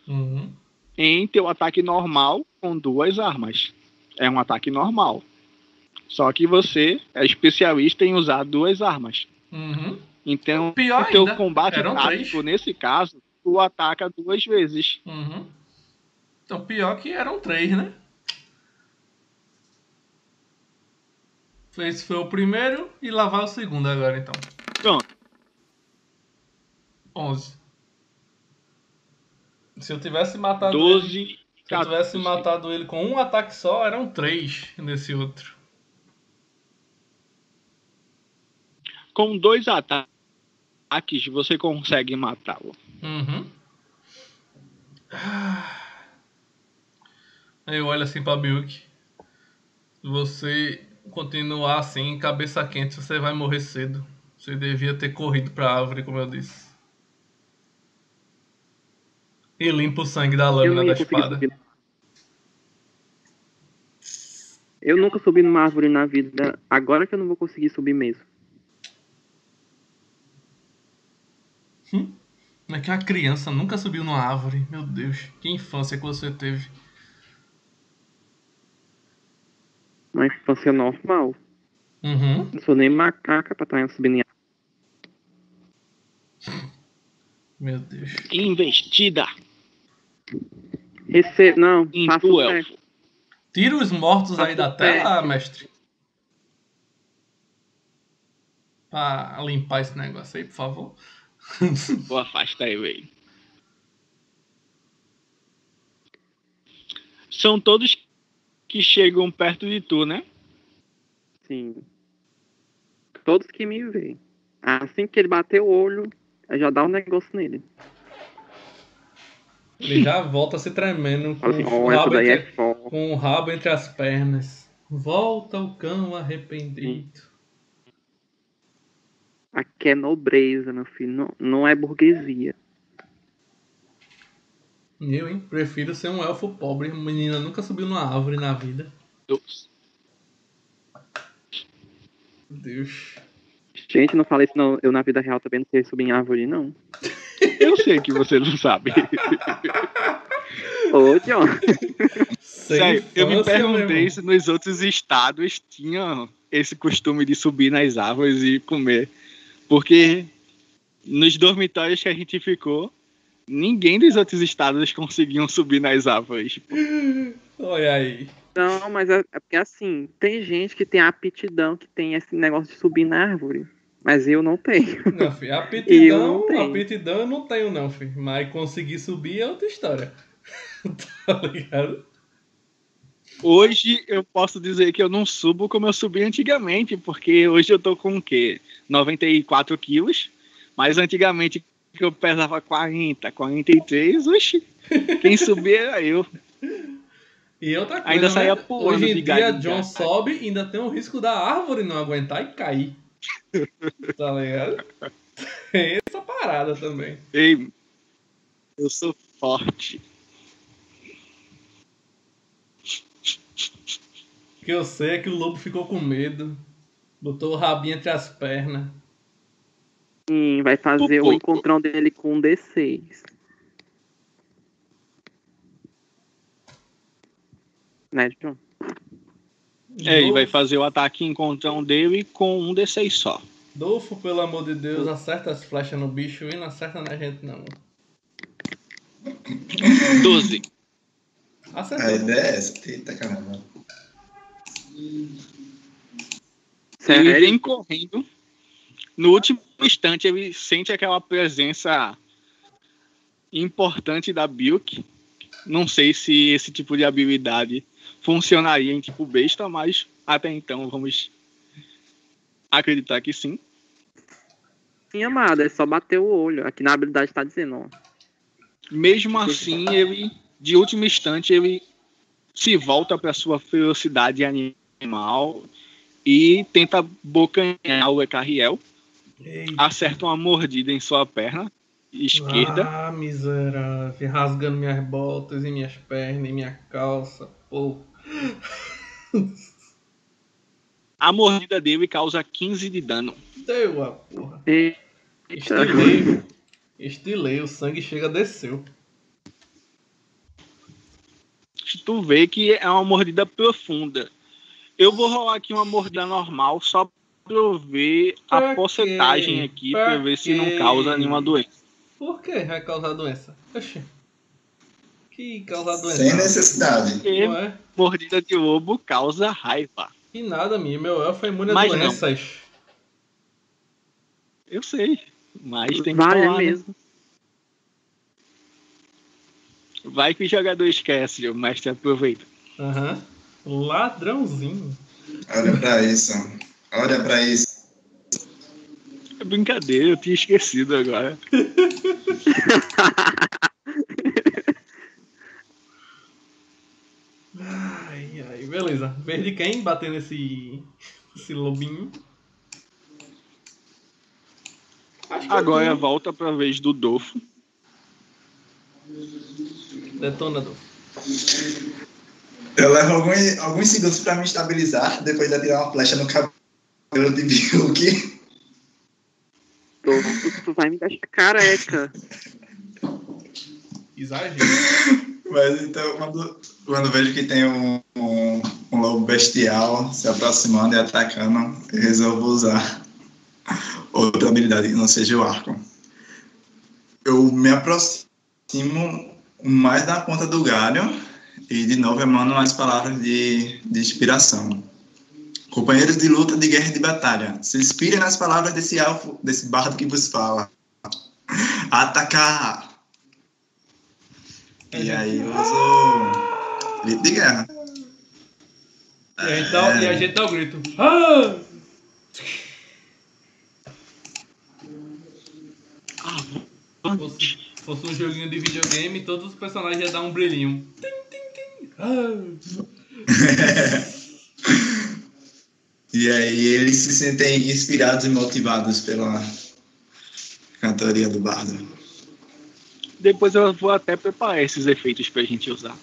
Uhum. em teu ataque normal com duas armas. É um ataque normal. Só que você é especialista em usar duas armas. Uhum. Então, Pior o teu ainda, combate eram tático, três. nesse caso, tu ataca duas vezes. Uhum. Então, pior que eram três, né? Esse foi o primeiro e lá vai o segundo agora, então. Pronto. 11. Se eu tivesse matado ele, 12. se eu tivesse 14. matado ele com um ataque só, eram três nesse outro. Com dois ataques, você consegue matá-lo. Uhum. Ah. Aí eu olho assim pra Bilk. Se você continuar assim, cabeça quente, você vai morrer cedo. Você devia ter corrido pra árvore, como eu disse. E limpa o sangue da lâmina da espada. subir. Eu nunca subi numa árvore na vida. Agora que eu não vou conseguir subir mesmo. Como é que uma criança nunca subiu numa árvore? Meu Deus, que infância que você teve. Uma infância normal. Uhum. Não sou nem macaca pra estar subindo em árvore. Meu Deus. Investida Rece... Não, em tu, elfo. Tira os mortos aí da tela, teste. mestre. Pra limpar esse negócio aí, por favor. Vou afastar ele aí. São todos que chegam perto de tu, né? Sim. Todos que me veem. Assim que ele bater o olho, eu já dá um negócio nele. Ele já volta se tremendo com, assim, o rabo daí entre, é com o rabo entre as pernas. Volta o cão arrependido. Aqui é nobreza, meu filho. Não, não é burguesia. Eu, hein? Prefiro ser um elfo pobre. Menina nunca subiu numa árvore na vida. Deus. Meu Deus. Gente, não falei isso não. Eu na vida real também não sei subir em árvore, não. Eu sei que você não sabe. Ô, John. Sério, eu me perguntei se nos outros estados tinham esse costume de subir nas árvores e comer. Porque nos dormitórios que a gente ficou, ninguém dos outros estados conseguiam subir nas árvores. Olha aí. Não, mas é, é porque assim, tem gente que tem aptidão, que tem esse negócio de subir na árvore. Mas eu não tenho. Não, filho, Eu aptidão, não tenho. aptidão eu não tenho não, filho. Mas conseguir subir é outra história. tá ligado? Hoje eu posso dizer que eu não subo como eu subi antigamente, porque hoje eu tô com o quê? 94 quilos, mas antigamente que eu pesava 40, 43, oxi, quem subia era eu. E outra coisa, Ainda saía né? Hoje em dia, John sobe e ainda tem o risco da árvore não aguentar e cair. Tá ligado? Tem essa parada também. Ei, eu sou forte. O que eu sei é que o lobo ficou com medo. Botou o rabinho entre as pernas. Sim, vai fazer o pô. encontrão dele com um D6. Né, John? É, ele vai fazer o ataque encontrão dele com um D6 só. Dolfo, pelo amor de Deus, acerta as flechas no bicho e não acerta na gente, não. 12. Acertou. A ideia é essa. Eita caramba. Ele vem correndo. No último instante, ele sente aquela presença importante da Bilk. Não sei se esse tipo de habilidade funcionaria em tipo besta, mas até então vamos acreditar que sim. Sim, amado, é só bater o olho. Aqui na habilidade tá dizendo, ó. Mesmo assim, ele, de último instante, ele se volta para sua ferocidade animal e tenta bocanhar o Ecarriel. Acerta uma mordida em sua perna esquerda. Ah, miserável. Rasgando minhas botas e minhas pernas e minha calça. Pô. A mordida dele causa 15 de dano. Deu a porra. Eita. Estilei. Estilei. O sangue chega, desceu. Tu vê que é uma mordida profunda. Eu vou rolar aqui uma mordida normal só pra eu ver a Pra porcentagem quê? aqui Pra pra ver se não causa nenhuma doença. Por que vai causar doença? Oxi. Que causar doença? Sem necessidade. Porque Não é? mordida de lobo causa raiva. Que nada, minha. Meu elfo é imune a Mas não. doenças. Eu sei, mas tem que Vale rolar, né? mesmo. Vai que o jogador esquece, o mestre aproveita. Aham. Ladrãozinho. Olha pra isso. Olha pra isso. É brincadeira, eu tinha esquecido agora. Ai, ai, beleza. Vez de quem bater nesse. esse lobinho? Agora tenho. volta pra vez do Dolfo. Detonador. Eu levo alguns, alguns segundos pra me estabilizar, depois de atirar uma flecha no cabelo de Bilk. Tu, tu vai me deixar careca. Exagero. Mas então, quando, quando vejo que tem um, um, um lobo bestial se aproximando e atacando, eu resolvo usar outra habilidade que não seja o arco. Eu me aproximo mais da ponta do galho e de novo emano as palavras de, de inspiração. Companheiros de luta, de guerra e de batalha, se inspirem nas palavras desse elfo, desse bardo que vos fala. Atacar! E aí eu uso grito de guerra. E a gente dá, e a gente dá o grito. Ah! Ah, Fosse, fosse um joguinho de videogame, todos os personagens iam dar um brilhinho. Tim, tim, tim. Ah! E aí eles se sentem inspirados e motivados pela cantoria do bardo. Depois eu vou até preparar esses efeitos pra gente usar.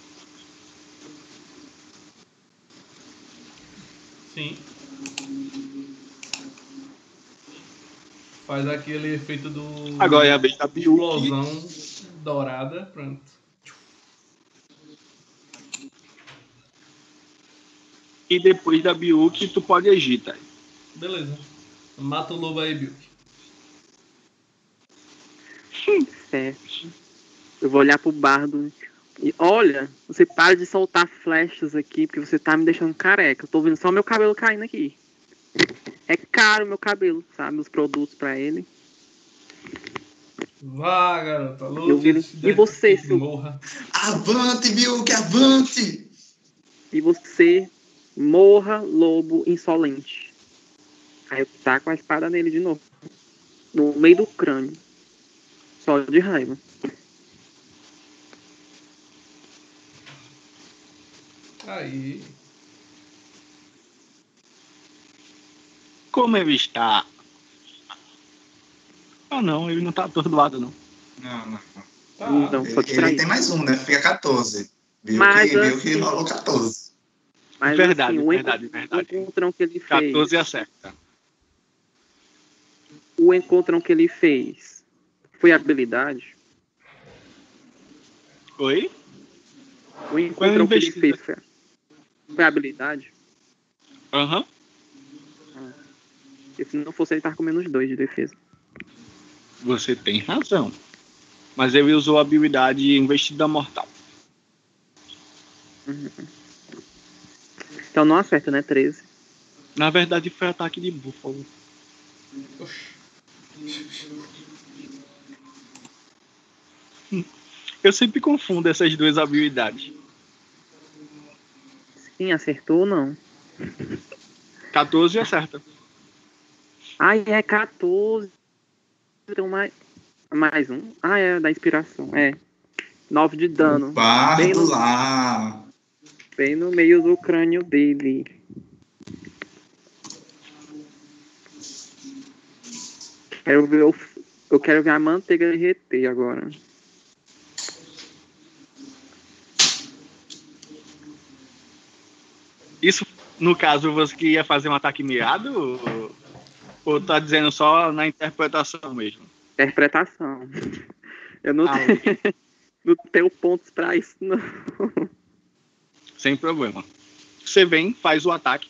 Sim. Faz aquele efeito do. Agora é a vez da Biu. explosão dourada. Pronto. E depois da Biuk, tu pode agir, tá? Beleza. Mata o lobo aí, Bilk. Certo. Eu vou olhar pro bardo. E olha, você para de soltar flechas aqui, porque você tá me deixando careca. Eu tô vendo só meu cabelo caindo aqui. É caro meu cabelo, sabe? Os produtos pra ele. Vá, garota. Vi- e você, seu- Morra. Avante, viu? Que avante! E você morra, lobo insolente. Aí eu taco a espada nele de novo. No meio do crânio. Só de raiva. Aí. Como ele está. Ah, não, ele não tá atordoado, não. Não, não. Tá. Então, Ele, ele tem mais um, né? Fica 14. Viu Mas que, viu que assim- rolou 14. Mas Verdade, assim, verdade, verdade. o encontrão que ele fez. 14 acerta. O encontrão que ele fez foi habilidade. Oi? O encontrão que ele fez foi, foi habilidade. Aham. Porque se não fosse ele tava com menos dois de defesa. Você tem razão. Mas ele usou a habilidade investida mortal. Então não acerta, né? 13. Na verdade, foi ataque de búfalo. Eu sempre confundo essas duas habilidades. Sim, acertou ou não? 14 acerta. Ai, é 14. Então mais, mais um. Ah, é, da inspiração. É. 9 de dano. Bem Bardo no- lá. Bem no meio do crânio dele. Quero ver o, eu quero ver a manteiga derreter agora. Isso, no caso, você queria fazer um ataque mirado? Ou, ou tá dizendo só na interpretação mesmo? Interpretação. Eu não, Ah, tenho, não tenho pontos pra isso, não. Sem problema. Você vem, faz o ataque.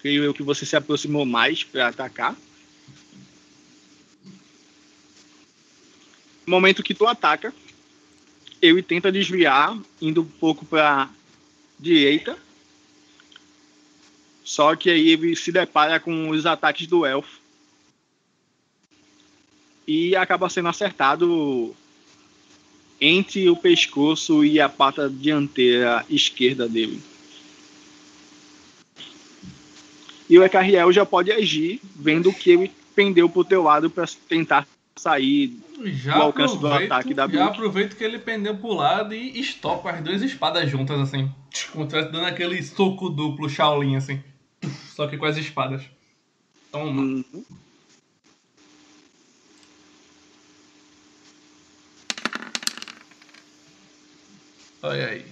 Creio eu que você se aproximou mais para atacar. No momento que tu ataca, ele tenta desviar, indo um pouco para direita. Só que aí ele se depara com os ataques do elfo. E acaba sendo acertado entre o pescoço e a pata dianteira esquerda dele. E o Ecarriel já pode agir, vendo que ele pendeu pro teu lado para tentar sair. Já O alcance do ataque da já Blink. aproveito que ele pendeu pro lado e estopa as duas espadas juntas, assim. Como se dando aquele soco duplo Shaolin, assim. Só que com as espadas. Toma. Hum, Olha aí.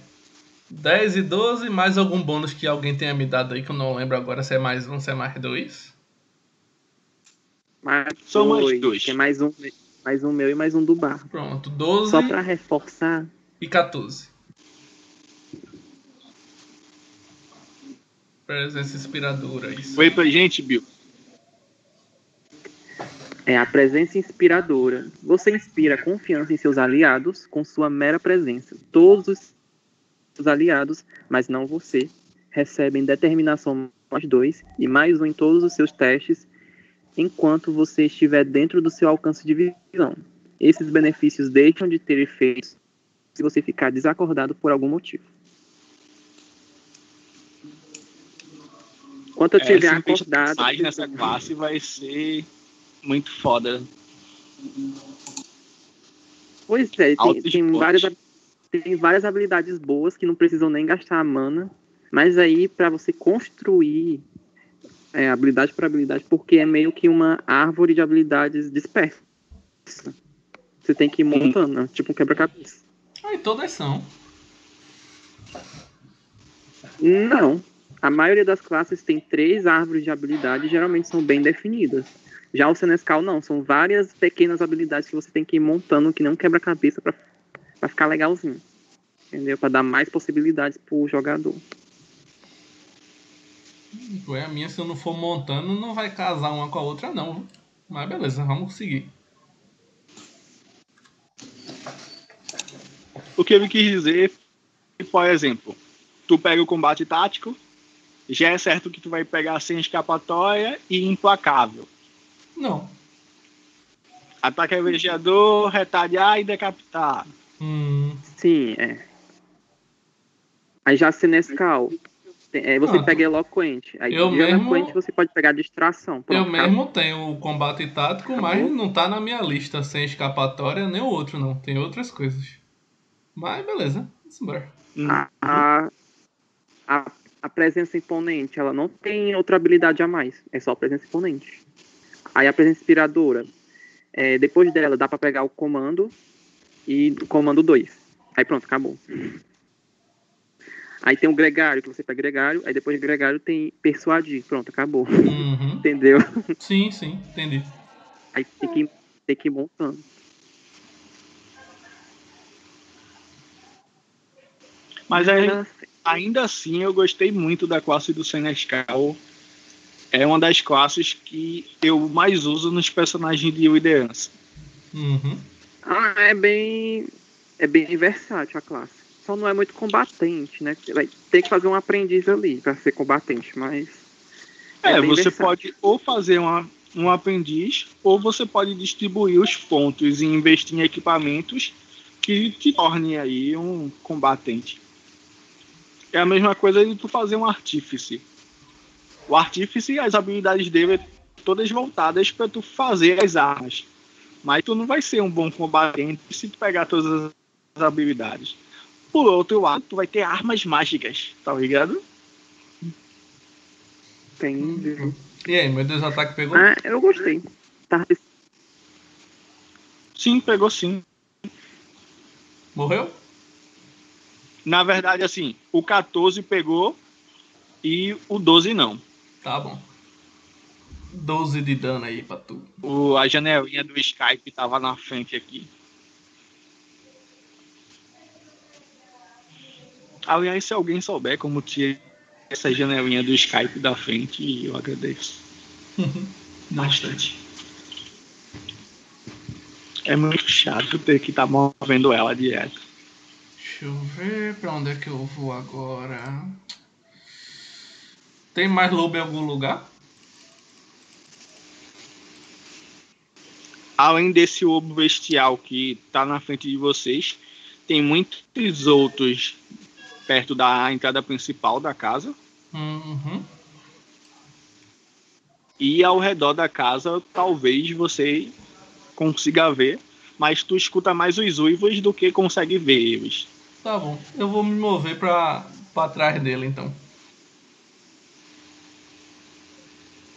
10 e 12, mais algum bônus que alguém tenha me dado aí, que eu não lembro agora se é mais um, se é mais dois. Mais São mais dois. dois. Tem mais um, mais um meu e mais um do bar. Pronto, 12 Só pra reforçar, e 14. Presença inspiradora, isso. Foi pra gente, Bill. é a presença inspiradora. Você inspira confiança em seus aliados com sua mera presença. Todos os seus aliados, mas não você, recebem determinação mais dois e mais um em todos os seus testes enquanto você estiver dentro do seu alcance de visão. Esses benefícios deixam de ter efeitos se você ficar desacordado por algum motivo. Enquanto eu É, estiver tem acordado. mais nessa classe vai ser muito foda. Pois é, tem, tem várias, tem várias habilidades boas que não precisam nem gastar mana, mas aí para você construir é, habilidade por habilidade, porque é meio que uma árvore de habilidades dispersa. Você tem que ir montando, né? tipo um quebra-cabeça. Aí todas são. Não. A maioria das classes tem três árvores de habilidade e geralmente são bem definidas. Já o Senescal não, são várias pequenas habilidades que você tem que ir montando que não quebra-cabeça pra ficar legalzinho. Entendeu? Pra dar mais possibilidades pro jogador. Ué, a minha, se eu não for montando, não vai casar uma com a outra, não. Mas beleza, vamos seguir. O que ele quis dizer, por exemplo, tu pega o combate tático, já é certo que tu vai pegar sem escapatória e implacável. Não. Ataque avejador, retalhar e decapitar. Hum, Sim, é. Aí já Senescal. É, você Ah, pega eloquente. Aí eu de mesmo- eloquente você pode pegar distração. eu Pronto, mesmo tenho o combate tático, mas Acabou. não tá na minha lista sem escapatória nem o outro, não. Tem outras coisas. Mas beleza, vamos embora. A, a, a, a presença imponente, ela não tem outra habilidade a mais. É só a presença imponente. Aí a presença inspiradora. é, depois dela, dá pra pegar o comando e o comando 2. Aí pronto, acabou. Aí tem o gregário, que você pega gregário. Aí depois de gregário tem persuadir. Pronto, acabou. Uhum. Entendeu? Sim, sim, entendi. Aí tem que, tem que ir montando. Mas aí, Mas, ainda assim eu gostei muito da classe do Senescal. É uma das classes que eu mais uso nos personagens de liderança. Uhum. Ah, é bem. É bem versátil a classe. Só não é muito combatente, né? Ter que fazer um aprendiz ali pra ser combatente, mas. É, bem você versátil. pode ou fazer uma, um aprendiz, ou você pode distribuir os pontos e investir em equipamentos que te tornem aí um combatente. É a mesma coisa de tu fazer um artífice. O artífice, as habilidades dele é todas voltadas para tu fazer as armas. Mas tu não vai ser um bom combatente se tu pegar todas as habilidades. Por outro lado, tu vai ter armas mágicas, tá ligado? Entendi. E aí, meu Deus, o ataque pegou? Ah, eu gostei. Tá, Sim, pegou sim. Morreu? Na verdade, assim, o 14 pegou e o 12 não. Tá bom. 12 de dano aí pra tu. O, a janelinha do Skype tava na frente aqui. Aliás, se alguém souber como tirar essa janelinha do Skype da frente, eu agradeço. Bastante. É muito chato ter que estar movendo ela direto. Deixa eu ver pra onde é que eu vou agora. Tem mais lobo em algum lugar? além desse lobo bestial que tá na frente de vocês, tem muitos outros perto da entrada principal da casa. Uhum. E ao redor da casa, talvez você consiga ver, mas tu escuta mais os uivos do que consegue ver eles. Tá bom. Eu vou me mover pra, pra trás dele então.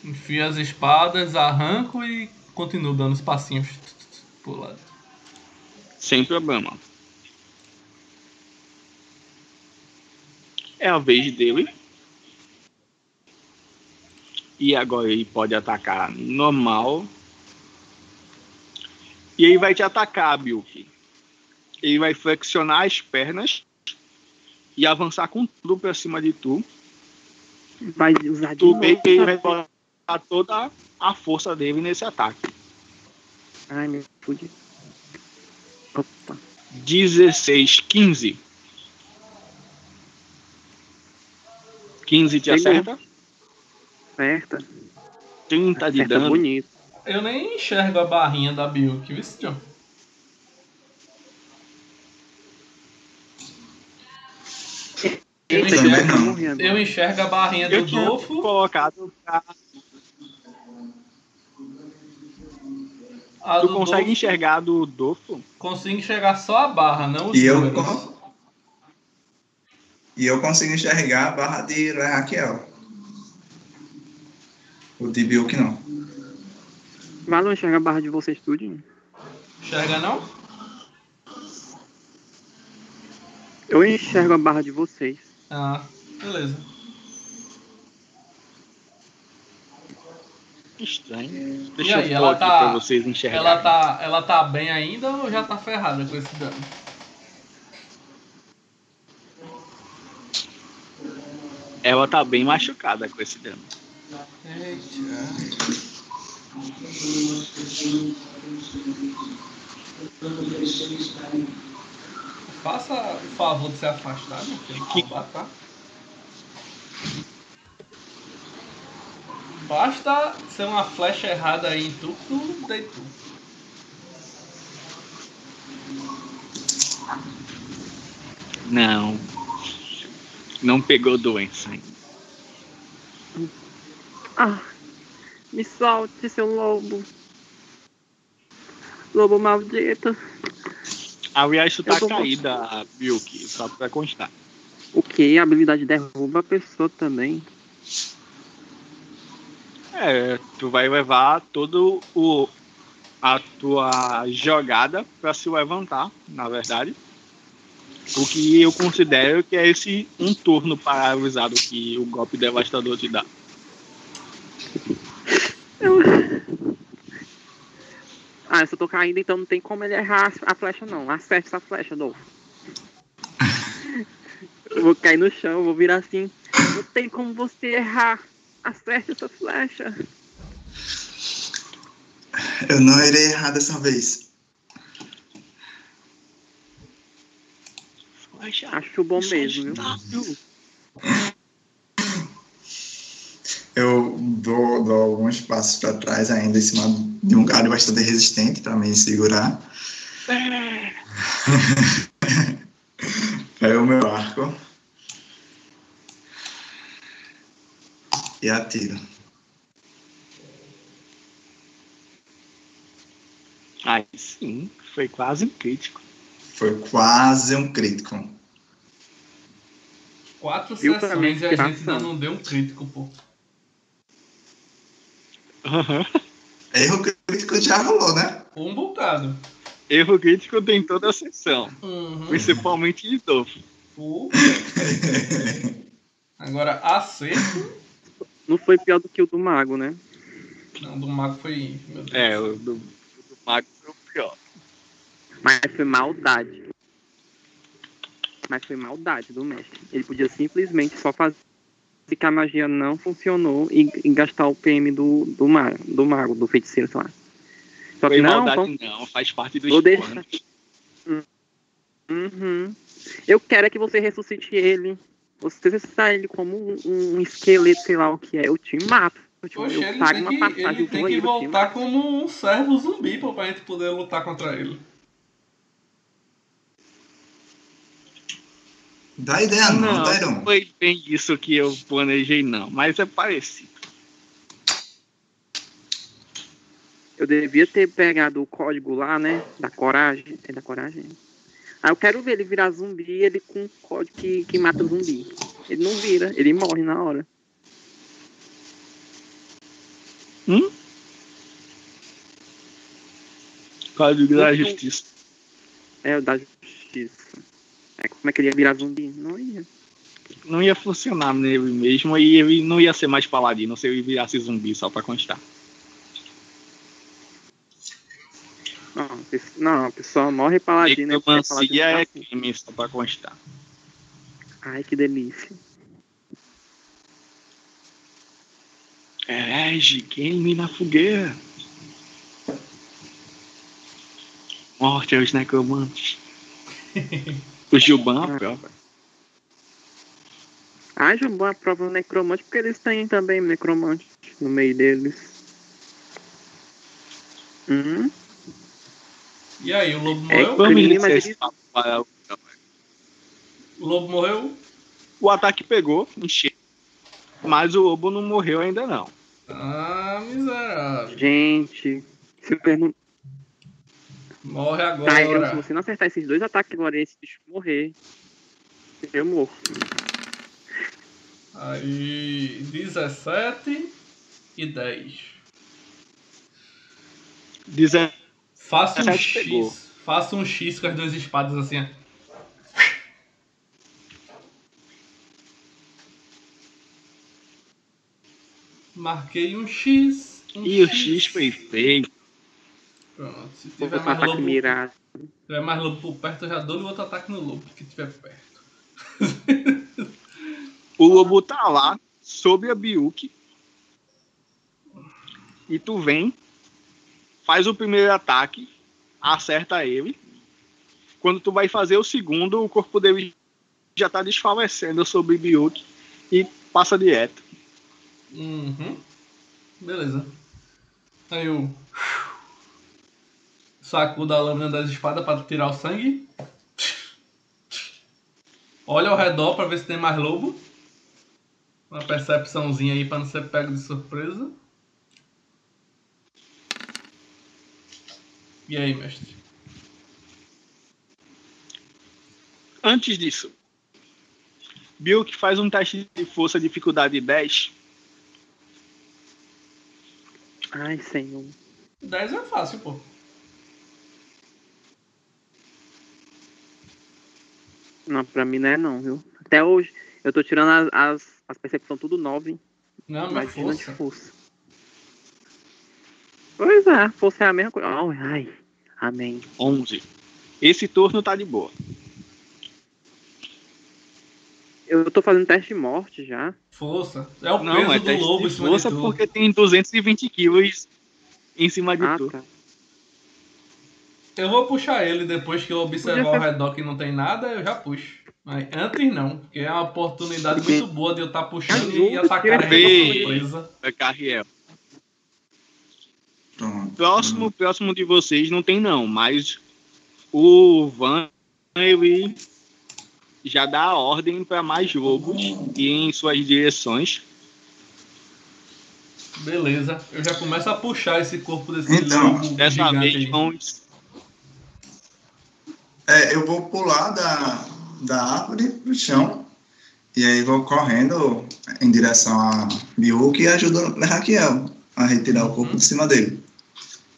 Enfio as espadas, arranco e continuo dando os passinhos pro lado. Sem problema. É a vez dele. E agora ele pode atacar normal. E ele vai te atacar, Bilk. Ele vai flexionar as pernas e avançar com tudo pra cima de tu. vai usar de Tu vê que ele vai botar toda a força dele nesse ataque. Ai, me fudi. Opa. 16, 15. 15 te Pegou. acerta. Acerta. 30 de Acerta dano. bonito. Eu nem enxergo a barrinha da Bilk, viu, John? Eu também que eu enxergo a barrinha do Dolfo. colocado. pra- Tu do consegue Dolfo, enxergar do Dofo? Consigo enxergar só a barra, não os E eu, e eu consigo enxergar a barra de Raquel. O de Bilk não. Mas não enxerga a barra de vocês tudinho. Enxerga não? Eu enxergo a barra de vocês. Ah, beleza. Estranho. E Deixa aí, eu ela tá- pra vocês enxergarem. Ela tá, ela tá bem ainda ou já tá ferrada com esse dano? Ela tá bem machucada com esse. Eita. Faça o favor de se afastar, meu filho. Que- tá? Basta ser uma flecha errada aí em tu, tu deitou. Não. Não pegou doença ainda. Ah, me solte, seu lobo. Lobo maldito. Aliás, tu tá caída, Bilk, só pra constar. O que? A habilidade derruba a pessoa também. É, tu vai levar todo o a tua jogada pra se levantar, na verdade. O que eu considero que é esse um turno paralisado que o golpe devastador te dá. Ah, se eu tô caindo, então não tem como ele errar a flecha, não. Acerte essa flecha, Dolfo. eu vou cair no chão, eu vou virar assim. Não tem como você errar. Acerte essa flecha. Eu não irei errar dessa vez. Acho bom mesmo? Eu dou, dou alguns passos para trás ainda, em cima de um galho bastante resistente para me segurar. Pego o meu arco. E atiro. Aí sim, foi quase um crítico. Foi quase um crítico. Quatro pra sessões e a gente ainda não deu um crítico, pô. Erro crítico já rolou, né? Um bocado. Erro crítico tem toda a sessão, Uhum. principalmente de Dolph. Agora, acerto. Não foi pior do que o do mago, né? Não, do mago foi. Meu Deus. É, o do, o do Mago o. Mas foi maldade. Mas foi maldade do mestre. Ele podia simplesmente só fazer que a magia não funcionou e, e gastar o PM do, do, mago, do mago, do feiticeiro, sei lá. Só Foi que não, maldade não, faz parte do esporte. Uhum. Eu quero é que você ressuscite ele. Você ressuscitar ele como um, um esqueleto, sei lá o que é. Eu te mato. Eu, te, Poxa, eu ele pago tem uma que, passagem ele tem que voltar como um servo zumbi pra gente poder lutar contra ele. Dá ideia não, Não, Dairon. não foi bem isso que eu planejei não, mas é parecido. Eu devia ter pegado o código lá, né? Da coragem. É da coragem? Ah, eu quero ver ele virar zumbi e ele com um código que, que mata o zumbi. Ele não vira, ele morre na hora. Código da. Justiça. É o da justiça. Como é que ele ia virar zumbi? Não ia. Não ia funcionar nele mesmo e ele não ia ser mais paladino se ele virasse zumbi, só pra constar. Não, não, a pessoa morre paladino. porque é é crime, só pra constar. Ai, que delícia. Herege, queime na fogueira. Morte aos necromantes. o Gilban é a prova. Ah, Jumbo aprova o necromante porque eles têm também necromante no meio deles. Hum, E aí, o lobo É, morreu? Mas ele- papo para o- lobo morreu? O ataque pegou, encheu. Mas o lobo não morreu ainda não. Ah, miserável. gente, se, eu pergun- Morre tá, eu- se agora. você não acertar esses dois ataques agora esse bicho morrer, eu morro. Aí, 17 e 10. 17 Faça um 17 X. pegou. Faça um X com as duas espadas assim. Marquei um X. Um e o X foi feito. Pronto. Se tiver mais, ataque lobo, mirado. se tiver mais lobo por perto, eu já dou outro ataque no lobo que tiver perto. O lobo tá lá, sob a Biuki. E tu vem, faz o primeiro ataque, acerta ele. Quando tu vai fazer o segundo, o corpo dele já tá desfalecendo sobre Biuk e passa direto. Uhum. Beleza. Aí eu sacudo a lâmina das espadas para tirar o sangue. Olha ao redor para ver se tem mais lobo. Uma percepçãozinha aí para não ser pego de surpresa. E aí, mestre? Antes disso, Bilk faz um teste de força dificuldade 10. Ai, senhor. 10 é fácil, pô. Não, pra mim não é não, viu? Até hoje, eu tô tirando as, as, as percepções tudo 9. Não, mas Imagina de força. força. Pois é, força é a mesma coisa. Oh, ai, amém. 11. Esse turno tá de boa. Eu tô fazendo teste de morte já. Força. É o Não, peso é do teste lobo em cima força porque tem 220 quilos em cima de Ah, tu. tá. Eu vou puxar ele depois que eu observar ao redor que não tem nada, eu já puxo. Mas antes não, porque é uma oportunidade muito boa de eu estar puxando e atacar de surpresa. É Carriel. Próximo, próximo de vocês não tem não, mas o Van ele já dá a ordem para mais lobos ir em suas direções. Beleza, eu já começo a puxar esse corpo desse Então, lobo Dessa gigante vez vão É, eu vou pular da, da árvore pro chão. E aí vou correndo em direção a Biuk e ajudando a Raquel a retirar o corpo de cima dele.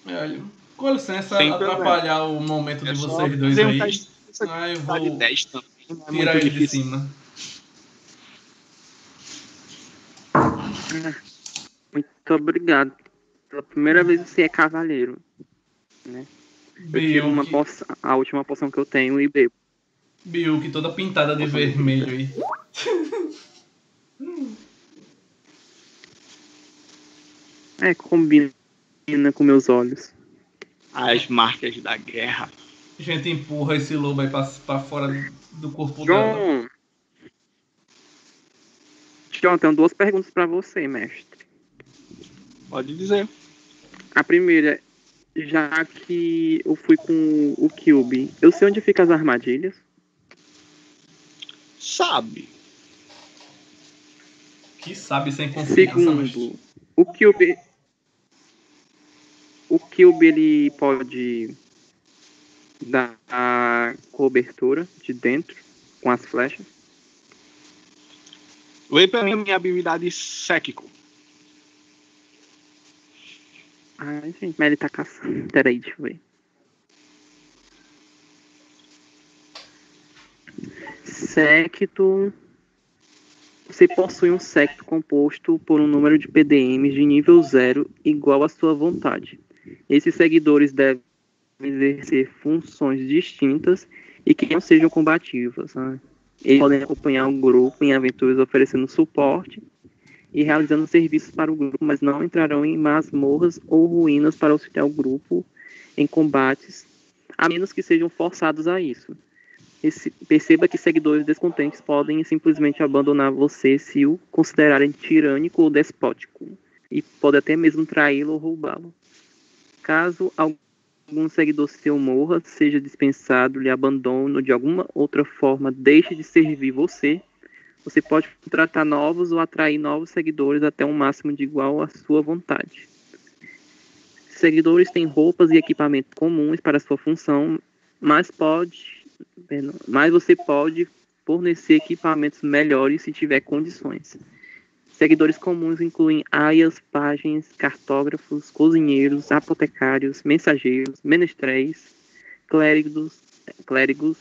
Olha, Com licença, Sem atrapalhar o momento é de só vocês dois um aí. de força Ah, eu vou 10 também, não é tirar muito ele de cima. Muito obrigado. Pela primeira vez você é cavaleiro. Eu tiro uma poção, a última poção que eu tenho e bebo. Biuk toda pintada de vermelho aí. É, combina com meus olhos. As marcas da guerra. A gente empurra esse lobo aí pra, pra fora do corpo dela. John! John, tenho duas perguntas pra você, mestre. Pode dizer. A primeira, já que eu fui com o Cube, eu sei onde ficam as armadilhas? Sabe. Que sabe sem confiança, mas... Segundo, o Cube. O Cube ele pode dar a cobertura de dentro com as flechas. Lê pra mim a minha habilidade Séquico. Ai, gente, mas ele tá caçando. Peraí, deixa eu ver. Secto. Você possui um secto composto por um número de PDMs de nível zero igual à sua vontade. Esses seguidores devem exercer funções distintas e que não sejam combativas. né? Eles podem acompanhar o grupo em aventuras oferecendo suporte e realizando serviços para o grupo, mas não entrarão em masmorras ou ruínas para auxiliar o grupo em combates, a menos que sejam forçados a isso. Esse- perceba que seguidores descontentes podem simplesmente abandonar você se o considerarem tirânico ou despótico, e pode até mesmo traí-lo ou roubá-lo. Caso algum seguidor seu morra, seja dispensado, lhe abandone ou de alguma outra forma deixe de servir você, você pode contratar novos ou atrair novos seguidores até um máximo de igual à sua vontade. Seguidores têm roupas e equipamentos comuns para sua função, mas pode, mas você pode fornecer equipamentos melhores se tiver condições. Seguidores comuns incluem aias, pajens, cartógrafos, cozinheiros, apotecários, mensageiros, menestréis, clérigos, clérigos,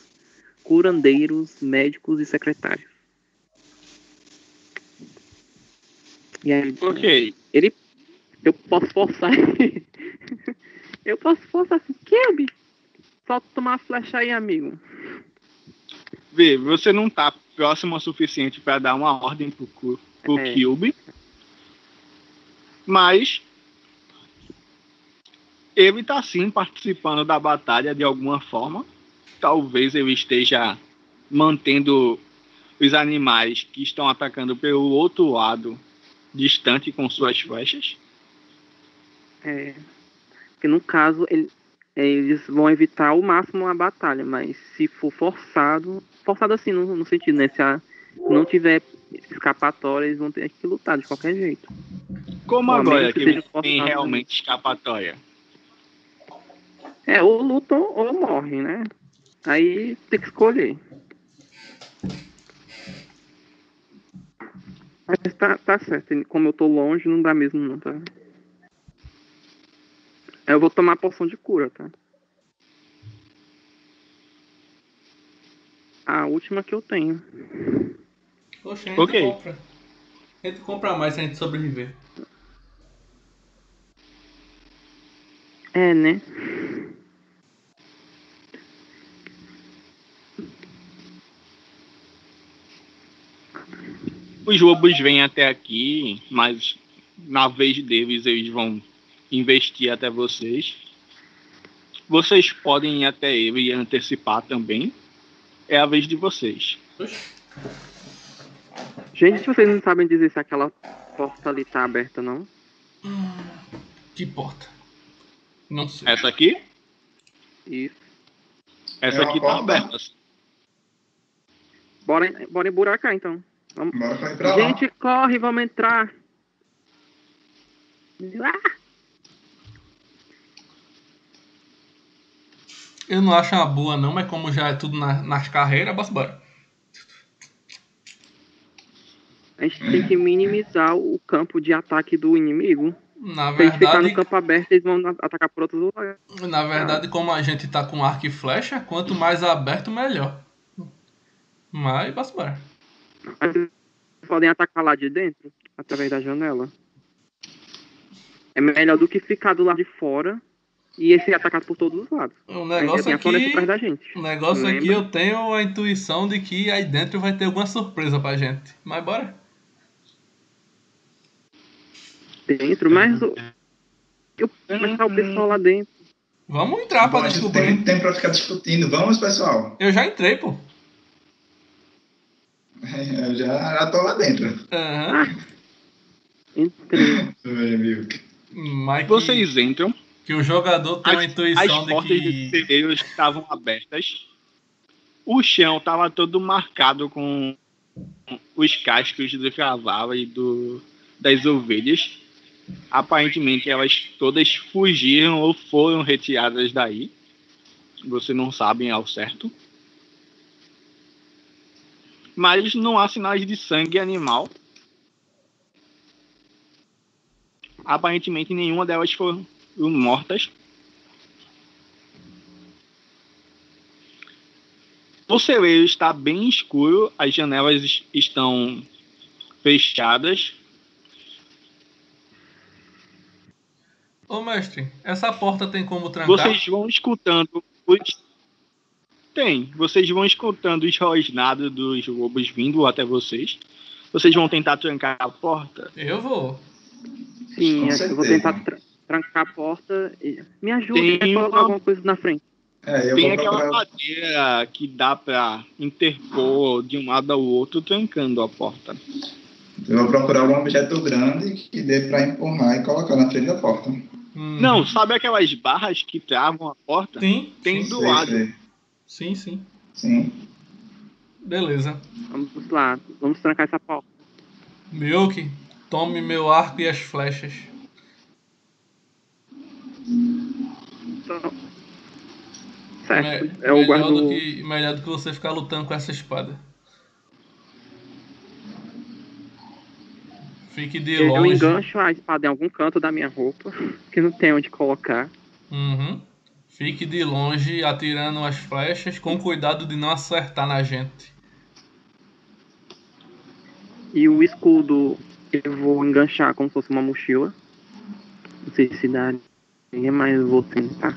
curandeiros, médicos e secretários. E aí, Ok. ele. Eu posso forçar. eu posso forçar assim. Kelby! Solta tomar a flecha aí, amigo. Vê, você não tá próximo o suficiente para dar uma ordem pro, pro É. Cube. Mas ele tá sim participando da batalha de alguma forma. talvez eu esteja mantendo os animais que estão atacando pelo outro lado distante com suas flechas? É. Porque no caso, ele- eles vão evitar ao máximo a batalha, mas se for forçado, forçado assim, no, no sentido, né? Se a- não tiver escapatória, eles vão ter que lutar de qualquer jeito. Como Ou agora que forçado, né? realmente escapatória? É, ou lutam ou morrem, né? Aí tem que escolher. Mas tá, tá certo, como eu tô longe, não dá mesmo não, tá? Eu vou tomar a poção de cura, tá? A última que eu tenho. Poxa, a gente Ok. compra. A gente compra mais se a gente sobreviver. É, né? Os lobos vêm até aqui, mas na vez deles eles vão investir até vocês. Vocês podem ir até ele e antecipar também. É a vez de vocês. Gente, vocês não sabem dizer se aquela porta ali tá aberta, não? Que porta? Não sei. Essa aqui? Isso. Essa É aqui tá porta. aberta. Bora, bora emburacar então. Vamos. Bora pra lá. Gente, corre, vamos entrar. Ah! Eu não acho uma boa não, mas como já é tudo na- nas carreiras, bora embora. A gente tem que minimizar o campo de ataque do inimigo. Na Se a gente ficar verdade, no campo aberto, eles vão atacar por outros lugares. na verdade, como a gente tá com arco e flecha, quanto mais aberto, melhor. Mas, bora. Mas podem atacar lá de dentro, através da janela. É melhor do que ficar do lado de fora e ser atacado por todos os lados. O negócio aqui, atrás da gente. o negócio aqui eu tenho a intuição de que aí dentro vai ter alguma surpresa pra gente. Mas bora. Dentro, mas o. Eu, mas tá o pessoal lá dentro. Vamos entrar pra gente descobrir. tem tempo pra ficar discutindo. Vamos, pessoal. Eu já entrei, pô. Eu já, já tô lá dentro. Aham. Entrei. Mas Vocês entram. que o jogador tem uma As, as intuição de portas de celeiros estavam abertas. O chão estava todo marcado com os cascos do cavalo e do, das ovelhas. Aparentemente elas todas fugiram ou foram retiradas daí. Você não sabe ao certo. Mas não há sinais de sangue animal. Aparentemente nenhuma delas foram mortas. O celeiro está bem escuro, as janelas es- estão fechadas. Ô mestre, essa porta tem como trancar? Vocês vão escutando os. Tem, vocês vão escutando os rosnados dos lobos vindo até vocês. Vocês vão tentar trancar a porta. Eu vou. Sim, Com eu vou tentar tra- trancar a porta. E... Me ajude Tem a colocar uma- alguma coisa na frente. É, eu Tem vou aquela procurar. madeira que dá pra interpor de um lado ao outro, trancando a porta. Eu vou procurar algum objeto grande que dê pra empurrar e colocar na frente da porta. Hum, Não, sabe aquelas barras que travam a porta? Sim, Tem do Sei, lado. sei. Sim, sim. Sim. Beleza. Vamos lá, vamos trancar essa porta. Milk, tome meu arco e as flechas. Então, certo. Me- é o melhor, guarda. do que, melhor do que você ficar lutando com essa espada. Fique de Eu longe. engancho a espada em algum canto da minha roupa, que não tem onde colocar. Uhum. Fique de longe atirando as flechas com cuidado de não acertar na gente. E o escudo eu vou enganchar como se fosse uma mochila. Não sei se dá, mas eu vou tentar.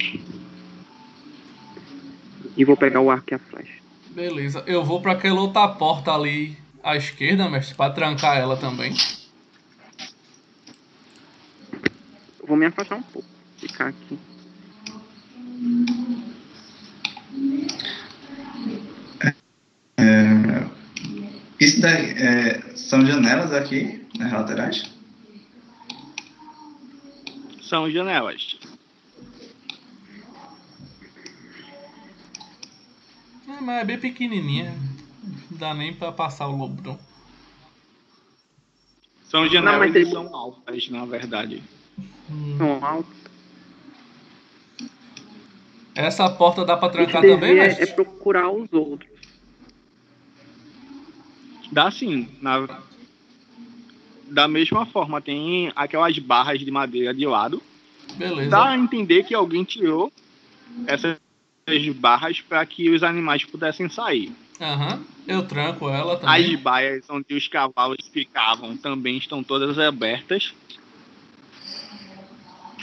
E vou pegar o arco e a flecha. Beleza. Eu vou para aquela outra porta ali à esquerda, mestre, para trancar ela também. Eu vou me afastar um pouco. Ficar aqui. Isso daí é, são janelas aqui nas laterais? São janelas. É, mas é bem pequenininha. Não dá nem pra passar o lobo. São janelas mas que são altas, na verdade. Hum. São altos. Essa porta dá pra trancar também, devia mestre? é procurar os outros. Dá sim. Na... Da mesma forma, tem aquelas barras de madeira de lado. Beleza. Dá a entender que alguém tirou essas barras para que os animais pudessem sair. Aham. Eu tranco ela As também. baias onde os cavalos ficavam também estão todas abertas.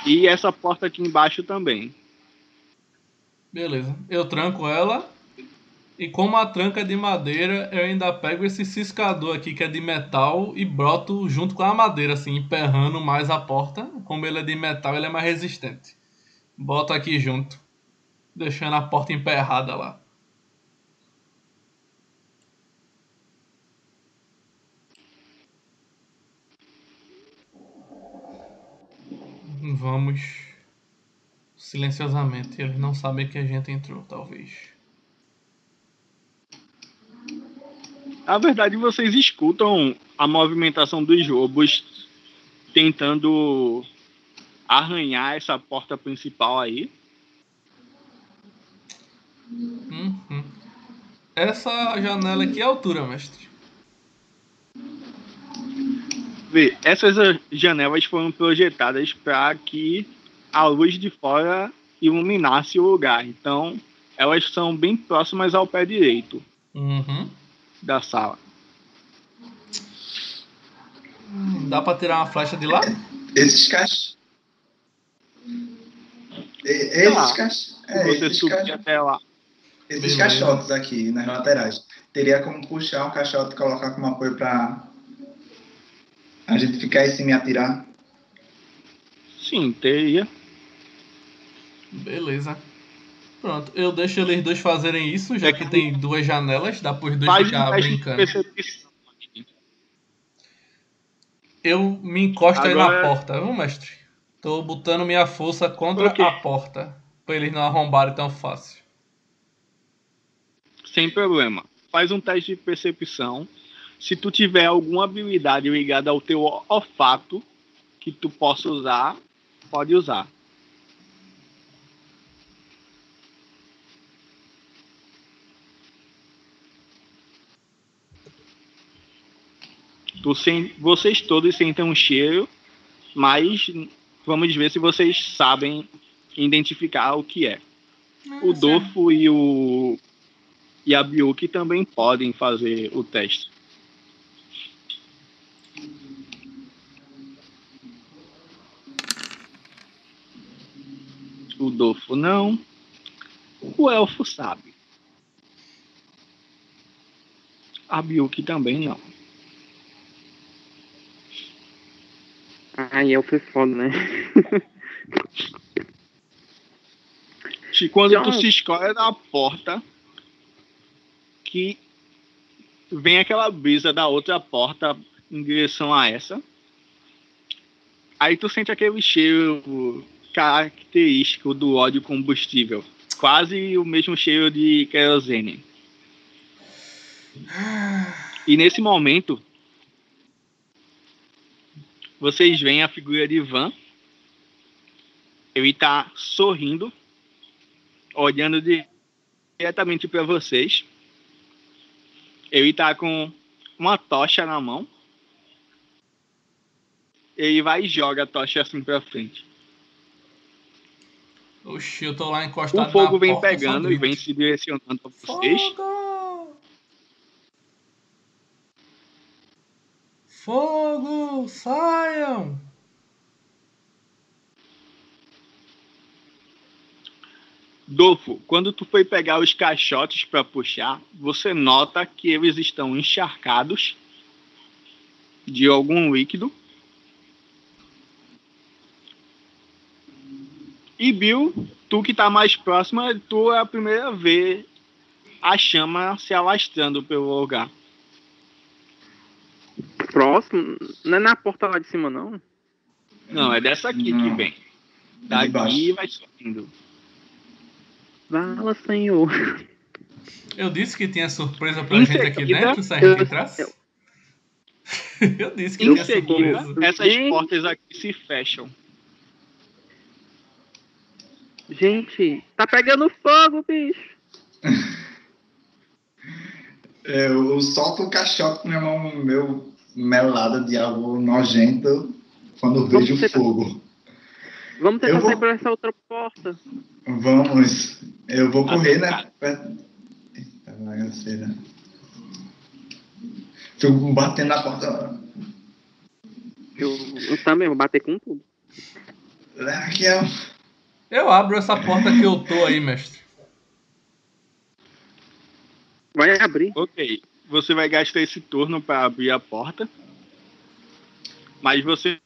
E essa porta aqui embaixo também. Beleza. Eu tranco ela. E como a tranca é de madeira, eu ainda pego esse ciscador aqui que é de metal e broto junto com a madeira, assim, emperrando mais a porta. Como ele é de metal, ele é mais resistente. Boto aqui junto. Deixando a porta emperrada lá. Vamos silenciosamente. Eles não sabem que a gente entrou, talvez. Na verdade, vocês escutam a movimentação dos lobos tentando arranhar essa porta principal aí. Uhum. Essa janela aqui é a altura, mestre. Vê, essas janelas foram projetadas para que a luz de fora iluminasse o lugar. Então, elas são bem próximas ao pé direito Uhum. Da sala. Dá pra tirar uma flecha de lá? Esses cachos. Esses cachos. Se É, esses, cachos, até lá. esses caixotes aqui nas laterais. Teria como puxar um caixote e colocar como apoio pra a gente ficar em cima e atirar. Sim, teria. Beleza. Pronto, eu deixo eles dois fazerem isso, já que tem duas janelas, dá pros dois Faz um ficar brincando. Eu me encosto aí Agora- na porta, viu, mestre? Tô botando minha força contra a porta, pra eles não arrombarem tão fácil. Sem problema. Faz um teste de percepção. Se tu tiver alguma habilidade ligada ao teu olfato que tu possa usar, pode usar. Vocês todos sentem um cheiro, mas vamos ver se vocês sabem identificar o que é. O Dofo e o e a Biuki também podem fazer o teste. O Dofo não. O Elfo sabe. A Biuki também não. Ai, elfo é foda, né? E quando tu se escolhe da porta, que vem aquela brisa da outra porta em direção a essa. Aí tu sente aquele cheiro característico do óleo combustível. Quase o mesmo cheiro de querosene. E nesse momento, vocês veem a figura de Van. Ele tá sorrindo olhando di- diretamente para vocês. Ele tá com uma tocha na mão. Ele vai e joga a tocha assim pra frente. Oxi, eu tô lá encostado O fogo vem porta, pegando e vem se direcionando a vocês. Fogo! Fogo! Saiam! Dolfo, quando tu foi pegar os caixotes para puxar, você nota que eles estão encharcados de algum líquido. E Bill, tu que tá mais próxima, tu é a primeira a ver a chama se alastrando pelo lugar. Próximo? Não é na porta lá de cima, não? Não, é dessa aqui que Não. vem. De Daqui vai subindo. Fala, senhor. Eu disse que tinha surpresa pra Em gente aqui dentro, se a gente eu- entrasse. eu- disse que tinha surpresa. essas Gente. portas aqui se fecham. Gente, tá pegando fogo, bicho. Eu solto o caixote com minha mão meu melada de algo nojento quando Vamos vejo tentar- fogo. Vamos tentar vou- sair por essa outra porta. Vamos. Eu vou correr, né? Eita, bagaceira. Fico batendo na porta. Eu, eu também vou bater com tudo. Aqui é. Eu abro essa porta que eu tô aí, mestre. Vai abrir. Ok. Você vai gastar esse turno para abrir a porta. Mas você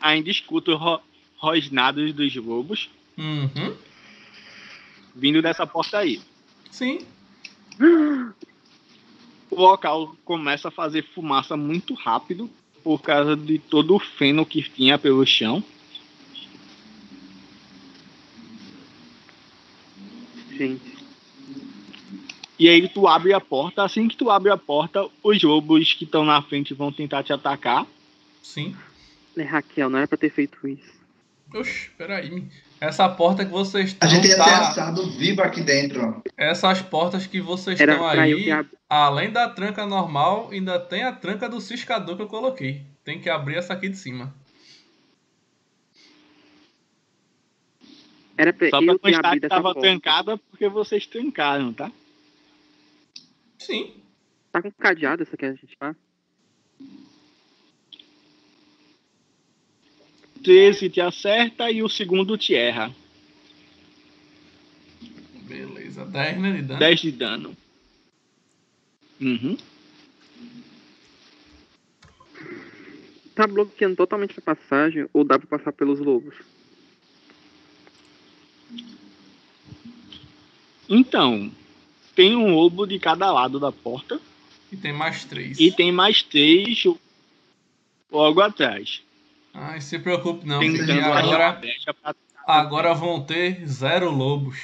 ainda escuta os ro- rosnados dos lobos Uhum. vindo dessa porta aí. Sim. O local começa a fazer fumaça muito rápido por causa de todo o feno que tinha pelo chão. Gente. E aí tu abre a porta. Assim que tu abre a porta, os lobos que estão na frente vão tentar te atacar. Sim. Né, Raquel, não era pra ter feito isso. Oxi, peraí. Essa porta que vocês A estão. gente ia ter Tá... assado vivo aqui dentro. Essas portas que vocês Era estão aí, ab... além da tranca normal, ainda tem a tranca do ciscador que eu coloquei. Tem que abrir essa aqui de cima. Era pra Só pra ter constar que tava trancada porque vocês trancaram, tá? Sim. Tá com cadeado essa que a gente tá? 13 te acerta e o segundo te erra. Beleza. 10, né, de dano? 10 de dano. Uhum. Tá bloqueando totalmente a passagem ou dá pra passar pelos lobos? Então, tem um lobo de cada lado da porta E tem mais 3. e tem mais três logo atrás. Ai, se preocupe não, porque agora, pra- agora vão ter zero lobos.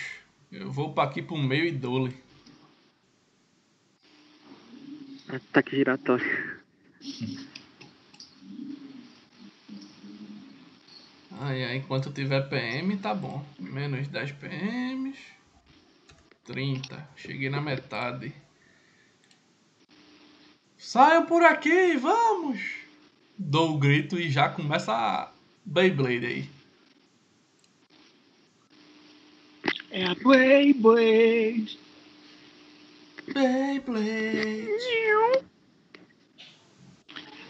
Eu vou pra aqui pro meio e dole. Ataque giratório. Ai, ai, enquanto tiver PM, tá bom. Menos 10 PMs. 30. Cheguei na metade. Saiam por aqui, vamos! Dou o grito e já começa a Beyblade aí. É a Beyblade. Beyblade.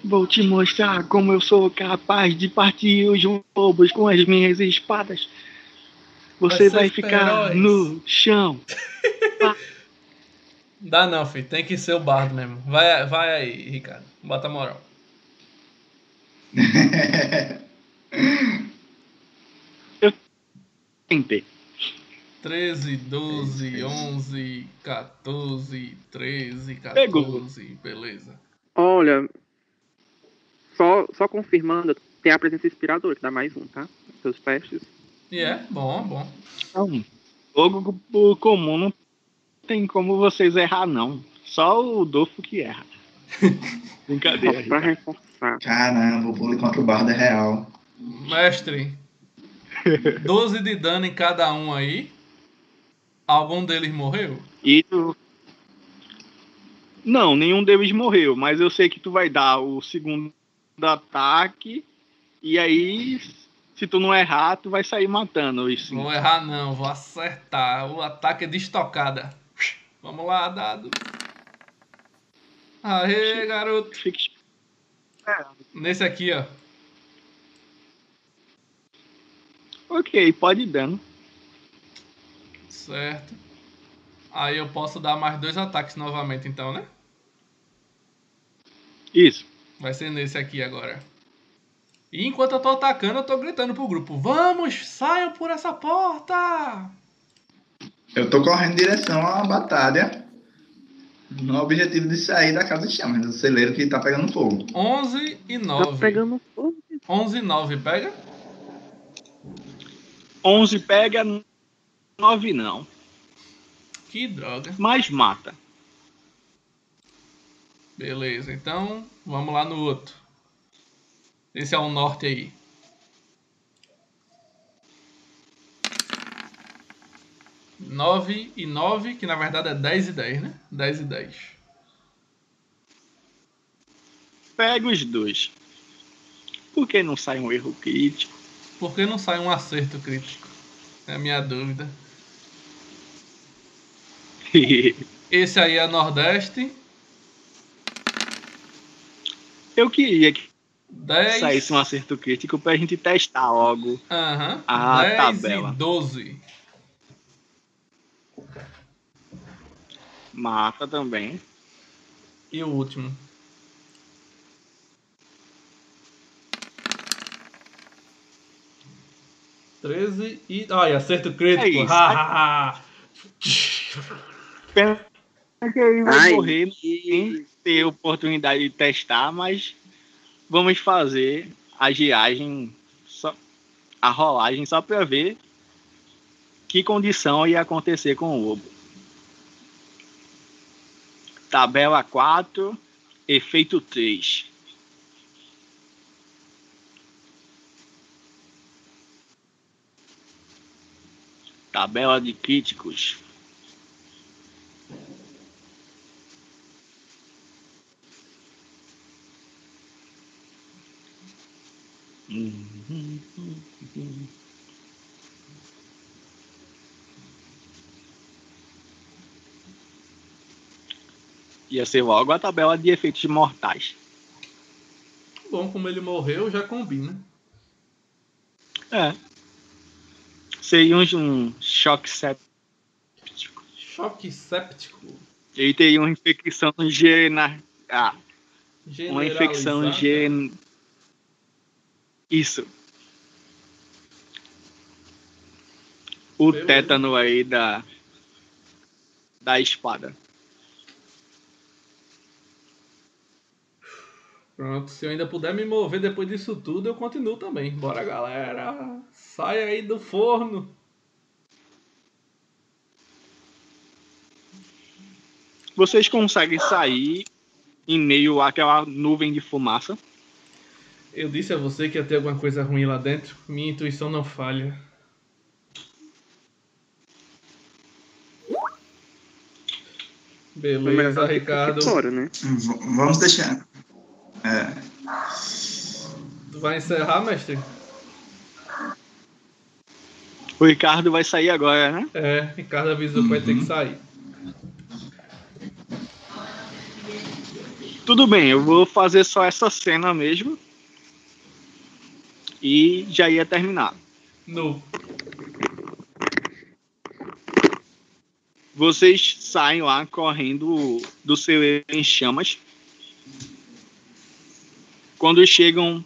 Vou te mostrar como eu sou capaz de partir os lobos com as minhas espadas. Você Vai vai ficar feroz. no chão. Dá não, filho. Tem que ser o bardo mesmo. Vai, vai aí, Ricardo. Bota a moral. Tentei. 13, 12, 11, 14, 13, 14. Pegou. Beleza. Olha, só, só confirmando, tem a presença inspiradora, que dá mais um, tá? Seus testes. E é, bom, bom. Então, jogo comum não tem como vocês errar, não. Só o Dolfo que erra. Brincadeira. Pra reforçar. Caramba, o pulo contra o bardo é real. Mestre, 12 de dano em cada um aí. Algum deles morreu? E tu... Não, nenhum deles morreu, mas eu sei que tu vai dar o segundo ataque e aí, se tu não errar, tu vai sair matando isso. Vou errar não, vou acertar. O ataque é de estocada. Vamos lá, dado. Aê, garoto. Nesse aqui, ó. Ok, pode ir dando. Certo. Aí eu posso dar mais dois ataques novamente, então, né? Isso. Vai ser nesse aqui agora. E enquanto eu tô atacando, eu tô gritando pro grupo: Vamos, saiam por essa porta! Eu tô correndo em direção à batalha. No objetivo de sair da casa de chamas, do celeiro que tá pegando fogo. 11 e Tá 9. pegando fogo. 11 e 9, pega? 11 pega, 9 não. Que droga. Mas mata. Beleza, então vamos lá no outro. Esse é o norte aí. Nove e nove, que na verdade é 10 e 10, né? 10 e 10. Pega os dois. Por que não sai um erro crítico? Por que não sai um acerto crítico? É a minha dúvida. Esse aí é Nordeste. Eu queria que 10. saísse um acerto crítico pra gente testar logo. A 10 tabela. e 12. Mata também. E o último. Treze e. Ai, acerto crítico. É isso. Ha, ha, ha. Pena que ele vai Ai, morrer sem ter oportunidade de testar, mas vamos fazer a giragem, só, a rolagem, só para ver que condição ia acontecer com o lobo. Tabela 4, efeito 3. Tabela de críticos. Ia ser logo a tabela de efeitos mortais. Bom, como ele morreu, já combina. É. Seria um, um choque séptico. Choque séptico. Ele teria uma infecção gena... ah, uma infecção gen... Isso. O tétano aí da... Da espada. Pronto, se eu ainda puder me mover depois disso tudo, eu continuo também. Bora, galera. Sai aí do forno. Vocês conseguem sair em meio àquela nuvem de fumaça. Eu disse a você que ia ter alguma coisa ruim lá dentro. Minha intuição não falha. Beleza, que Ricardo. Fora, né? V- vamos deixar. É, Tu vai encerrar, mestre? O Ricardo vai sair agora, né? É, Ricardo avisou que vai ter que sair. Tudo bem, eu vou fazer só essa cena mesmo. E já ia terminar. No. Vocês saem lá correndo do seu em chamas. Quando chegam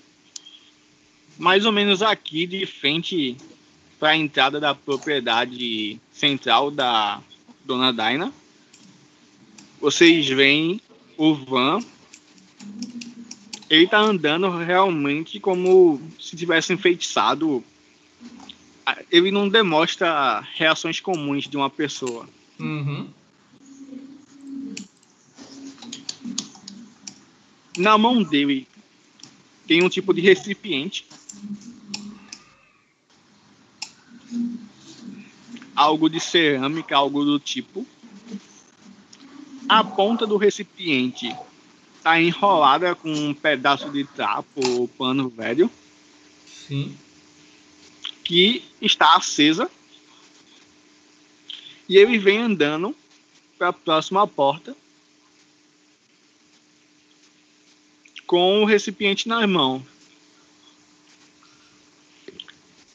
mais ou menos aqui de frente para a entrada da propriedade central da Dona Daina, vocês veem o van. Ele tá andando realmente como se tivesse enfeitiçado. Ele não demonstra reações comuns de uma pessoa. Uhum. Na mão dele tem um tipo de recipiente. Algo de cerâmica, algo do tipo. A ponta do recipiente está enrolada com um pedaço de trapo ou pano velho Sim. que está acesa. E ele vem andando para a próxima porta com o recipiente nas mãos.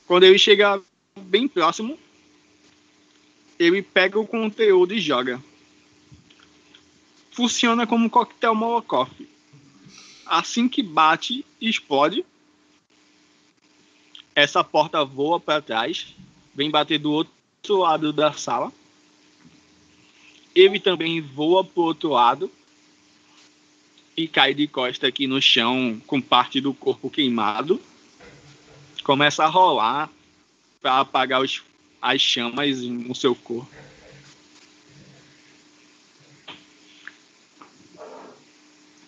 Quando ele chega bem próximo, ele pega o conteúdo e joga. Funciona como um coquetel Molotov. Assim que bate e explode, essa porta voa para trás, vem bater do outro lado da sala. ele também voa pro outro lado e cai de costa aqui no chão com parte do corpo queimado. Começa a rolar para apagar os, as chamas no seu corpo.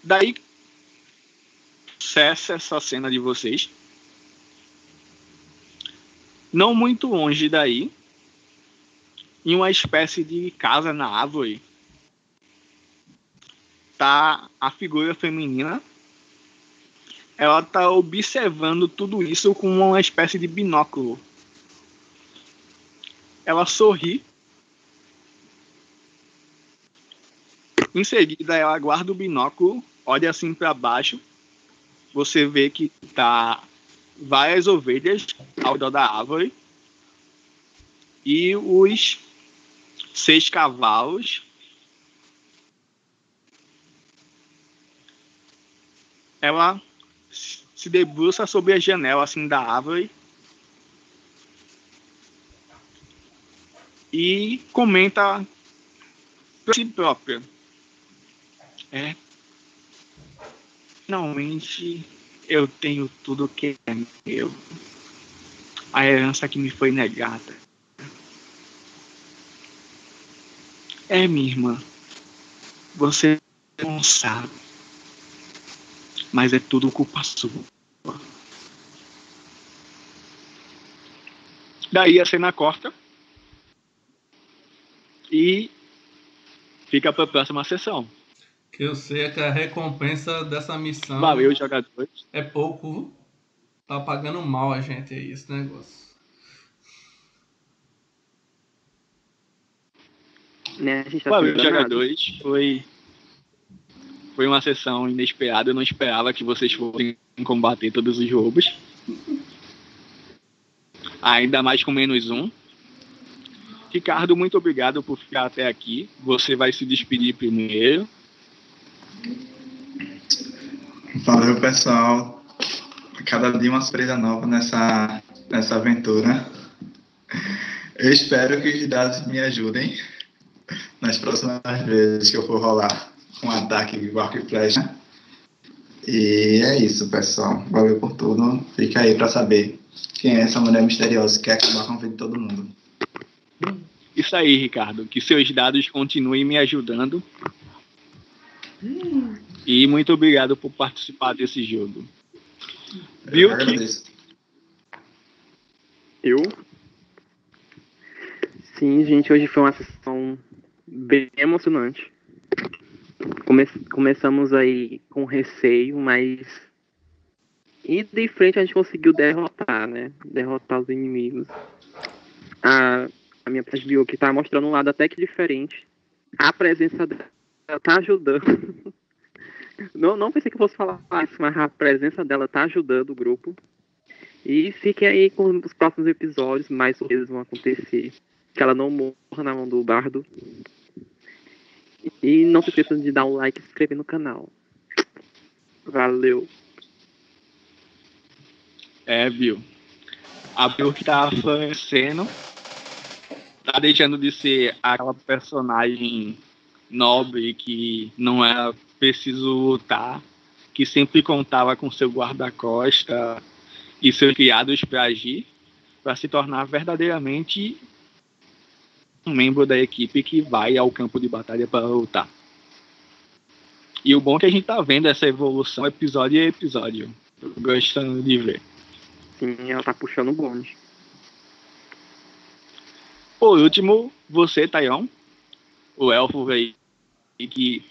Daí cessa essa cena de vocês. Não muito longe daí, em uma espécie de casa na árvore, tá a figura feminina. Ela tá observando tudo isso com uma espécie de binóculo. Ela sorri. Em seguida, ela guarda o binóculo, olha assim para baixo. Você vê que tá várias ovelhas ao redor da árvore e os seis cavalos. Ela se debruça sobre a janela assim da árvore e comenta para si própria. É. Finalmente eu tenho tudo que é meu. A herança que me foi negada. É, minha irmã. Você não sabe. Mas é tudo culpa sua. Daí a cena corta. E fica para a próxima sessão. Que eu sei é que a recompensa dessa missão Valeu, jogadores. é pouco. Tá pagando mal a gente aí, esse negócio. Né? A gente tá Valeu, jogadores. Foi, foi uma sessão inesperada. Eu não esperava que vocês fossem combater todos os roubos. Ainda mais com menos um. Ricardo, muito obrigado por ficar até aqui. Você vai se despedir primeiro. Valeu, pessoal. Cada dia uma surpresa nova nessa, nessa aventura. Eu espero que os dados me ajudem nas próximas vezes que eu for rolar um ataque de arco e flecha. E é isso, pessoal. Valeu por tudo. Fica aí pra saber quem é essa mulher misteriosa que quer acabar com a vida de todo mundo. Isso aí, Ricardo. Que seus dados continuem me ajudando. E muito obrigado por participar desse jogo. Viu Eu que agradeço. Eu? Sim, gente, hoje foi uma sessão bem emocionante. Come- começamos aí com receio, mas. E de frente a gente conseguiu derrotar, né? Derrotar os inimigos. A, a minha parte viu que tá mostrando um lado até que diferente. A presença dela tá ajudando. Não, não pensei que fosse falar isso, mas a presença dela tá ajudando o grupo. E fiquem aí com os próximos episódios, mais coisas vão acontecer. Que ela não morra na mão do bardo. E não se esqueçam de dar um like e se inscrever no canal. Valeu. É, viu? A que tá florescendo. Tá deixando de ser aquela personagem nobre que não era preciso lutar, que sempre contava com seu guarda-costa e seus criados para agir, para se tornar verdadeiramente um membro da equipe que vai ao campo de batalha para lutar. E o bom é que a gente tá vendo essa evolução episódio a episódio. Gostando de ver. Sim, ela tá puxando o bonde. Por último, você, Taion, o elfo aí que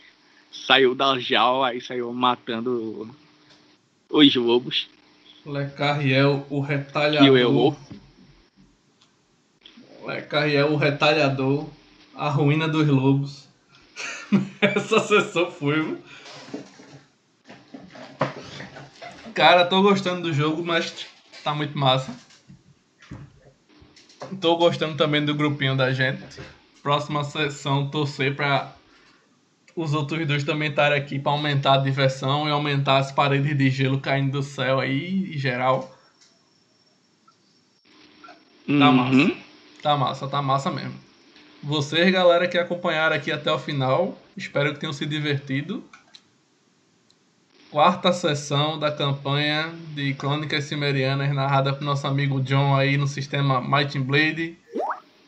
saiu da jaula e saiu matando os lobos. Lecarriel, o E o retalhador. Elô. Lecarriel, o retalhador. A ruína dos lobos. Essa sessão foi. Cara, tô gostando do jogo, mas tá muito massa. Tô gostando também do grupinho da gente. Próxima sessão, torcer pra os outros dois também estarem aqui pra aumentar a diversão e aumentar as paredes de gelo caindo do céu aí, em geral. Tá Uhum. massa. Tá massa, tá massa mesmo. Vocês, galera, que acompanharam aqui até o final, espero que tenham se divertido. Quarta sessão da campanha de Crônicas Cimerianas, narrada por nosso amigo John aí no sistema Might Blade.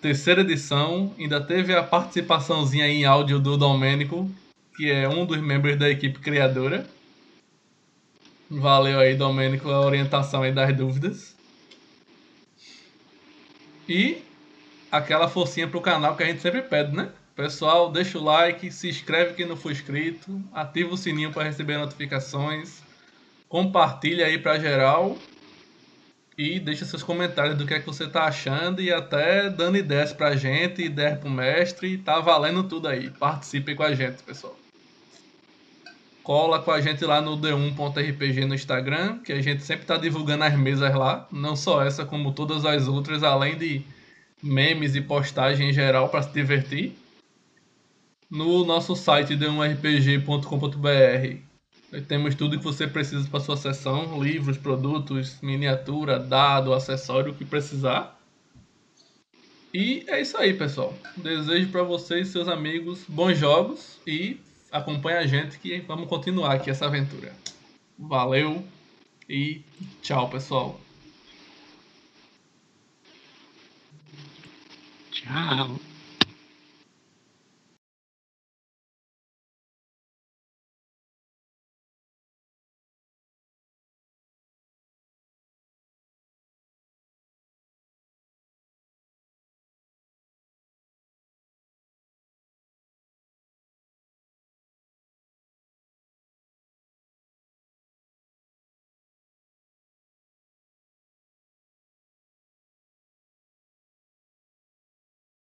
Terceira edição, ainda teve a participaçãozinha em áudio do Domênico, que é um dos membros da equipe criadora. Valeu aí, Domênico, a orientação aí das dúvidas. E aquela forcinha pro canal que a gente sempre pede, né? Pessoal, deixa o like, se inscreve quem não for inscrito, ativa o sininho para receber notificações, compartilha aí para geral e deixa seus comentários do que é que você tá achando e até dando ideias pra gente, ideias pro mestre, tá valendo tudo aí. Participe com a gente, pessoal. Cola com a gente lá no d1.rpg no Instagram, que a gente sempre tá divulgando as mesas lá, não só essa como todas as outras, além de memes e postagem em geral para se divertir. No nosso site d1rpg.com.br temos tudo que você precisa para sua sessão: livros, produtos, miniatura, dado, acessório, o que precisar. E é isso aí, pessoal. Desejo para vocês e seus amigos bons jogos e acompanhe a gente que vamos continuar aqui essa aventura. Valeu e tchau, pessoal. Tchau.